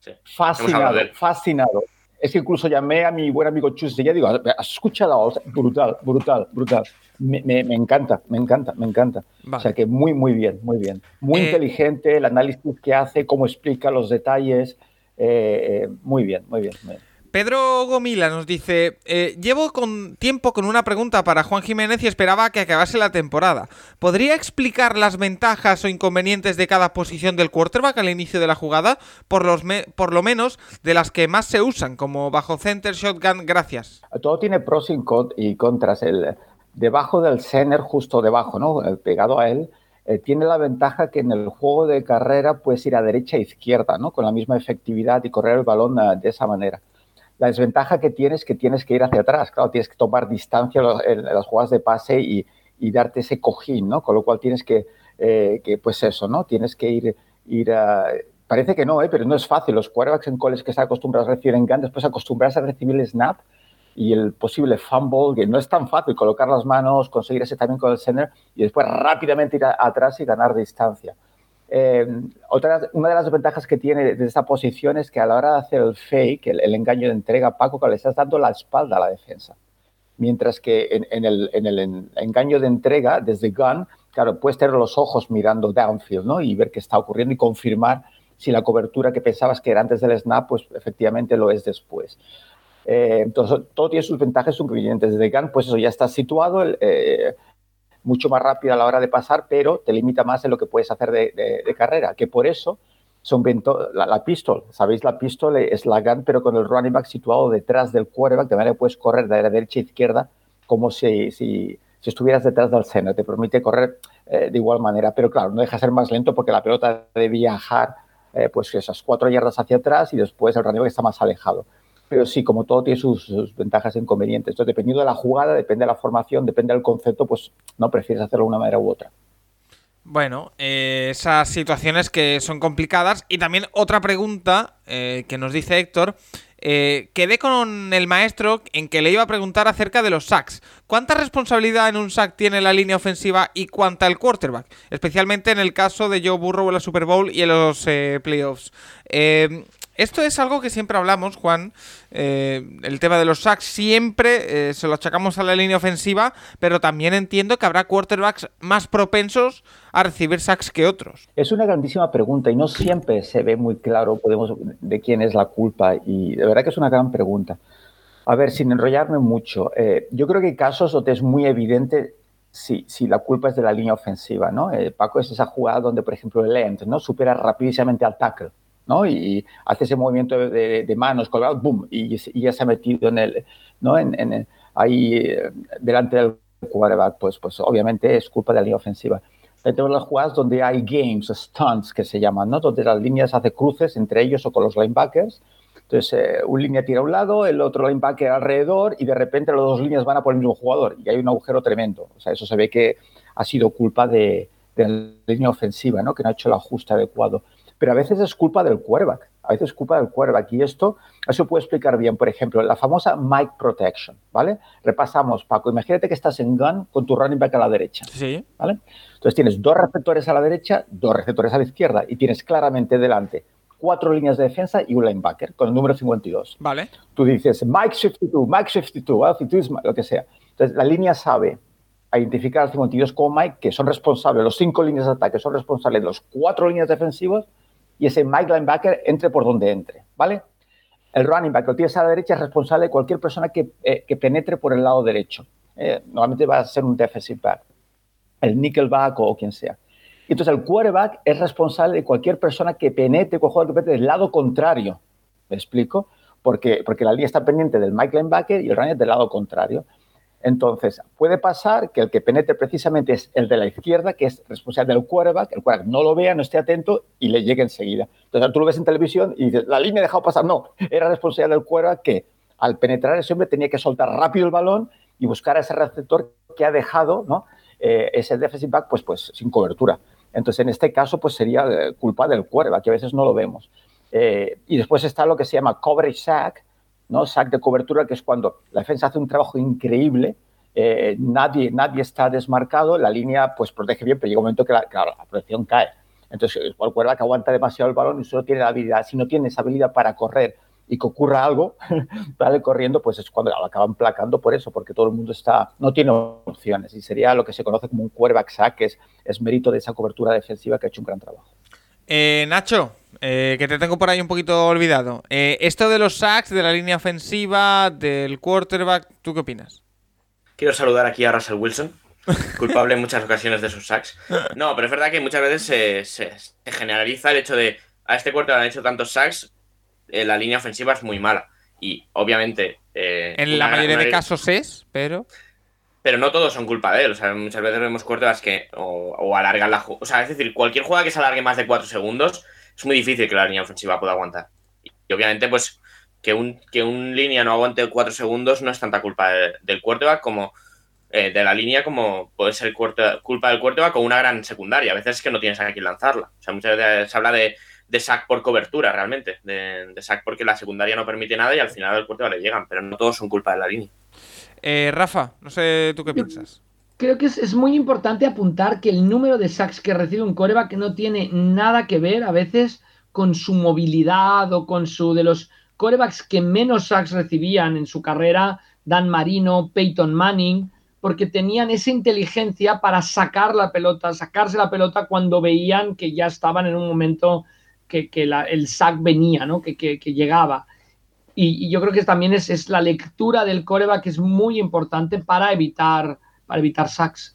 C: Sí.
F: Fascinado, fascinado. Es que incluso llamé a mi buen amigo Chus y ya digo, ¿has escuchado? a Olsen? Brutal, brutal, brutal. Me, me- me encanta, me encanta, me encanta.
A: Vale.
F: O sea que muy, muy bien, muy bien. Muy
A: Eh,
F: inteligente, el análisis que hace, cómo explica los detalles. eh, eh, muy bien, muy bien. muy bien.
A: Pedro Gomila nos dice, eh, llevo con tiempo con una pregunta para Juan Jiménez y esperaba que acabase la temporada. ¿Podría explicar las ventajas o inconvenientes de cada posición del quarterback al inicio de la jugada? Por, los me- por lo menos de las que más se usan, como bajo center, shotgun, gracias.
F: Todo tiene pros y con- y contras. El, debajo del center, justo debajo, ¿no? Eh, pegado a él, eh, tiene la ventaja que en el juego de carrera puedes ir a derecha e izquierda, ¿no? Con la misma efectividad y correr el balón de esa manera. La desventaja que tienes es que tienes que ir hacia atrás, claro, tienes que tomar distancia en, las jugadas de pase y, darte ese cojín, ¿no? Con lo cual tienes que, eh, que pues eso, ¿no? Tienes que ir, ir a... Parece que no, ¿eh? pero no es fácil. Los quarterbacks en coles que están acostumbrados a recibir en GAN, después acostumbrarse a recibir el snap y el posible fumble, que no es tan fácil colocar las manos, conseguir ese también con el center y después rápidamente ir atrás y ganar distancia. Eh, otra, una de las ventajas que tiene de esta posición es que a la hora de hacer el fake, el, el engaño de entrega, Paco, que le estás dando la espalda a la defensa. Mientras que en, en el, en el en- engaño de entrega, desde gun, claro, puedes tener los ojos mirando downfield ¿no? y ver qué está ocurriendo y confirmar si la cobertura que pensabas que era antes del snap, pues efectivamente lo es después. Eh, entonces, todo tiene sus ventajas sus inconvenientes. Desde gun, pues eso ya está situado, el, eh, mucho más rápido a la hora de pasar, pero te limita más en lo que puedes hacer de, carrera, que por eso son la, la pistol, sabéis, la pistol es la gun, pero con el running back situado detrás del quarterback, de manera que puedes correr de la derecha a izquierda como si, si, si estuvieras detrás del center, te permite correr eh, de igual manera, pero claro, no deja de ser más lento porque la pelota debe viajar eh, pues esas cuatro yardas hacia atrás y después el running back está más alejado. Pero sí, como todo tiene sus, ventajas e inconvenientes. Entonces, dependiendo de la jugada, depende de la formación, depende del concepto, pues no prefieres hacerlo de una manera u otra.
A: Bueno, eh, esas situaciones que son complicadas. Y también otra pregunta eh, que nos dice Héctor. eh, quedé con el maestro en que le iba a preguntar acerca de los sacks. ¿Cuánta responsabilidad en un sack tiene la línea ofensiva y cuánta el quarterback? Especialmente en el caso de Joe Burrow en la Super Bowl y en los eh, playoffs. Esto es algo que siempre hablamos, Juan. eh, el tema de los sacks siempre eh, se lo achacamos a la línea ofensiva, pero también entiendo que habrá quarterbacks más propensos a recibir sacks que otros.
F: Es una grandísima pregunta y no siempre se ve muy claro podemos, de quién es la culpa y de verdad que es una gran pregunta. A ver, sin enrollarme mucho, eh, yo creo que hay casos donde es muy evidente si, si la culpa es de la línea ofensiva, ¿no? Paco es esa jugada donde, por ejemplo, el end, ¿no? Supera rapidísimamente al tackle, ¿no? Y hace ese movimiento de, de- de manos colgados, ¡boom! Y, y ya se ha metido en el, ¿no? En, en- ahí eh, delante del quarterback, pues, pues obviamente es culpa de la línea ofensiva. También tenemos las jugadas donde hay games, stunts que se llaman, ¿no? Donde las líneas hace cruces entre ellos o con los linebackers Entonces, eh, un línea tira a un lado, el otro linebacker alrededor y de repente las dos líneas van a por el mismo jugador y hay un agujero tremendo. O sea, eso se ve que ha sido culpa de, de la línea ofensiva, ¿no? que no ha hecho el ajuste adecuado. Pero a veces es culpa del quarterback, a veces es culpa del quarterback. Y esto, eso puedo explicar bien. Por ejemplo, la famosa mic protection, ¿vale? Repasamos, Paco. Imagínate que estás en gun con tu running back a la derecha,
A: Sí.
F: ¿vale? Entonces tienes dos receptores a la derecha, dos receptores a la izquierda y tienes claramente delante cuatro líneas de defensa y un linebacker con el número 52
A: Vale.
F: tú dices Mike 52, Mike 52, ah, 52, lo que sea. Entonces, la línea sabe identificar al 52 como Mike, que son responsables, los cinco líneas de ataque son responsables de los cuatro líneas defensivas, y ese Mike linebacker entre por donde entre, ¿vale? El running back lo tienes a la derecha es responsable de cualquier persona que, eh, que penetre por el lado derecho. Eh, normalmente va a ser un defensive back, el nickelback o quien sea. Entonces, el quarterback es responsable de cualquier persona que penetre, cualquier jugador que penetre del lado contrario. ¿Me explico? Porque, porque la línea está pendiente del Mike linebacker y el runner del lado contrario. Entonces, puede pasar que el que penetre precisamente es el de la izquierda, que es responsable del quarterback, el quarterback no lo vea, no esté atento y le llegue enseguida. Entonces, tú lo ves en televisión y dices, la línea ha dejado pasar. No, era responsabilidad del quarterback que al penetrar ese hombre tenía que soltar rápido el balón y buscar a ese receptor que ha dejado ¿no? Eh, ese defensive back pues, pues, sin cobertura. Entonces, en este caso, pues sería eh, culpa del quarterback, que a veces no lo vemos. Eh, y después está lo que se llama coverage sack, ¿no? Sack de cobertura, que es cuando la defensa hace un trabajo increíble, eh, nadie, nadie está desmarcado, la línea pues protege bien, pero llega un momento que la, la protección cae. Entonces, el quarterback aguanta demasiado el balón y solo tiene la habilidad, si no tiene esa habilidad para correr y que ocurra algo, sale corriendo, pues es cuando acaban placando por eso, porque todo el mundo está, no tiene opciones y sería lo que se conoce como un quarterback sack, que es mérito de esa cobertura defensiva que ha hecho un gran trabajo.
A: Eh, Nacho, eh, que te tengo por ahí un poquito olvidado. Eh, esto de los sacks, de la línea ofensiva, del quarterback, ¿tú qué opinas?
C: Quiero saludar aquí a Russell Wilson, culpable en muchas ocasiones de sus sacks. No, pero es verdad que muchas veces se, se- se generaliza el hecho de a este cuarto le han hecho tantos sacks, eh, la línea ofensiva es muy mala. Y obviamente.
A: En la mayoría de casos es, pero.
C: Pero no todos son culpa de él. O sea, muchas veces vemos quarterbacks que o, o alargan la. O sea, es decir, cualquier jugada que se alargue más de 4 segundos es muy difícil que la línea ofensiva pueda aguantar. Y, obviamente, pues, que un, que un línea no aguante 4 segundos no es tanta culpa de- del quarterback como eh, de la línea como puede ser culpa del quarterback con una gran secundaria. A veces es que no tienes a quién lanzarla. O sea, muchas veces se habla de, de sack por cobertura realmente. De, de sack porque la secundaria no permite nada y al final al quarterback le llegan. Pero no todos son culpa de la línea.
A: Eh, Rafa, no sé tú qué piensas.
B: Creo que es, es muy importante apuntar que el número de sacks que recibe un coreback no tiene nada que ver a veces con su movilidad o con su de los corebacks que menos sacks recibían en su carrera, Dan Marino, Peyton Manning, porque tenían esa inteligencia para sacar la pelota, sacarse la pelota cuando veían que ya estaban en un momento que, que la- el sack venía, ¿no? que, que- que llegaba. Y, y yo creo que también es, es la lectura del coreback que es muy importante para evitar, para evitar sacks.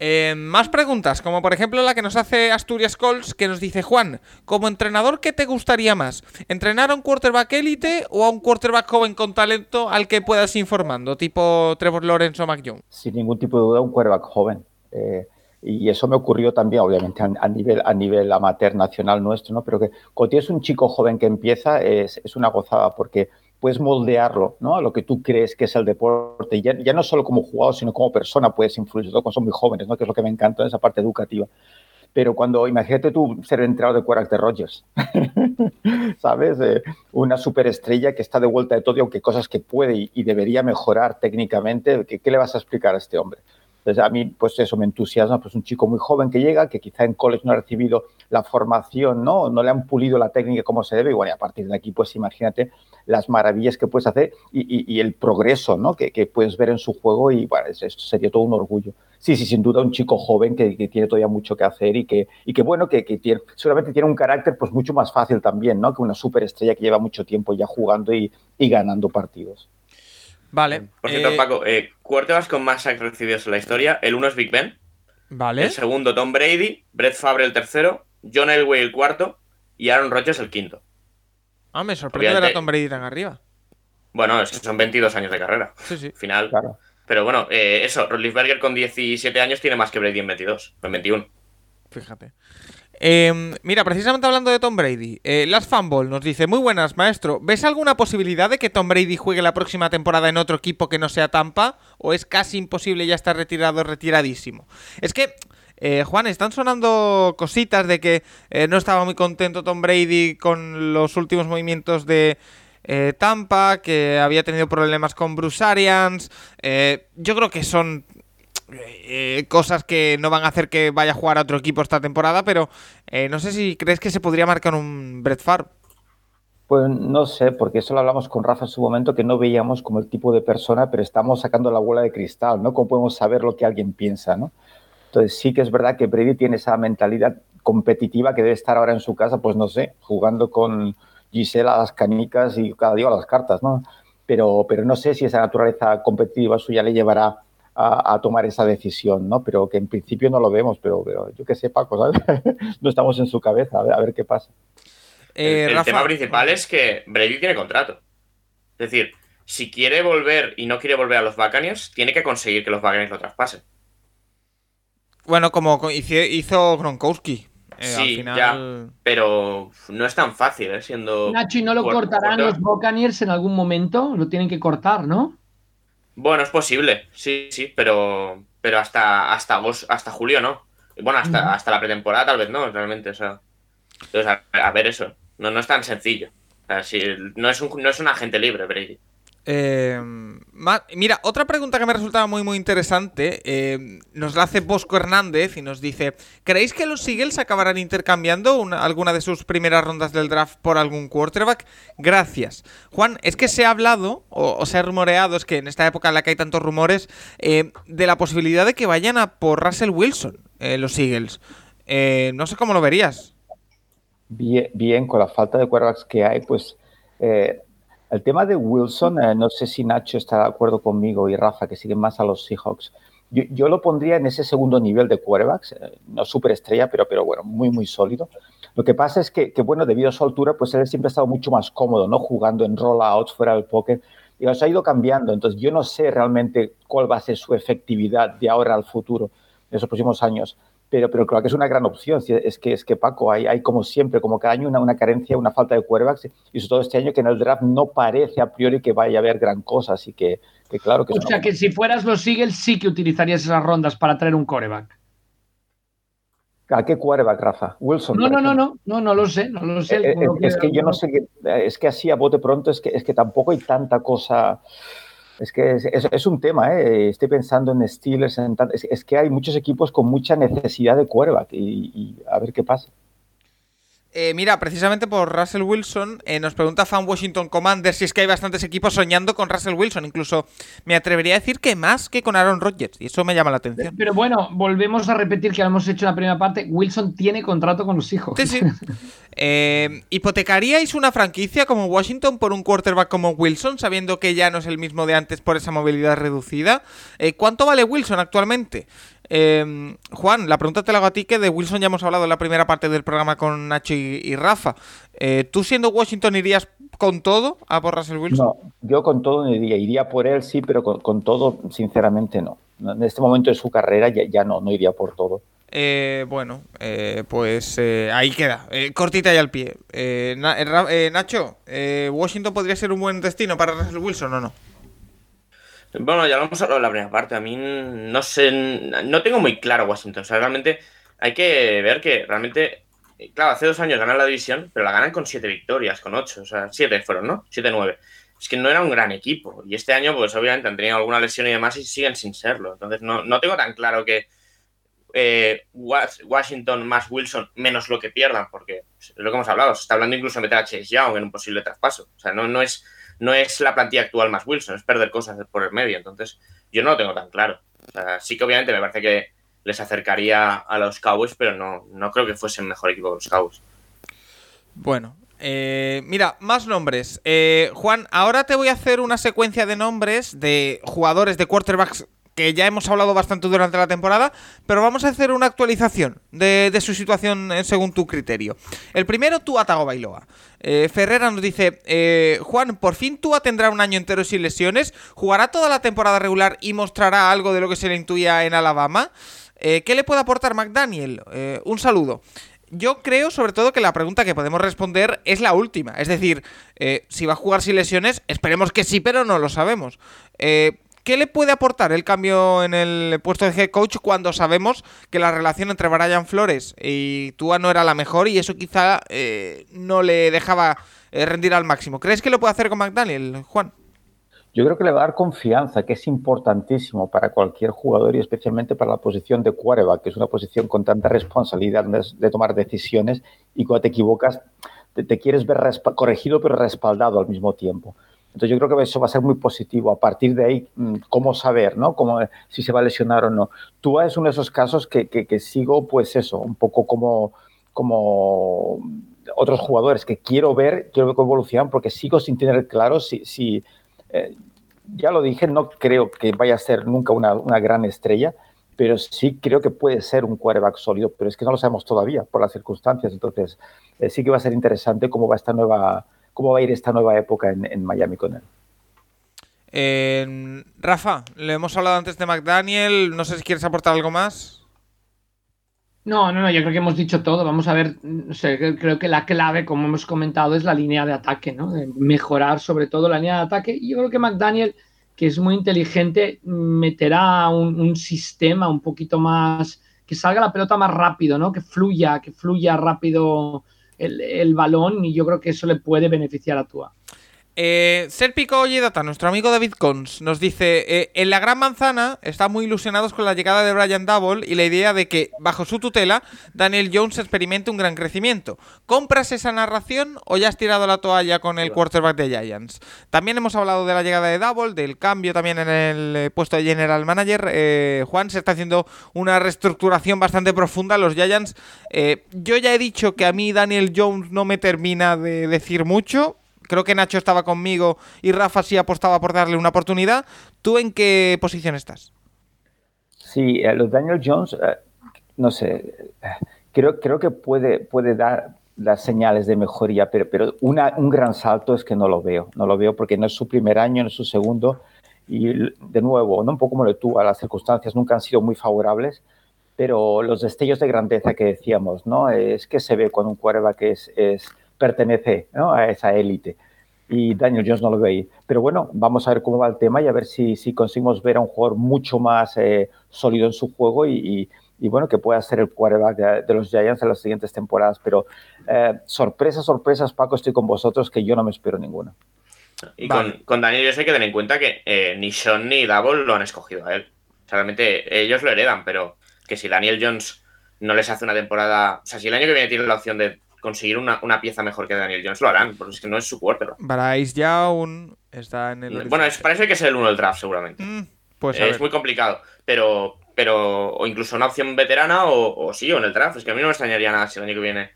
A: Eh, más preguntas, como por ejemplo la que nos hace Asturias Colts, que nos dice Juan, como entrenador, ¿qué te gustaría más? ¿Entrenar a un quarterback élite o a un quarterback joven con talento al que puedas ir informando, tipo Trevor Lawrence o Mac Jones?
F: sin ningún tipo de duda, un quarterback joven. Eh, y eso me ocurrió también, obviamente, a, nivel, a nivel amateur nacional nuestro, ¿no? Pero que cuando tienes un chico joven que empieza, es, una gozada porque puedes moldearlo, ¿no? A lo que tú crees que es el deporte. Ya, ya no solo como jugador, sino como persona puedes influir, sobre todo cuando son muy jóvenes, ¿no? Que es lo que me encanta en esa parte educativa. Pero cuando, imagínate tú ser entrenador de de Rogers, ¿sabes? Eh, una superestrella que está de vuelta de todo aunque cosas que puede y, debería mejorar técnicamente, ¿qué, ¿qué le vas a explicar a este hombre? Entonces, a mí, pues eso me entusiasma, pues un chico muy joven que llega, que quizá en college no ha recibido la formación, ¿no? No le han pulido la técnica como se debe, y bueno, y a partir de aquí, pues imagínate las maravillas que puedes hacer y, el progreso, ¿no? Que, que puedes ver en su juego y, bueno, es- esto sería todo un orgullo. Sí, sí, sin duda un chico joven que, tiene todavía mucho que hacer y que, y que bueno, que, que tiene, seguramente tiene un carácter pues mucho más fácil también, ¿no? Que una superestrella que lleva mucho tiempo ya jugando y ganando partidos.
A: Vale.
C: Por cierto,
A: eh,
C: Paco, eh, quarterbacks con más sacks recibidos en la historia. El uno es Big Ben,
A: Vale.
C: el segundo Tom Brady, Brett Favre el tercero, John Elway el cuarto y Aaron Rodgers el quinto.
A: Ah, me sorprende ver a Tom Brady tan arriba.
C: Bueno, es que son 22 años de carrera.
A: Sí, sí.
C: Al final.
F: Claro.
C: Pero bueno, eh, eso, Roethlisberger con 17 años tiene más que Brady en 22, en 21.
A: Fíjate. Eh, mira, precisamente hablando de Tom Brady, eh, Last Fumble nos dice, muy buenas, maestro, ¿ves alguna posibilidad de que Tom Brady juegue la próxima temporada en otro equipo que no sea Tampa? ¿O es casi imposible ya estar retirado, retiradísimo? Es que, eh, Juan, están sonando cositas de que eh, no estaba muy contento Tom Brady con los últimos movimientos de eh, Tampa, que había tenido problemas con Bruce Arians. Yo creo que son eh, cosas que no van a hacer que vaya a jugar a otro equipo esta temporada, pero eh, no sé si crees que se podría marcar un Brett Favre.
F: Pues no sé, porque eso lo hablamos con Rafa en su momento, que no veíamos como el tipo de persona, pero estamos sacando la bola de cristal, ¿no? ¿Cómo podemos saber lo que alguien piensa, ¿no? Entonces sí que es verdad que Brady tiene esa mentalidad competitiva que debe estar ahora en su casa, pues no sé, jugando con Gisela a las canicas y cada día a las cartas, ¿no? Pero, pero no sé si esa naturaleza competitiva suya le llevará a, a, tomar esa decisión, ¿no? Pero que en principio no lo vemos, pero, pero yo que sé, Paco, ¿sabes? no estamos en su cabeza, a ver, a ver qué pasa.
C: Eh, el, el Rafa... tema principal es que Brady tiene contrato. Es decir, si quiere volver y no quiere volver a los Buccaneers, tiene que conseguir que los Buccaneers lo traspasen.
A: Bueno, como hizo Gronkowski.
C: Eh, sí, final... ya, pero no es tan fácil, ¿eh? Siendo.
B: Nacho, ¿y no lo por, cortarán por... los Buccaneers en algún momento? Lo tienen que cortar, ¿no?
C: Bueno, es posible, sí, sí, pero, pero hasta, hasta, hasta julio no. Bueno, hasta, hasta la pretemporada tal vez no, realmente. O sea, entonces, a, a ver eso. No, no es tan sencillo. O sea, si, no, es un, no es un agente libre, Brady.
A: Eh, mira, otra pregunta que me resultaba muy muy interesante eh, nos la hace Bosco Hernández y nos dice ¿Creéis que los Eagles acabarán intercambiando una, alguna de sus primeras rondas del draft por algún quarterback? Gracias. Juan, es que se ha hablado o, se ha rumoreado, es que en esta época en la que hay tantos rumores, eh, de la posibilidad de que vayan a por Russell Wilson, eh, los Eagles. Eh, no sé cómo lo verías.
F: Bien, bien, con la falta de quarterbacks que hay, pues... Eh, el tema de Wilson, eh, no sé si Nacho está de acuerdo conmigo y Rafa, que siguen más a los Seahawks. Yo, yo lo pondría en ese segundo nivel de quarterbacks, eh, no superestrella, pero, pero bueno, muy, muy sólido. Lo que pasa es que, que, bueno, debido a su altura, pues él siempre ha estado mucho más cómodo, ¿no? Jugando en rollouts, fuera del pocket, y eso ha ido cambiando. Entonces, yo no sé realmente cuál va a ser su efectividad de ahora al futuro, en esos próximos años pero, pero creo que es una gran opción. Es que, es que Paco, hay, hay como siempre, como cada año, una, una carencia, una falta de quarterbacks, y sobre todo este año que en el draft no parece a priori que vaya a haber gran cosa, así que, que claro que...
B: O sea, que si fueras los Eagles sí que utilizarías esas rondas para traer un quarterback.
F: ¿A qué quarterback, Rafa? Wilson.
B: No, no, no, no, no, no lo sé, no lo sé.
F: Eh, eh, es que yo no sé, es que así a bote pronto, es que, es que tampoco hay tanta cosa... Es que es, es, un tema, ¿eh? estoy pensando en Steelers, en es, es, que hay muchos equipos con mucha necesidad de quarterback y, y a ver qué pasa.
A: Eh, mira, precisamente por Russell Wilson, eh, nos pregunta Fan Washington Commander si es que hay bastantes equipos soñando con Russell Wilson. Incluso me atrevería a decir que más que con Aaron Rodgers, y eso me llama la atención.
B: Pero bueno, volvemos a repetir que lo hemos hecho en la primera parte. Wilson tiene contrato con los hijos.
A: Sí, sí. eh, ¿Hipotecaríais una franquicia como Washington por un quarterback como Wilson, sabiendo que ya no es el mismo de antes por esa movilidad reducida? Eh, ¿Cuánto vale Wilson actualmente? Eh, Juan, la pregunta te la hago a ti, que de Wilson ya hemos hablado en la primera parte del programa con Nacho y, y Rafa. Eh, ¿Tú siendo Washington irías con todo a por Russell Wilson?
F: No, yo con todo no iría. Iría por él, sí, pero con, con todo, sinceramente, no. En este momento de su carrera ya, ya no, no iría por todo.
A: Eh, bueno, eh, pues eh, ahí queda, eh, cortita y al pie. Na Nacho, ¿Washington podría ser un buen destino para Russell Wilson o no?
C: Bueno, ya lo hemos hablado en la primera parte. A mí no sé, no tengo muy claro Washington. O sea, realmente hay que ver que realmente, claro, hace dos años ganan la división, pero la ganan con siete victorias, con ocho. O sea, siete fueron, ¿no? Siete, nueve. Es que no era un gran equipo. Y este año, pues obviamente han tenido alguna lesión y demás y siguen sin serlo. Entonces, no, no tengo tan claro que eh, Washington más Wilson menos lo que pierdan, porque es lo que hemos hablado. Se está hablando incluso de meter a Chase Young en un posible traspaso. O sea, no, no es no es la plantilla actual más Wilson, es perder cosas por el medio. Entonces, yo no lo tengo tan claro. O sea, sí que obviamente me parece que les acercaría a los Cowboys, pero no, no creo que fuesen mejor equipo que los Cowboys.
A: Bueno, eh, mira, más nombres. Eh, Juan, ahora te voy a hacer una secuencia de nombres de jugadores de quarterbacks que ya hemos hablado bastante durante la temporada, pero vamos a hacer una actualización de, su situación eh, según tu criterio. El primero, Tua Tagovailoa. Eh, Ferrera nos dice, eh, Juan, por fin Tua tendrá un año entero sin lesiones, jugará toda la temporada regular y mostrará algo de lo que se le intuía en Alabama. Eh, ¿Qué le puede aportar McDaniel? un saludo. Yo creo, sobre todo, que la pregunta que podemos responder es la última. Es decir, eh, si va a jugar sin lesiones, esperemos que sí, pero no lo sabemos. Eh, ¿Qué le puede aportar el cambio en el puesto de head coach cuando sabemos que la relación entre Brian Flores y Tua no era la mejor y eso quizá eh, no le dejaba eh, rendir al máximo? ¿Crees que lo puede hacer con McDaniel, Juan?
F: Yo creo que le va a dar confianza, que es importantísimo para cualquier jugador y especialmente para la posición de quarterback, que es una posición con tanta responsabilidad de, tomar decisiones y cuando te equivocas te, quieres ver corregido pero respaldado al mismo tiempo. Entonces yo creo que eso va a ser muy positivo. A partir de ahí, mm, cómo saber, ¿no? Cómo, si se va a lesionar o no. Tú es uno de esos casos que, que, sigo, pues eso, un poco como, como otros jugadores que quiero ver, quiero ver cómo evolucionan, porque sigo sin tener claro si, si eh, ya lo dije, no creo que vaya a ser nunca una, una, gran estrella, pero sí creo que puede ser un quarterback sólido, pero es que no lo sabemos todavía por las circunstancias. Entonces, eh, sí que va a ser interesante cómo va esta nueva cómo va a ir esta nueva época en, Miami con él.
A: Rafa, le hemos hablado antes de McDaniel, no sé si quieres aportar algo más.
B: No, no, no, yo creo que hemos dicho todo. Vamos a ver, creo que la clave, como hemos comentado, es la línea de ataque, ¿no? mejorar sobre todo la línea de ataque. Y yo creo que McDaniel, que es muy inteligente, meterá un, sistema un poquito más, que salga la pelota más rápido, ¿no? Que fluya, que fluya rápido el, balón y yo creo que eso le puede beneficiar a Tua.
A: Eh, Serpico Data, nuestro amigo David Cons, nos dice: eh, En la Gran Manzana están muy ilusionados con la llegada de Brian Double y la idea de que, bajo su tutela, Daniel Jones experimente un gran crecimiento. ¿Compras esa narración o ya has tirado la toalla con el quarterback de Giants? También hemos hablado de la llegada de Double, del cambio también en el eh, puesto de general manager. Eh, Juan, se está haciendo una reestructuración bastante profunda. Los Giants, yo ya he dicho que a mí Daniel Jones no me termina de decir mucho creo que Nacho estaba conmigo y Rafa sí apostaba por darle una oportunidad. ¿Tú en qué posición estás?
F: Sí, eh, los Daniel Jones, eh, no sé, creo, que puede, dar las señales de mejoría, pero, un gran salto es que no lo veo. No lo veo porque no es su primer año, no es su segundo. Y de nuevo, ¿no? un poco como lo tuvo, las circunstancias nunca han sido muy favorables, pero los destellos de grandeza que decíamos, ¿no? Es que se ve cuando un quarterback es, es pertenece a esa élite. Y Daniel Jones no lo ve ahí. Pero bueno, vamos a ver cómo va el tema y a ver si, si conseguimos ver a un jugador mucho más eh, sólido en su juego y, y, bueno, que pueda ser el quarterback de, los Giants en las siguientes temporadas. Pero eh, sorpresas, sorpresas, Paco, estoy con vosotros que yo no me espero ninguna.
C: Y con, con, Daniel yo sé que tener en cuenta que eh, ni Sean ni Double lo han escogido a él. realmente ellos lo heredan, pero que si Daniel Jones no les hace una temporada, o sea, si el año que viene tiene la opción de conseguir una, pieza mejor que Daniel Jones, lo harán, porque es que no es su quarterback.
A: Bryce Young está en el.
C: Bueno, parece que es el uno del draft, seguramente. Mm, pues es muy complicado, pero, pero. O incluso una opción veterana, o, sí, o en el draft. Es que a mí no me extrañaría nada si el año que viene.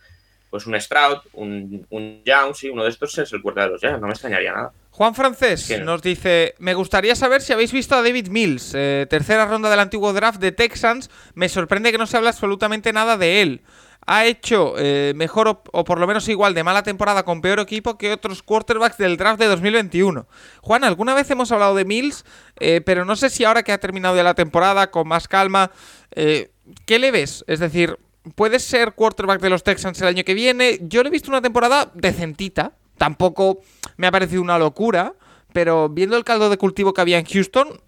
C: Pues un Stroud, un, un Young, sí, uno de estos es el quarterback de los Giants, no me extrañaría nada.
A: Juan Francés nos dice, me gustaría saber si habéis visto a David Mills, eh, tercera ronda del antiguo draft de Texans, me sorprende que no se habla absolutamente nada de él ha hecho eh, mejor o, por lo menos igual de mala temporada con peor equipo que otros quarterbacks del draft de 2021. Juan, alguna vez hemos hablado de Mills, eh, pero no sé si ahora que ha terminado ya la temporada con más calma, eh, ¿qué le ves? Es decir, ¿puede ser quarterback de los Texans el año que viene? Yo le he visto una temporada decentita, tampoco me ha parecido una locura, pero viendo el caldo de cultivo que había en Houston,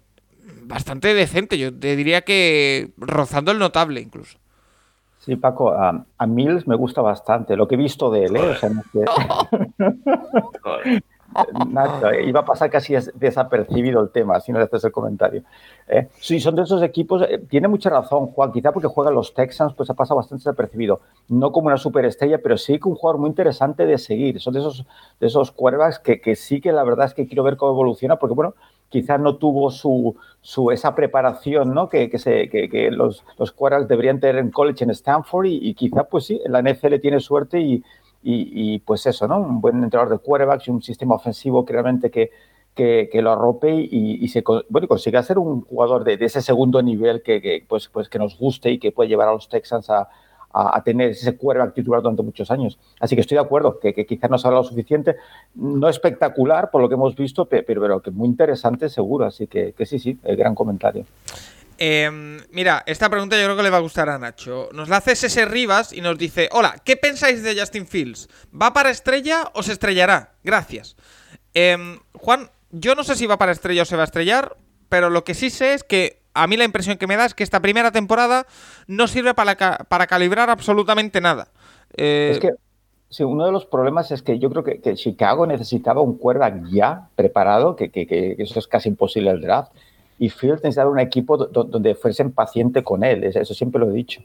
A: bastante decente, yo te diría que rozando el notable incluso.
F: Sí, Paco, a, Mills me gusta bastante lo que he visto de él. ¿eh? iba a pasar casi desapercibido el tema, si no le haces el comentario. ¿eh? Sí, son de esos equipos, eh, tiene mucha razón Juan, quizá porque juegan los Texans, pues ha pasado bastante desapercibido. No como una superestrella, pero sí que un jugador muy interesante de seguir. Son de esos, de esos que, que sí que la verdad es que quiero ver cómo evoluciona, porque bueno, quizás no tuvo su, su, esa preparación ¿no? que, que, que, los, los deberían tener en college en Stanford y, y quizás pues sí, la NFL tiene suerte y, y, pues eso, ¿no? un buen entrenador de quarterbacks y un sistema ofensivo que realmente que, que, lo arrope y, se bueno, consiga ser un jugador de, de ese segundo nivel que, pues, pues que nos guste y que puede llevar a los Texans a, a, tener ese quarterback titular durante muchos años. Así que estoy de acuerdo, que, quizás no se habla lo suficiente, no espectacular por lo que hemos visto, pero, pero que muy interesante seguro. Así que, que sí, sí, gran comentario.
A: Em, mira, esta pregunta yo creo que le va a gustar a Nacho. Nos la hace Sese Rivas y nos dice: Hola, ¿qué pensáis de Justin Fields? ¿Va para estrella o se estrellará? Gracias. Em, Juan, yo no sé si va para estrella o se va a estrellar, pero lo que sí sé es que a mí la impresión que me da es que esta primera temporada no sirve para, ca- para calibrar absolutamente nada. Eh,
F: Es que sí, uno de los problemas es que yo creo que, que Chicago necesitaba un quarterback ya preparado, que, que- que eso es casi imposible el draft, y Fields necesitaba un equipo do- do- donde fuesen paciente con él, es- eso siempre lo he dicho.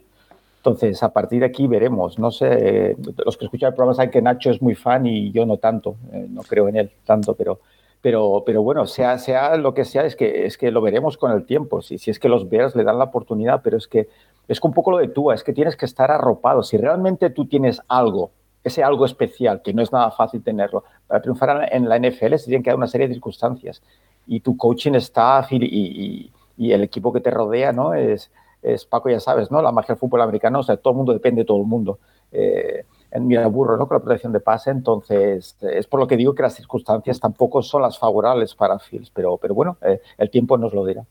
F: Entonces, a partir de aquí veremos. No sé, eh, los que escuchan el programa saben que Nacho es muy fan y yo no tanto, eh, no creo en él tanto, pero, pero, pero bueno, sea, sea lo que sea, es que, es que lo veremos con el tiempo. Si, si es que los Bears le dan la oportunidad, pero es que es un poco lo de tú, es que tienes que estar arropado. Si realmente tú tienes algo, ese algo especial, que no es nada fácil tenerlo, para triunfar en la NFL se tienen que dar una serie de circunstancias. Y tu coaching staff y, y- y el equipo que te rodea, ¿no? Es, es, Paco, ya sabes, ¿no? La magia del fútbol americano, o sea, todo el mundo depende de todo el mundo. Eh, en mira burro, ¿no? Con la protección de pase, entonces es por lo que digo que las circunstancias tampoco son las favorables para Fields, pero, pero bueno, eh, el tiempo nos lo dirá.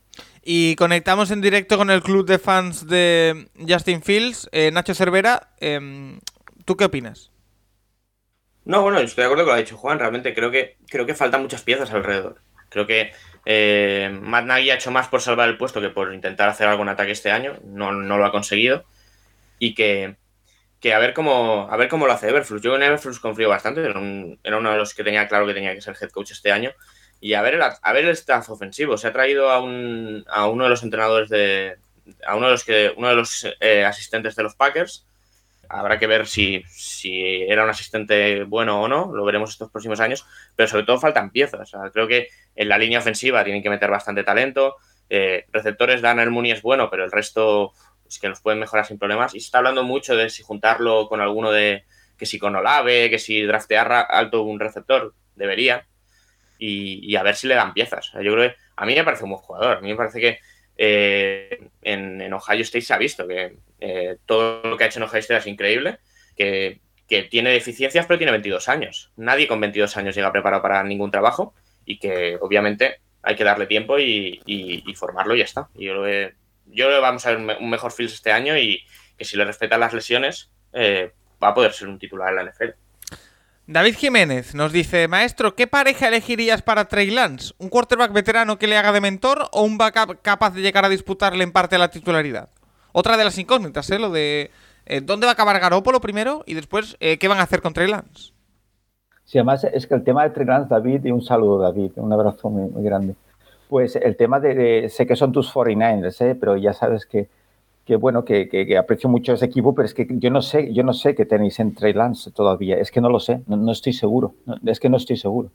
A: Y conectamos en directo con el club de fans de Justin Fields. Eh, Nacho Cervera, em, ¿tú qué opinas?
C: No, bueno, estoy de acuerdo con lo que ha dicho Juan. Realmente creo que, creo que faltan muchas piezas alrededor. Creo que eh, Matt Nagy ha hecho más por salvar el puesto que por intentar hacer algún ataque este año. No, no lo ha conseguido. Y que, que a ver cómo a ver cómo lo hace Everflux. Yo en Everflux confío bastante. Era, un- era uno de los que tenía claro que tenía que ser head coach este año. Y a ver el, a ver el staff ofensivo. Se ha traído a, un, a uno de los entrenadores de. a uno de los que. uno de los eh, asistentes de los Packers. Habrá que ver si, si era un asistente bueno o no, lo veremos estos próximos años, pero sobre todo faltan piezas. Creo que en la línea ofensiva tienen que meter bastante talento. Eh, receptores, Daniel Mooney es bueno, pero el resto es que los pueden mejorar sin problemas. Y se está hablando mucho de si juntarlo con alguno de. que si con Olave, que si draftear ra- alto un receptor, debería. Y, y a ver si le dan piezas. Yo creo que a mí me parece un buen jugador. A mí me parece que eh, en, en Ohio State se ha visto que eh, todo lo que ha hecho en Ohio State es increíble, que, que tiene deficiencias, pero tiene 22 años. Nadie con 22 años llega preparado para ningún trabajo y que obviamente hay que darle tiempo y, y- y formarlo y ya está. Yo lo he- yo creo que vamos a ver un me- un mejor Fields este año y que si le respetan las lesiones eh, va a poder ser un titular en la NFL.
A: David Jiménez nos dice, maestro, ¿qué pareja elegirías para Trey Lance? ¿Un quarterback veterano que le haga de mentor o un backup capaz de llegar a disputarle en parte la titularidad? Otra de las incógnitas, ¿eh? Lo de eh, dónde va a acabar Garópolo primero y después eh, qué van a hacer con Trey Lance.
F: Sí, además es que el tema de Trey Lance, David, y un saludo, David, un abrazo muy, muy grande. Pues el tema de, de- sé que son tus 49ers, ¿eh? pero ya sabes que, que bueno, que, que- que aprecio mucho ese equipo, pero es que yo no sé, yo no sé qué tenéis en Trey Lance todavía, es que no lo sé, no, no estoy seguro, no, es que no estoy seguro.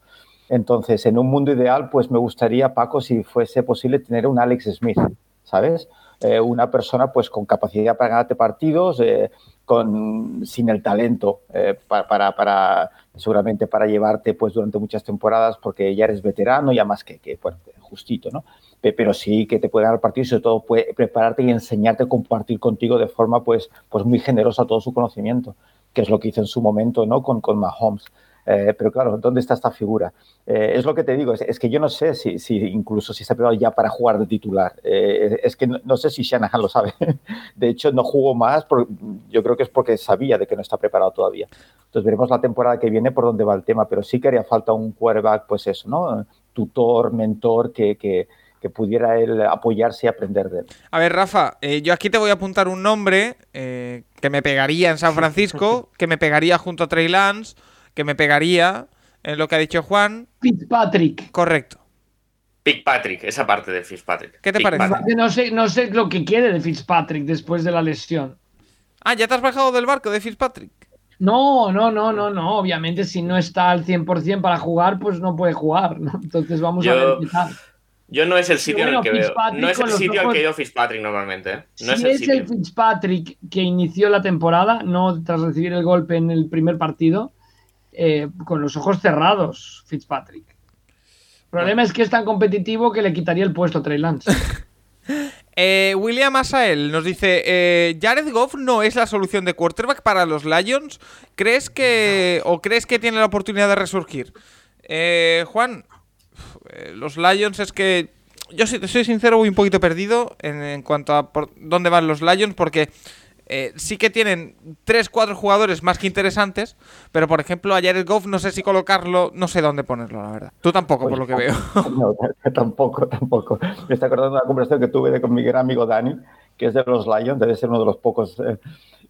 F: Entonces, en un mundo ideal, pues me gustaría, Paco, si fuese posible, tener un Alex Smith, ¿sabes? Eh, una persona pues con capacidad para ganarte partidos, eh, con, sin el talento eh, pa- para, para, seguramente para llevarte pues durante muchas temporadas porque ya eres veterano y además que, que bueno, justito, ¿no? Pe- Pero sí que te puede dar partido y sobre todo puede prepararte y enseñarte a compartir contigo de forma pues, pues muy generosa todo su conocimiento, que es lo que hizo en su momento, ¿no? Con, con Mahomes. Eh, pero claro, ¿dónde está esta figura? Eh, es lo que te digo, es, es que yo no sé si, si incluso si está preparado ya para jugar de titular. Eh, es que no, no sé si Shanahan lo sabe. De hecho, no jugó más, por, yo creo que es porque sabía de que no está preparado todavía. Entonces veremos la temporada que viene por dónde va el tema, pero sí que haría falta un quarterback, pues eso, ¿no? Tutor, mentor, que, que, que pudiera él apoyarse y aprender de él.
A: A ver, Rafa, eh, yo aquí te voy a apuntar un nombre eh, que me pegaría en San Francisco, que me pegaría junto a Trey Lance, que me pegaría en lo que ha dicho Juan.
B: Fitzpatrick.
A: Correcto.
C: Fitzpatrick, esa parte de Fitzpatrick.
A: ¿Qué te parece?
B: No sé, no sé lo que quiere de Fitzpatrick después de la lesión.
A: Ah, ¿ya te has bajado del barco de Fitzpatrick?
B: No, no, no, no, no. Obviamente, si no está al 100% para jugar, pues no puede jugar. ¿no? Entonces vamos a ver qué tal.
C: Yo no es el sitio
B: Bueno,
C: en el que veo.
B: Fitzpatrick
C: No es el sitio al que ido Fitzpatrick normalmente. ¿eh? No
B: si
C: es el sitio.
B: Fitzpatrick que inició la temporada, no tras recibir el golpe en el primer partido, eh, con los ojos cerrados, Fitzpatrick. El problema es que es tan competitivo que le quitaría el puesto a Trey Lance.
A: Eh, William Asael nos dice, eh, Jared Goff no es la solución de quarterback para los Lions. ¿Crees que o crees que tiene la oportunidad de resurgir? Eh, Juan, eh, los Lions es que yo si te soy sincero, voy un poquito perdido en, en cuanto a por dónde van los Lions, porque eh, sí que tienen 3-4 jugadores más que interesantes, pero por ejemplo a Jared Goff no sé si colocarlo, no sé dónde ponerlo, la verdad. Tú tampoco, por lo que veo.
F: No, tampoco, tampoco. Me está acordando de una conversación que tuve con mi gran amigo Dani, que es de los Lions, debe ser uno de los pocos eh,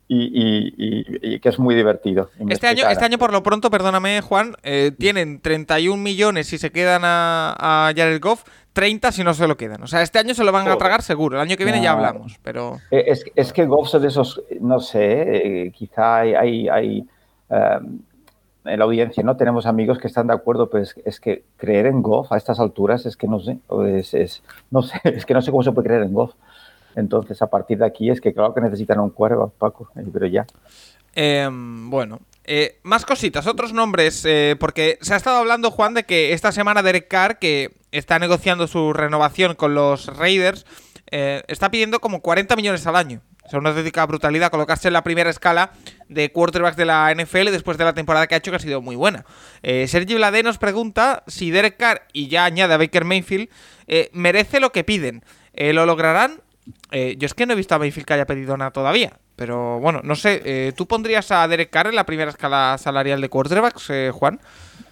F: y, y- y- y que es muy divertido.
A: Este año, este año, por lo pronto, perdóname, Juan, eh, tienen 31 millones si se quedan a, a Jared Goff, 30 si no se lo quedan. O sea, este año se lo van a tragar seguro. El año que viene ya hablamos, pero...
F: Eh, Es, es que Goff es de esos, no sé, eh, quizá hay, hay, hay, eh, en la audiencia, ¿no? Tenemos amigos que están de acuerdo, pero es, es que creer en Goff a estas alturas es que no sé, es, es- no sé, es que no sé cómo se puede creer en Goff. Entonces, a partir de aquí es que claro que necesitan un cuervo, Paco, pero ya.
A: Eh, bueno, eh, más cositas, otros nombres, eh, porque se ha estado hablando, Juan, de que esta semana Derek Carr, que está negociando su renovación con los Raiders, eh, está pidiendo como 40 millones al año. O sea, una auténtica brutalidad colocarse en la primera escala de quarterbacks de la NFL después de la temporada que ha hecho, que ha sido muy buena. Eh, Sergi Blade nos pregunta si Derek Carr, y ya añade a Baker Mayfield, eh, merece lo que piden. ¿Lo lograrán? Eh, yo es que no he visto a Mayfield que haya pedido nada todavía. Pero bueno, no sé. eh, ¿Tú pondrías a Derek Carr en la primera escala salarial de quarterbacks, eh, Juan?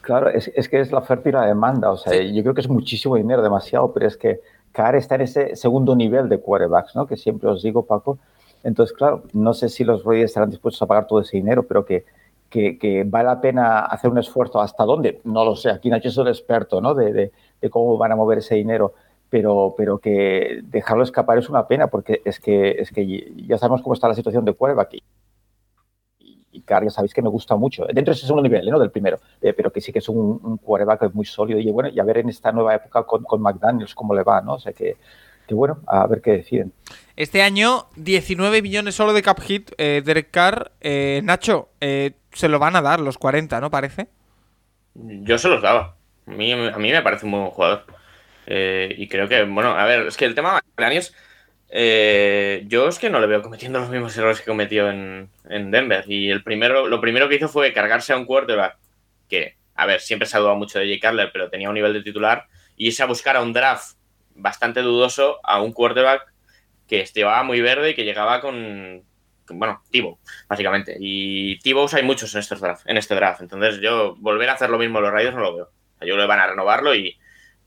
F: Claro, es, es que es la oferta y la demanda. O sea, yo creo que es muchísimo dinero, demasiado, pero es que Carr está en ese segundo nivel de quarterbacks, ¿no? Que siempre os digo, Paco. Entonces, claro, no sé si los Raiders estarán dispuestos a pagar todo ese dinero, pero que, que, que vale la pena hacer un esfuerzo. ¿Hasta dónde? No lo sé. Aquí Nacho es el experto, ¿no? De, de, de cómo van a mover ese dinero. Pero, pero que dejarlo escapar es una pena, porque es que, es que ya sabemos cómo está la situación de quarterback. Y, y Carr, ya sabéis que me gusta mucho. Dentro de ese segundo nivel, ¿no? Del primero. Eh, pero que sí que es un, un quarterback muy sólido. Y bueno, y a ver en esta nueva época con, con McDaniels cómo le va, ¿no? O sea que, que bueno, a ver qué deciden.
A: Este año, 19 millones solo de cap hit, eh, Derek Carr. Eh, Nacho, eh, se lo van a dar los 40, ¿no? Parece.
C: Yo se los daba. A mí, a mí me parece un buen jugador. Eh, y creo que, bueno, a ver, es que el tema de McDaniels, eh, yo es que no le veo cometiendo los mismos errores que cometió en, en Denver. Y el primero, lo primero que hizo fue cargarse a un quarterback que, a ver, siempre se ha dudado mucho de Jay Cutler, pero tenía un nivel de titular, y irse a buscar a un draft bastante dudoso a un quarterback que estaba muy verde y que llegaba con, bueno, Tibo, básicamente. Y Tibos hay muchos en, estos draft, en este draft. Entonces yo volver a hacer lo mismo en los Raiders no lo veo. O yo le van a renovarlo y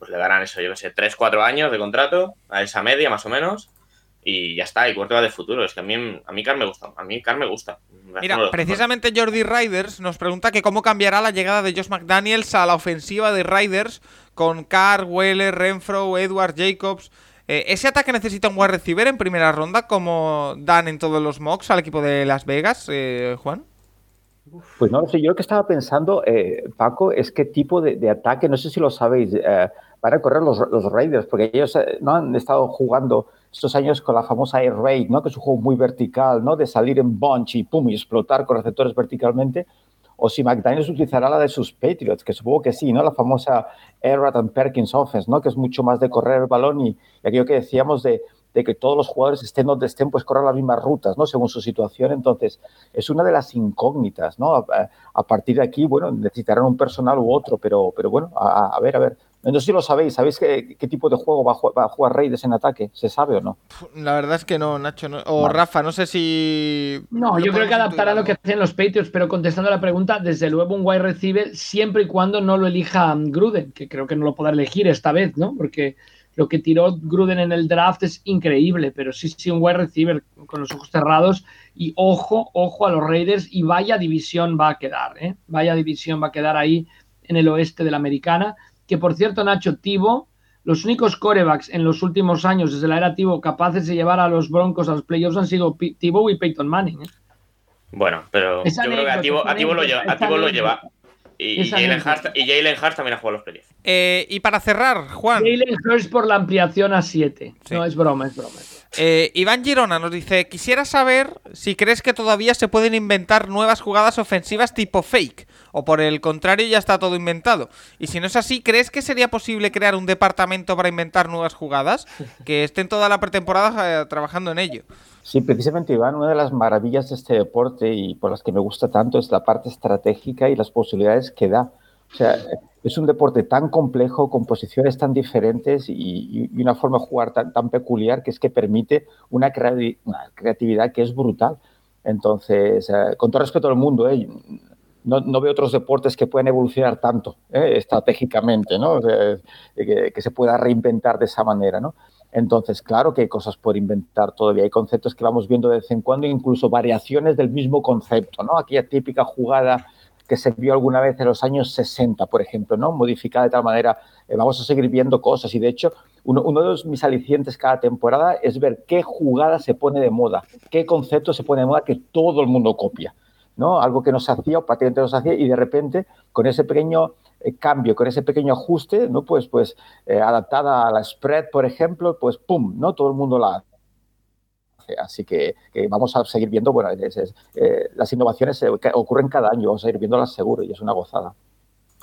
C: pues le darán eso, yo qué sé, 3, 4 años de contrato, a esa media más o menos. Y ya está, y cuarto va de futuro. Es que a mí, a mí Car me gusta. A mí Car me gusta.
A: Mira, precisamente Jordi Riders nos pregunta que cómo cambiará la llegada de Josh McDaniels a la ofensiva de Riders con Carr, Weller, Renfro, Edward, Jacobs. Eh, ¿Ese ataque necesita un wide receiver en primera ronda como dan en todos los mocks al equipo de Las Vegas, eh, Juan?
F: Pues no lo sé, yo lo que estaba pensando, eh, Paco, es qué tipo de, de, ataque, no sé si lo sabéis, eh, van a correr los, los Raiders, porque ellos eh, no han estado jugando estos años con la famosa Air Raid, ¿no? que es un juego muy vertical, ¿no? de salir en bunch y pum, y explotar con receptores verticalmente, o si McDaniels utilizará la de sus Patriots, que supongo que sí, ¿no? la famosa Errat and Perkins Offense, ¿no? que es mucho más de correr el balón y, aquello que decíamos de, de que todos los jugadores estén donde estén, pues corran las mismas rutas, ¿no? Según su situación. Entonces, es una de las incógnitas, ¿no? A, partir de aquí, bueno, necesitarán un personal u otro, pero, pero bueno, a ver, a ver. No sé si lo sabéis, ¿sabéis qué, qué tipo de juego va a, jugar, va a jugar Raiders en ataque? ¿Se sabe o no?
A: La verdad es que no, Nacho. No. O vale. Rafa, no sé si.
B: No, yo creo que adaptará lo que hacen los Patriots, pero contestando a la pregunta, desde luego un wide receiver siempre y cuando no lo elija Gruden, que creo que no lo podrá elegir esta vez, ¿no? Porque lo que tiró Gruden en el draft es increíble, pero sí, sí, un wide receiver con los ojos cerrados y ojo, ojo a los Raiders y vaya división va a quedar, ¿eh? Vaya división va a quedar ahí en el oeste de la americana, que por cierto, Nacho Tibo, los únicos corebacks en los últimos años desde la era Tibo capaces de llevar a los Broncos a los playoffs han sido Tibo y Peyton Manning. ¿eh?
C: Bueno, pero yo creo que a Tibo, a Tibo lo lleva, a Tibo lo lleva y Jalen Hurts, y Jalen Hurts también ha jugado los playoffs.
A: Eh, y para cerrar, Juan.
B: Jalen Hurts por la ampliación a 7. Sí. No, es broma, es broma.
A: Eh, Iván Girona nos dice: Quisiera saber si crees que todavía se pueden inventar nuevas jugadas ofensivas tipo fake, o por el contrario, ya está todo inventado. Y si no es así, ¿crees que sería posible crear un departamento para inventar nuevas jugadas? Que estén toda la pretemporada eh, trabajando en ello.
F: Sí, precisamente, Iván, una de las maravillas de este deporte y por las que me gusta tanto es la parte estratégica y las posibilidades que da. O sea, es un deporte tan complejo, con posiciones tan diferentes y, y una forma de jugar tan, tan, peculiar que es que permite una, una creatividad que es brutal. Entonces, eh, con todo respeto al mundo, eh, no, no, veo otros deportes que puedan evolucionar tanto eh, estratégicamente, ¿no? que, que, se pueda reinventar de esa manera. ¿no? Entonces, claro que hay cosas por inventar todavía, hay conceptos que vamos viendo de vez en cuando, incluso variaciones del mismo concepto, ¿no? Aquella típica jugada que se vio alguna vez en los años 60, por ejemplo, ¿no? Modificada de tal manera, eh, vamos a seguir viendo cosas y de hecho uno, de los, mis alicientes cada temporada es ver qué jugada se pone de moda, qué concepto se pone de moda que todo el mundo copia. ¿no? Algo que no se hacía o prácticamente no se hacía y de repente con ese pequeño eh, cambio, con ese pequeño ajuste, ¿no? Pues, pues eh, adaptada a la spread, por ejemplo, pues pum, ¿no? Todo el mundo la. Así que, que vamos a seguir viendo, bueno, es, es, eh, las innovaciones ocurren cada año, vamos a ir viéndolas seguro y es una gozada.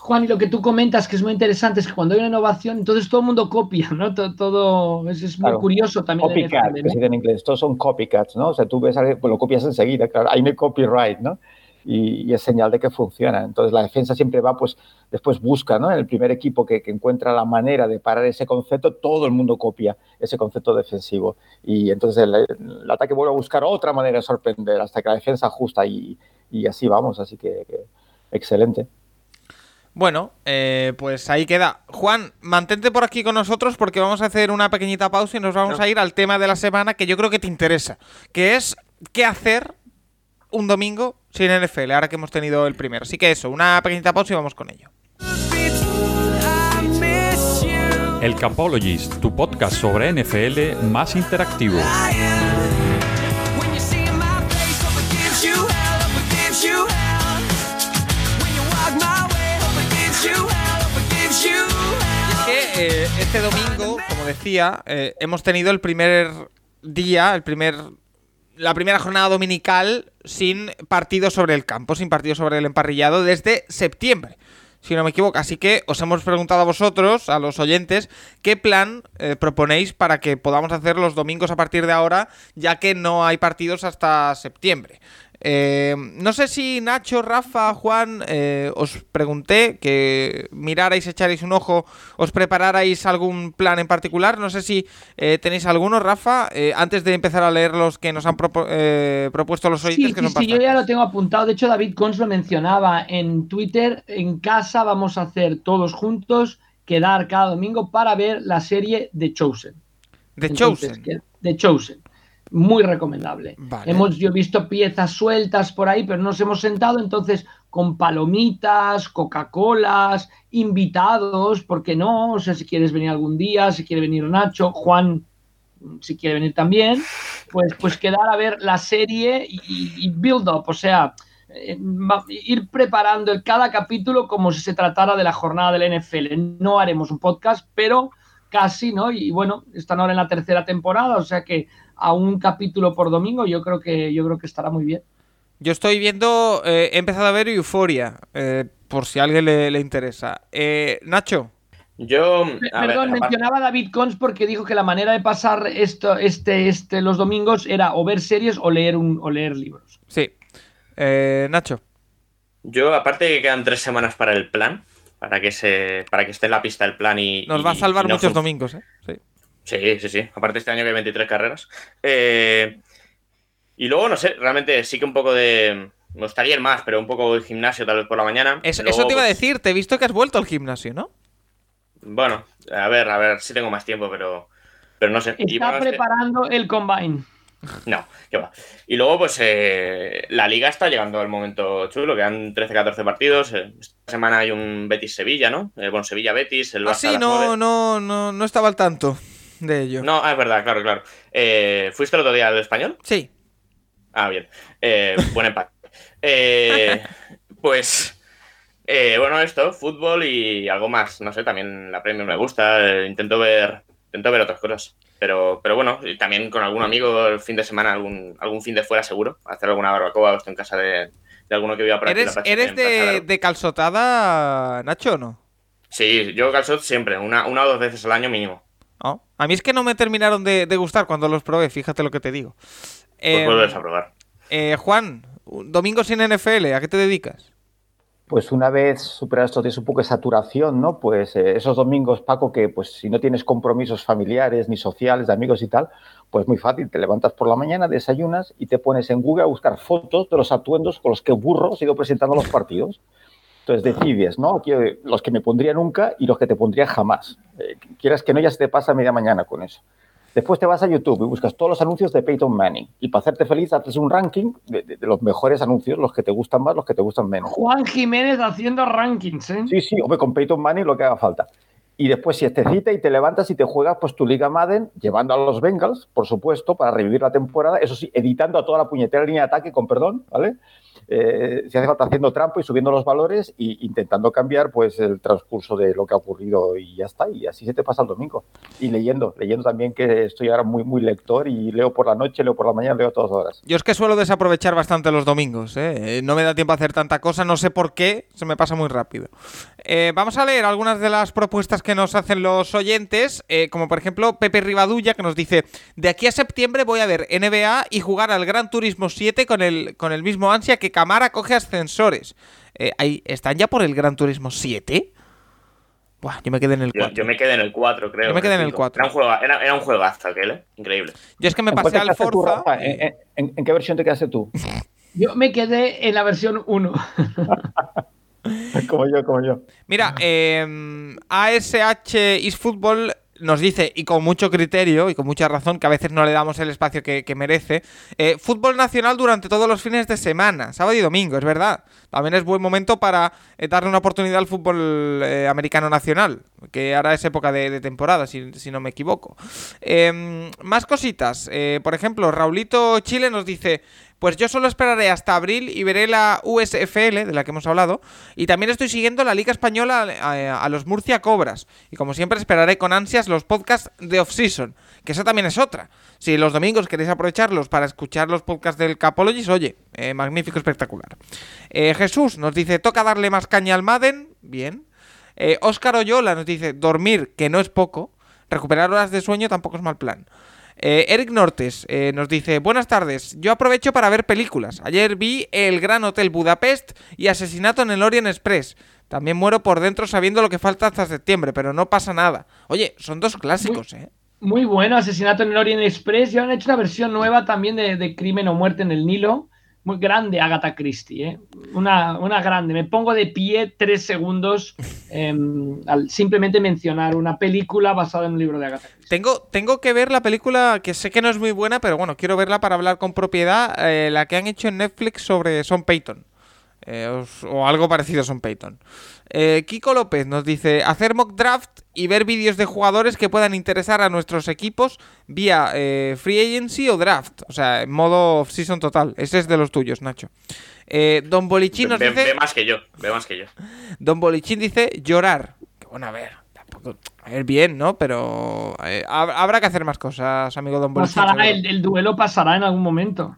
B: Juan, y lo que tú comentas que es muy interesante es que cuando hay una innovación, entonces todo el mundo copia, ¿no? Todo, todo es, es, muy claro. curioso también.
F: Copycat, que se dice en inglés, todos son copycats, ¿no? O sea, tú ves pues lo copias enseguida, claro, ahí no hay copyright, ¿no? Y, y, es señal de que funciona. Entonces la defensa siempre va, pues después busca, ¿no? En el primer equipo que, que, encuentra la manera de parar ese concepto, todo el mundo copia ese concepto defensivo. Y entonces el, el ataque vuelve a buscar otra manera de sorprender hasta que la defensa ajusta y, y así vamos. Así que, que excelente.
A: Bueno, eh, pues ahí queda. Juan, mantente por aquí con nosotros porque vamos a hacer una pequeñita pausa y nos vamos a ir al tema de la semana que yo creo que te interesa, que es qué hacer un domingo sin NFL, ahora que hemos tenido el primero. Así que eso, una pequeñita pausa y vamos con ello.
G: El Capologist, tu podcast sobre NFL más interactivo.
A: Eh, este domingo, como decía, eh, hemos tenido el primer día, el primer, la primera jornada dominical sin partido sobre el campo, sin partido sobre el emparrillado desde septiembre, si no me equivoco. Así que os hemos preguntado a vosotros, a los oyentes, qué plan eh, proponéis para que podamos hacer los domingos a partir de ahora, ya que no hay partidos hasta septiembre. Eh, no sé si Nacho, Rafa, Juan, eh, os pregunté que mirarais, echarais un ojo, os prepararais algún plan en particular. No sé si eh, tenéis alguno, Rafa, antes de empezar a leer los que nos han propu eh, propuesto los oyentes.
B: Sí,
A: que
B: sí,
A: son
B: sí, yo ya lo tengo apuntado. De hecho, David Cons lo mencionaba en Twitter. En casa vamos a hacer todos juntos, quedar cada domingo para ver la serie The Chosen.
A: Chosen.
B: The Chosen muy recomendable. Vale. Hemos yo he visto piezas sueltas por ahí, pero nos hemos sentado entonces con palomitas, Coca-Colas, invitados, ¿por qué no? O sea, si quieres venir algún día, si quiere venir Nacho, Juan, si quiere venir también, pues, pues quedar a ver la serie y, y build up, o sea, eh, ir preparando el, cada capítulo como si se tratara de la jornada del NFL. No haremos un podcast, pero casi, ¿no? Y bueno, están ahora en la tercera temporada, o sea que a un capítulo por domingo, yo creo que, yo creo que estará muy bien.
A: Yo estoy viendo, eh, he empezado a ver Euforia, eh, por si a alguien le, le interesa. Eh, Nacho.
C: Yo.
B: Perdón, ver, mencionaba a David Cons porque dijo que la manera de pasar esto, este, este, los domingos era o ver series o leer, un, o leer libros.
A: Sí. Eh, Nacho.
C: Yo, aparte de que quedan tres semanas para el plan, para que se para que esté en la pista el plan y.
A: Nos va a salvar no muchos domingos, ¿eh? Sí.
C: Sí, sí, sí. Aparte este año que hay 23 carreras. Eh, y luego, no sé, realmente sí que un poco de... Me gustaría ir más, pero un poco de gimnasio tal vez por la mañana. Luego,
A: eso te iba a decir, te he visto que has vuelto al gimnasio, ¿no?
C: Bueno, a ver, a ver, sí tengo más tiempo, pero, pero no sé.
B: Está bueno, preparando este... el combine.
C: No, qué va. Y luego, pues eh, la liga está llegando al momento chulo, quedan 13-14 partidos. Esta semana hay un Betis-Sevilla, ¿no? Eh, bueno, Sevilla-Betis.
A: El ah, sí, no, no, no, no estaba al tanto de ello.
C: No, ah, es verdad, claro, claro. Eh, ¿Fuiste el otro día al español?
A: Sí.
C: Ah, bien. Eh, buen empate. Eh, pues, eh, bueno, esto, fútbol y algo más. No sé, también la premio me gusta. intento ver intento ver otras cosas. Pero, pero bueno, también con algún amigo el fin de semana, algún, algún fin de fuera seguro. Hacer alguna barbacoa o estoy en casa de, de alguno que viva por aquí.
A: ¿Eres, ¿eres de, de, calzotada, Nacho, o no?
C: Sí, yo calzot siempre, una, una o dos veces al año mínimo.
A: ¿no? A mí es que no me terminaron de, de, gustar cuando los probé, fíjate lo que te digo.
C: Pues eh, vuelves a probar.
A: Eh, Juan, domingo sin NFL, ¿a qué te dedicas?
F: pues una vez superado estos días un poco de saturación, ¿no? Pues eh, esos domingos, Paco, que pues si no tienes compromisos familiares ni sociales, de amigos y tal, pues muy fácil, te levantas por la mañana, desayunas y te pones en Google a buscar fotos de los atuendos con los que Burro ha ido presentando los partidos. Entonces decides, ¿no? los que me pondría nunca y los que te pondría jamás. Eh, quieras que no, ya se te pasa media mañana con eso. Después te vas a YouTube y buscas todos los anuncios de Peyton Manning. Y para hacerte feliz, haces un ranking de, los mejores anuncios, los que te gustan más, los que te gustan menos.
B: Juan Jiménez haciendo rankings, ¿eh?
F: Sí, sí, hombre, con Peyton Manning lo que haga falta. Y después, si te cita y te levantas y te juegas, pues tu Liga Madden, llevando a los Bengals, por supuesto, para revivir la temporada, eso sí, editando a toda la puñetera línea de ataque, con perdón, ¿vale? Eh, si hace falta haciendo trampo y subiendo los valores e intentando cambiar pues el transcurso de lo que ha ocurrido y ya está. Y así se te pasa el domingo. Y leyendo, leyendo también que estoy ahora muy, muy lector y leo por la noche, leo por la mañana, leo todas horas.
A: Yo es que suelo desaprovechar bastante los domingos. ¿eh? No me da tiempo a hacer tanta cosa, no sé por qué, se me pasa muy rápido. Eh, vamos a leer algunas de las propuestas que nos hacen los oyentes, como por ejemplo Pepe Rivadulla que nos dice, de aquí a septiembre voy a ver NBA y jugar al Gran Turismo 7 con el, con el mismo ansia que Camara coge ascensores. Eh, ahí, ¿Están ya por el Gran Turismo 7? Buah, yo me quedé en el 4.
C: Yo, me quedé en el 4, creo.
A: Yo me quedé en el 4.
C: Era un, juego, era, era un juegazo aquel, ¿eh? Increíble.
A: Yo es que me pasé al Forza.
F: ¿En, ¿En, qué versión te quedaste tú?
B: Yo me quedé en la versión 1.
F: como yo, como yo.
A: Mira, eh, ASH eFootball nos dice, y con mucho criterio y con mucha razón, que a veces no le damos el espacio que, merece, eh, fútbol nacional durante todos los fines de semana, sábado y domingo, es verdad. También es buen momento para eh, darle una oportunidad al fútbol eh, americano nacional, que ahora es época de, temporada, si, si, no me equivoco. Em, más cositas, por ejemplo, Raulito Chile nos dice, pues yo solo esperaré hasta abril y veré la USFL, de la que hemos hablado, y también estoy siguiendo la Liga Española a, los Murcia Cobras. Y como siempre esperaré con ansias los podcasts de off-season, que eso también es otra. Si los domingos queréis aprovecharlos para escuchar los podcasts del Capologis, oye, eh, magnífico, espectacular. Eh, Jesús nos dice, toca darle más caña al Madden, bien. Óscar eh, Oyola nos dice, dormir, que no es poco. Recuperar horas de sueño tampoco es mal plan. Eh, Eric Nortes eh, nos dice, buenas tardes, yo aprovecho para ver películas. Ayer vi El Gran Hotel Budapest y Asesinato en el Orient Express. También muero por dentro sabiendo lo que falta hasta septiembre, pero no pasa nada. Oye, son dos clásicos, ¿eh?
B: Muy bueno, Asesinato en el Orient Express. Ya han hecho una versión nueva también de, de Crimen o Muerte en el Nilo muy grande Agatha Christie, ¿eh? una, una, grande. Me pongo de pie tres segundos em, al simplemente mencionar una película basada en un libro de Agatha Christie.
A: Tengo, tengo que ver la película que sé que no es muy buena, pero bueno, quiero verla para hablar con propiedad, eh, la que han hecho en Netflix sobre Son Peyton. Eh, o, algo parecido a Son Peyton. Eh, Kiko López nos dice, hacer mock draft y ver vídeos de jugadores que puedan interesar a nuestros equipos vía eh, free agency o draft. O sea, en modo off-season total. Ese es de los tuyos, Nacho. Don Bolichín nos dice...
C: Ve más que yo, ve más que yo.
A: Don Bolichín dice llorar. Que bueno, a ver, tampoco... A ver, bien, ¿no? Pero habrá que hacer más cosas, amigo Don Bolichín.
B: el duelo pasará en algún momento.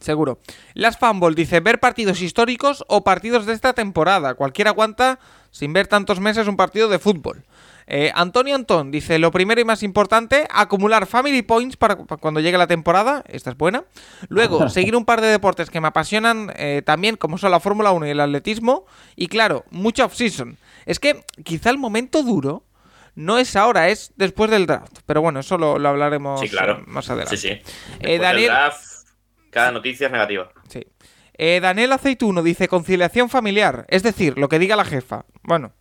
A: Seguro. Las Fanball dice, ver partidos históricos o partidos de esta temporada. Cualquiera aguanta sin ver tantos meses un partido de fútbol. Eh, Antonio Antón dice, lo primero y más importante, acumular family points para, cuando llegue la temporada. Esta es buena. Luego, seguir un par de deportes que me apasionan eh, también, como son la Fórmula 1 y el atletismo. Y claro, mucha off-season. Es que quizá el momento duro no es ahora, es después del draft. Pero bueno, eso lo, hablaremos más adelante.
C: Sí, sí. Eh, Daniel... Cada noticia es negativa.
A: Sí. Eh, Daniel Aceituno dice conciliación familiar, es decir, lo que diga la jefa. Bueno,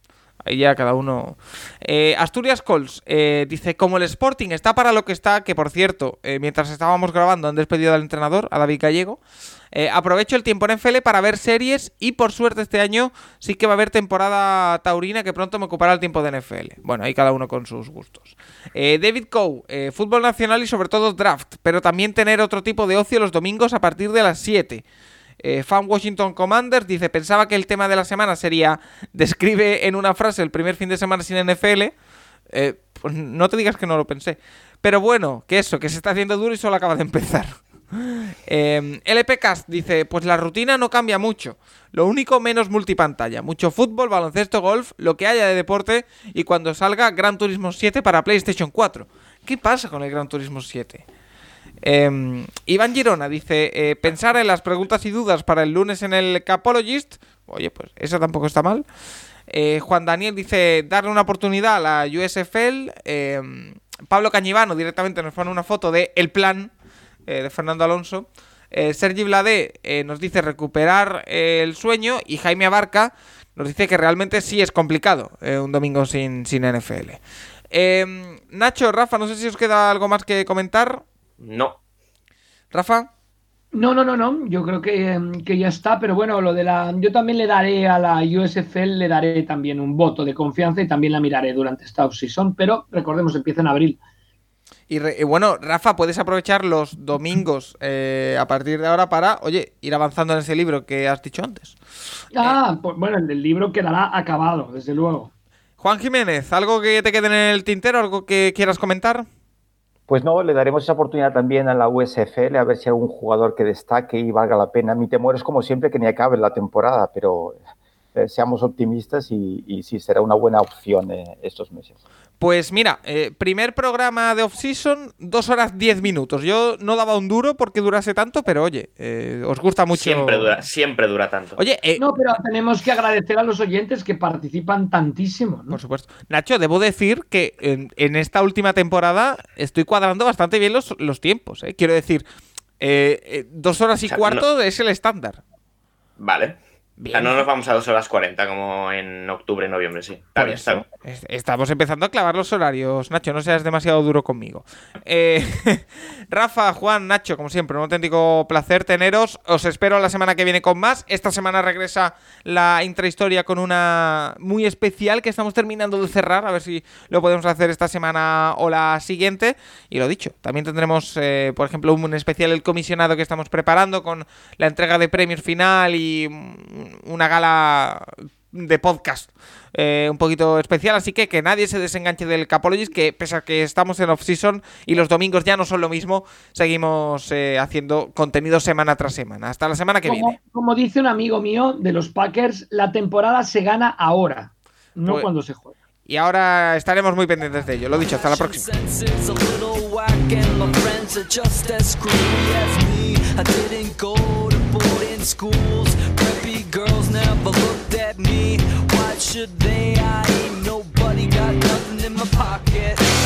A: ahí ya cada uno. Eh, Asturias Cols eh, dice: Como el Sporting está para lo que está, que por cierto, mientras estábamos grabando han despedido al entrenador, a David Gallego. aprovecho el tiempo en NFL para ver series y por suerte este año sí que va a haber temporada taurina que pronto me ocupará el tiempo de NFL. Bueno, ahí cada uno con sus gustos. Eh, David Coe, eh, fútbol nacional y sobre todo draft, pero también tener otro tipo de ocio los domingos a partir de las 7. Eh, Fan Washington Commanders dice, pensaba que el tema de la semana sería, describe en una frase el primer fin de semana sin NFL. pues no te digas que no lo pensé. Pero bueno, que eso, que se está haciendo duro y solo acaba de empezar. Eh, LPcast dice, pues la rutina no cambia mucho. Lo único menos multipantalla. Mucho fútbol, baloncesto, golf, lo que haya de deporte y cuando salga Gran Turismo 7 para PlayStation 4. ¿Qué pasa con el Gran Turismo 7? Eh, Iván Girona dice: eh, Pensar en las preguntas y dudas para el lunes en el Capologist. Oye, pues eso tampoco está mal. Eh, Juan Daniel dice: Darle una oportunidad a la USFL. Eh, Pablo Cañivano directamente nos pone una foto de El Plan eh, de Fernando Alonso. Sergi Bladé eh, nos dice recuperar el sueño y Jaime Abarca nos dice que realmente sí es complicado un domingo sin, sin NFL. Eh, Nacho, Rafa, no sé si os queda algo más que comentar.
C: No.
A: Rafa.
B: No, no, no, no. Yo creo que, que, ya está, pero bueno, lo de la. Yo también le daré a la USFL, le daré también un voto de confianza y también la miraré durante esta offseason, pero recordemos, empieza en abril.
A: Y, re, y, bueno, Rafa, puedes aprovechar los domingos eh, a partir de ahora para, oye, ir avanzando en ese libro que has dicho antes.
B: Ah, eh, pues bueno, el libro quedará acabado, desde luego.
A: Juan Jiménez, ¿algo que te quede en el tintero? ¿Algo que quieras comentar?
F: Pues no, le daremos esa oportunidad también a la USFL a ver si hay algún jugador que destaque y valga la pena. Mi temor es como siempre que ni acabe la temporada, pero eh, seamos optimistas y, y, sí será una buena opción eh, estos meses.
A: Pues mira, eh, primer programa de off-season, dos horas diez minutos. Yo no daba un duro porque durase tanto, pero oye, eh, os gusta mucho.
C: Siempre dura, siempre dura tanto.
A: Oye, eh,
B: no, pero tenemos que agradecer a los oyentes que participan tantísimo. ¿no?
A: Por supuesto. Nacho, debo decir que en, en, esta última temporada estoy cuadrando bastante bien los, los tiempos. ¿eh? Quiero decir, eh, dos horas y o sea, cuarto no... es el estándar.
C: Vale. Bien. O sea, no nos vamos a 2 horas 40 como en octubre, noviembre, sí. Está bien, está
A: bien. Estamos empezando a clavar los horarios, Nacho, no seas demasiado duro conmigo. Eh, Rafa, Juan, Nacho, como siempre, un auténtico placer teneros. Os espero la semana que viene con más. Esta semana regresa la intrahistoria con una muy especial que estamos terminando de cerrar. A ver si lo podemos hacer esta semana o la siguiente. Y lo dicho, también tendremos, eh, por ejemplo, un especial el comisionado que estamos preparando con la entrega de premios final y una gala de podcast eh, un poquito especial, así que que nadie se desenganche del Capologist, que pese a que estamos en off-season y los domingos ya no son lo mismo, seguimos eh, haciendo contenido semana tras semana. Hasta la semana que
B: como,
A: viene.
B: Como dice un amigo mío de los Packers, la temporada se gana ahora, no pues, cuando se juega.
A: Y ahora estaremos muy pendientes de ello. Lo dicho, hasta la próxima. me. Why should they? I ain't nobody got nothing in my pocket.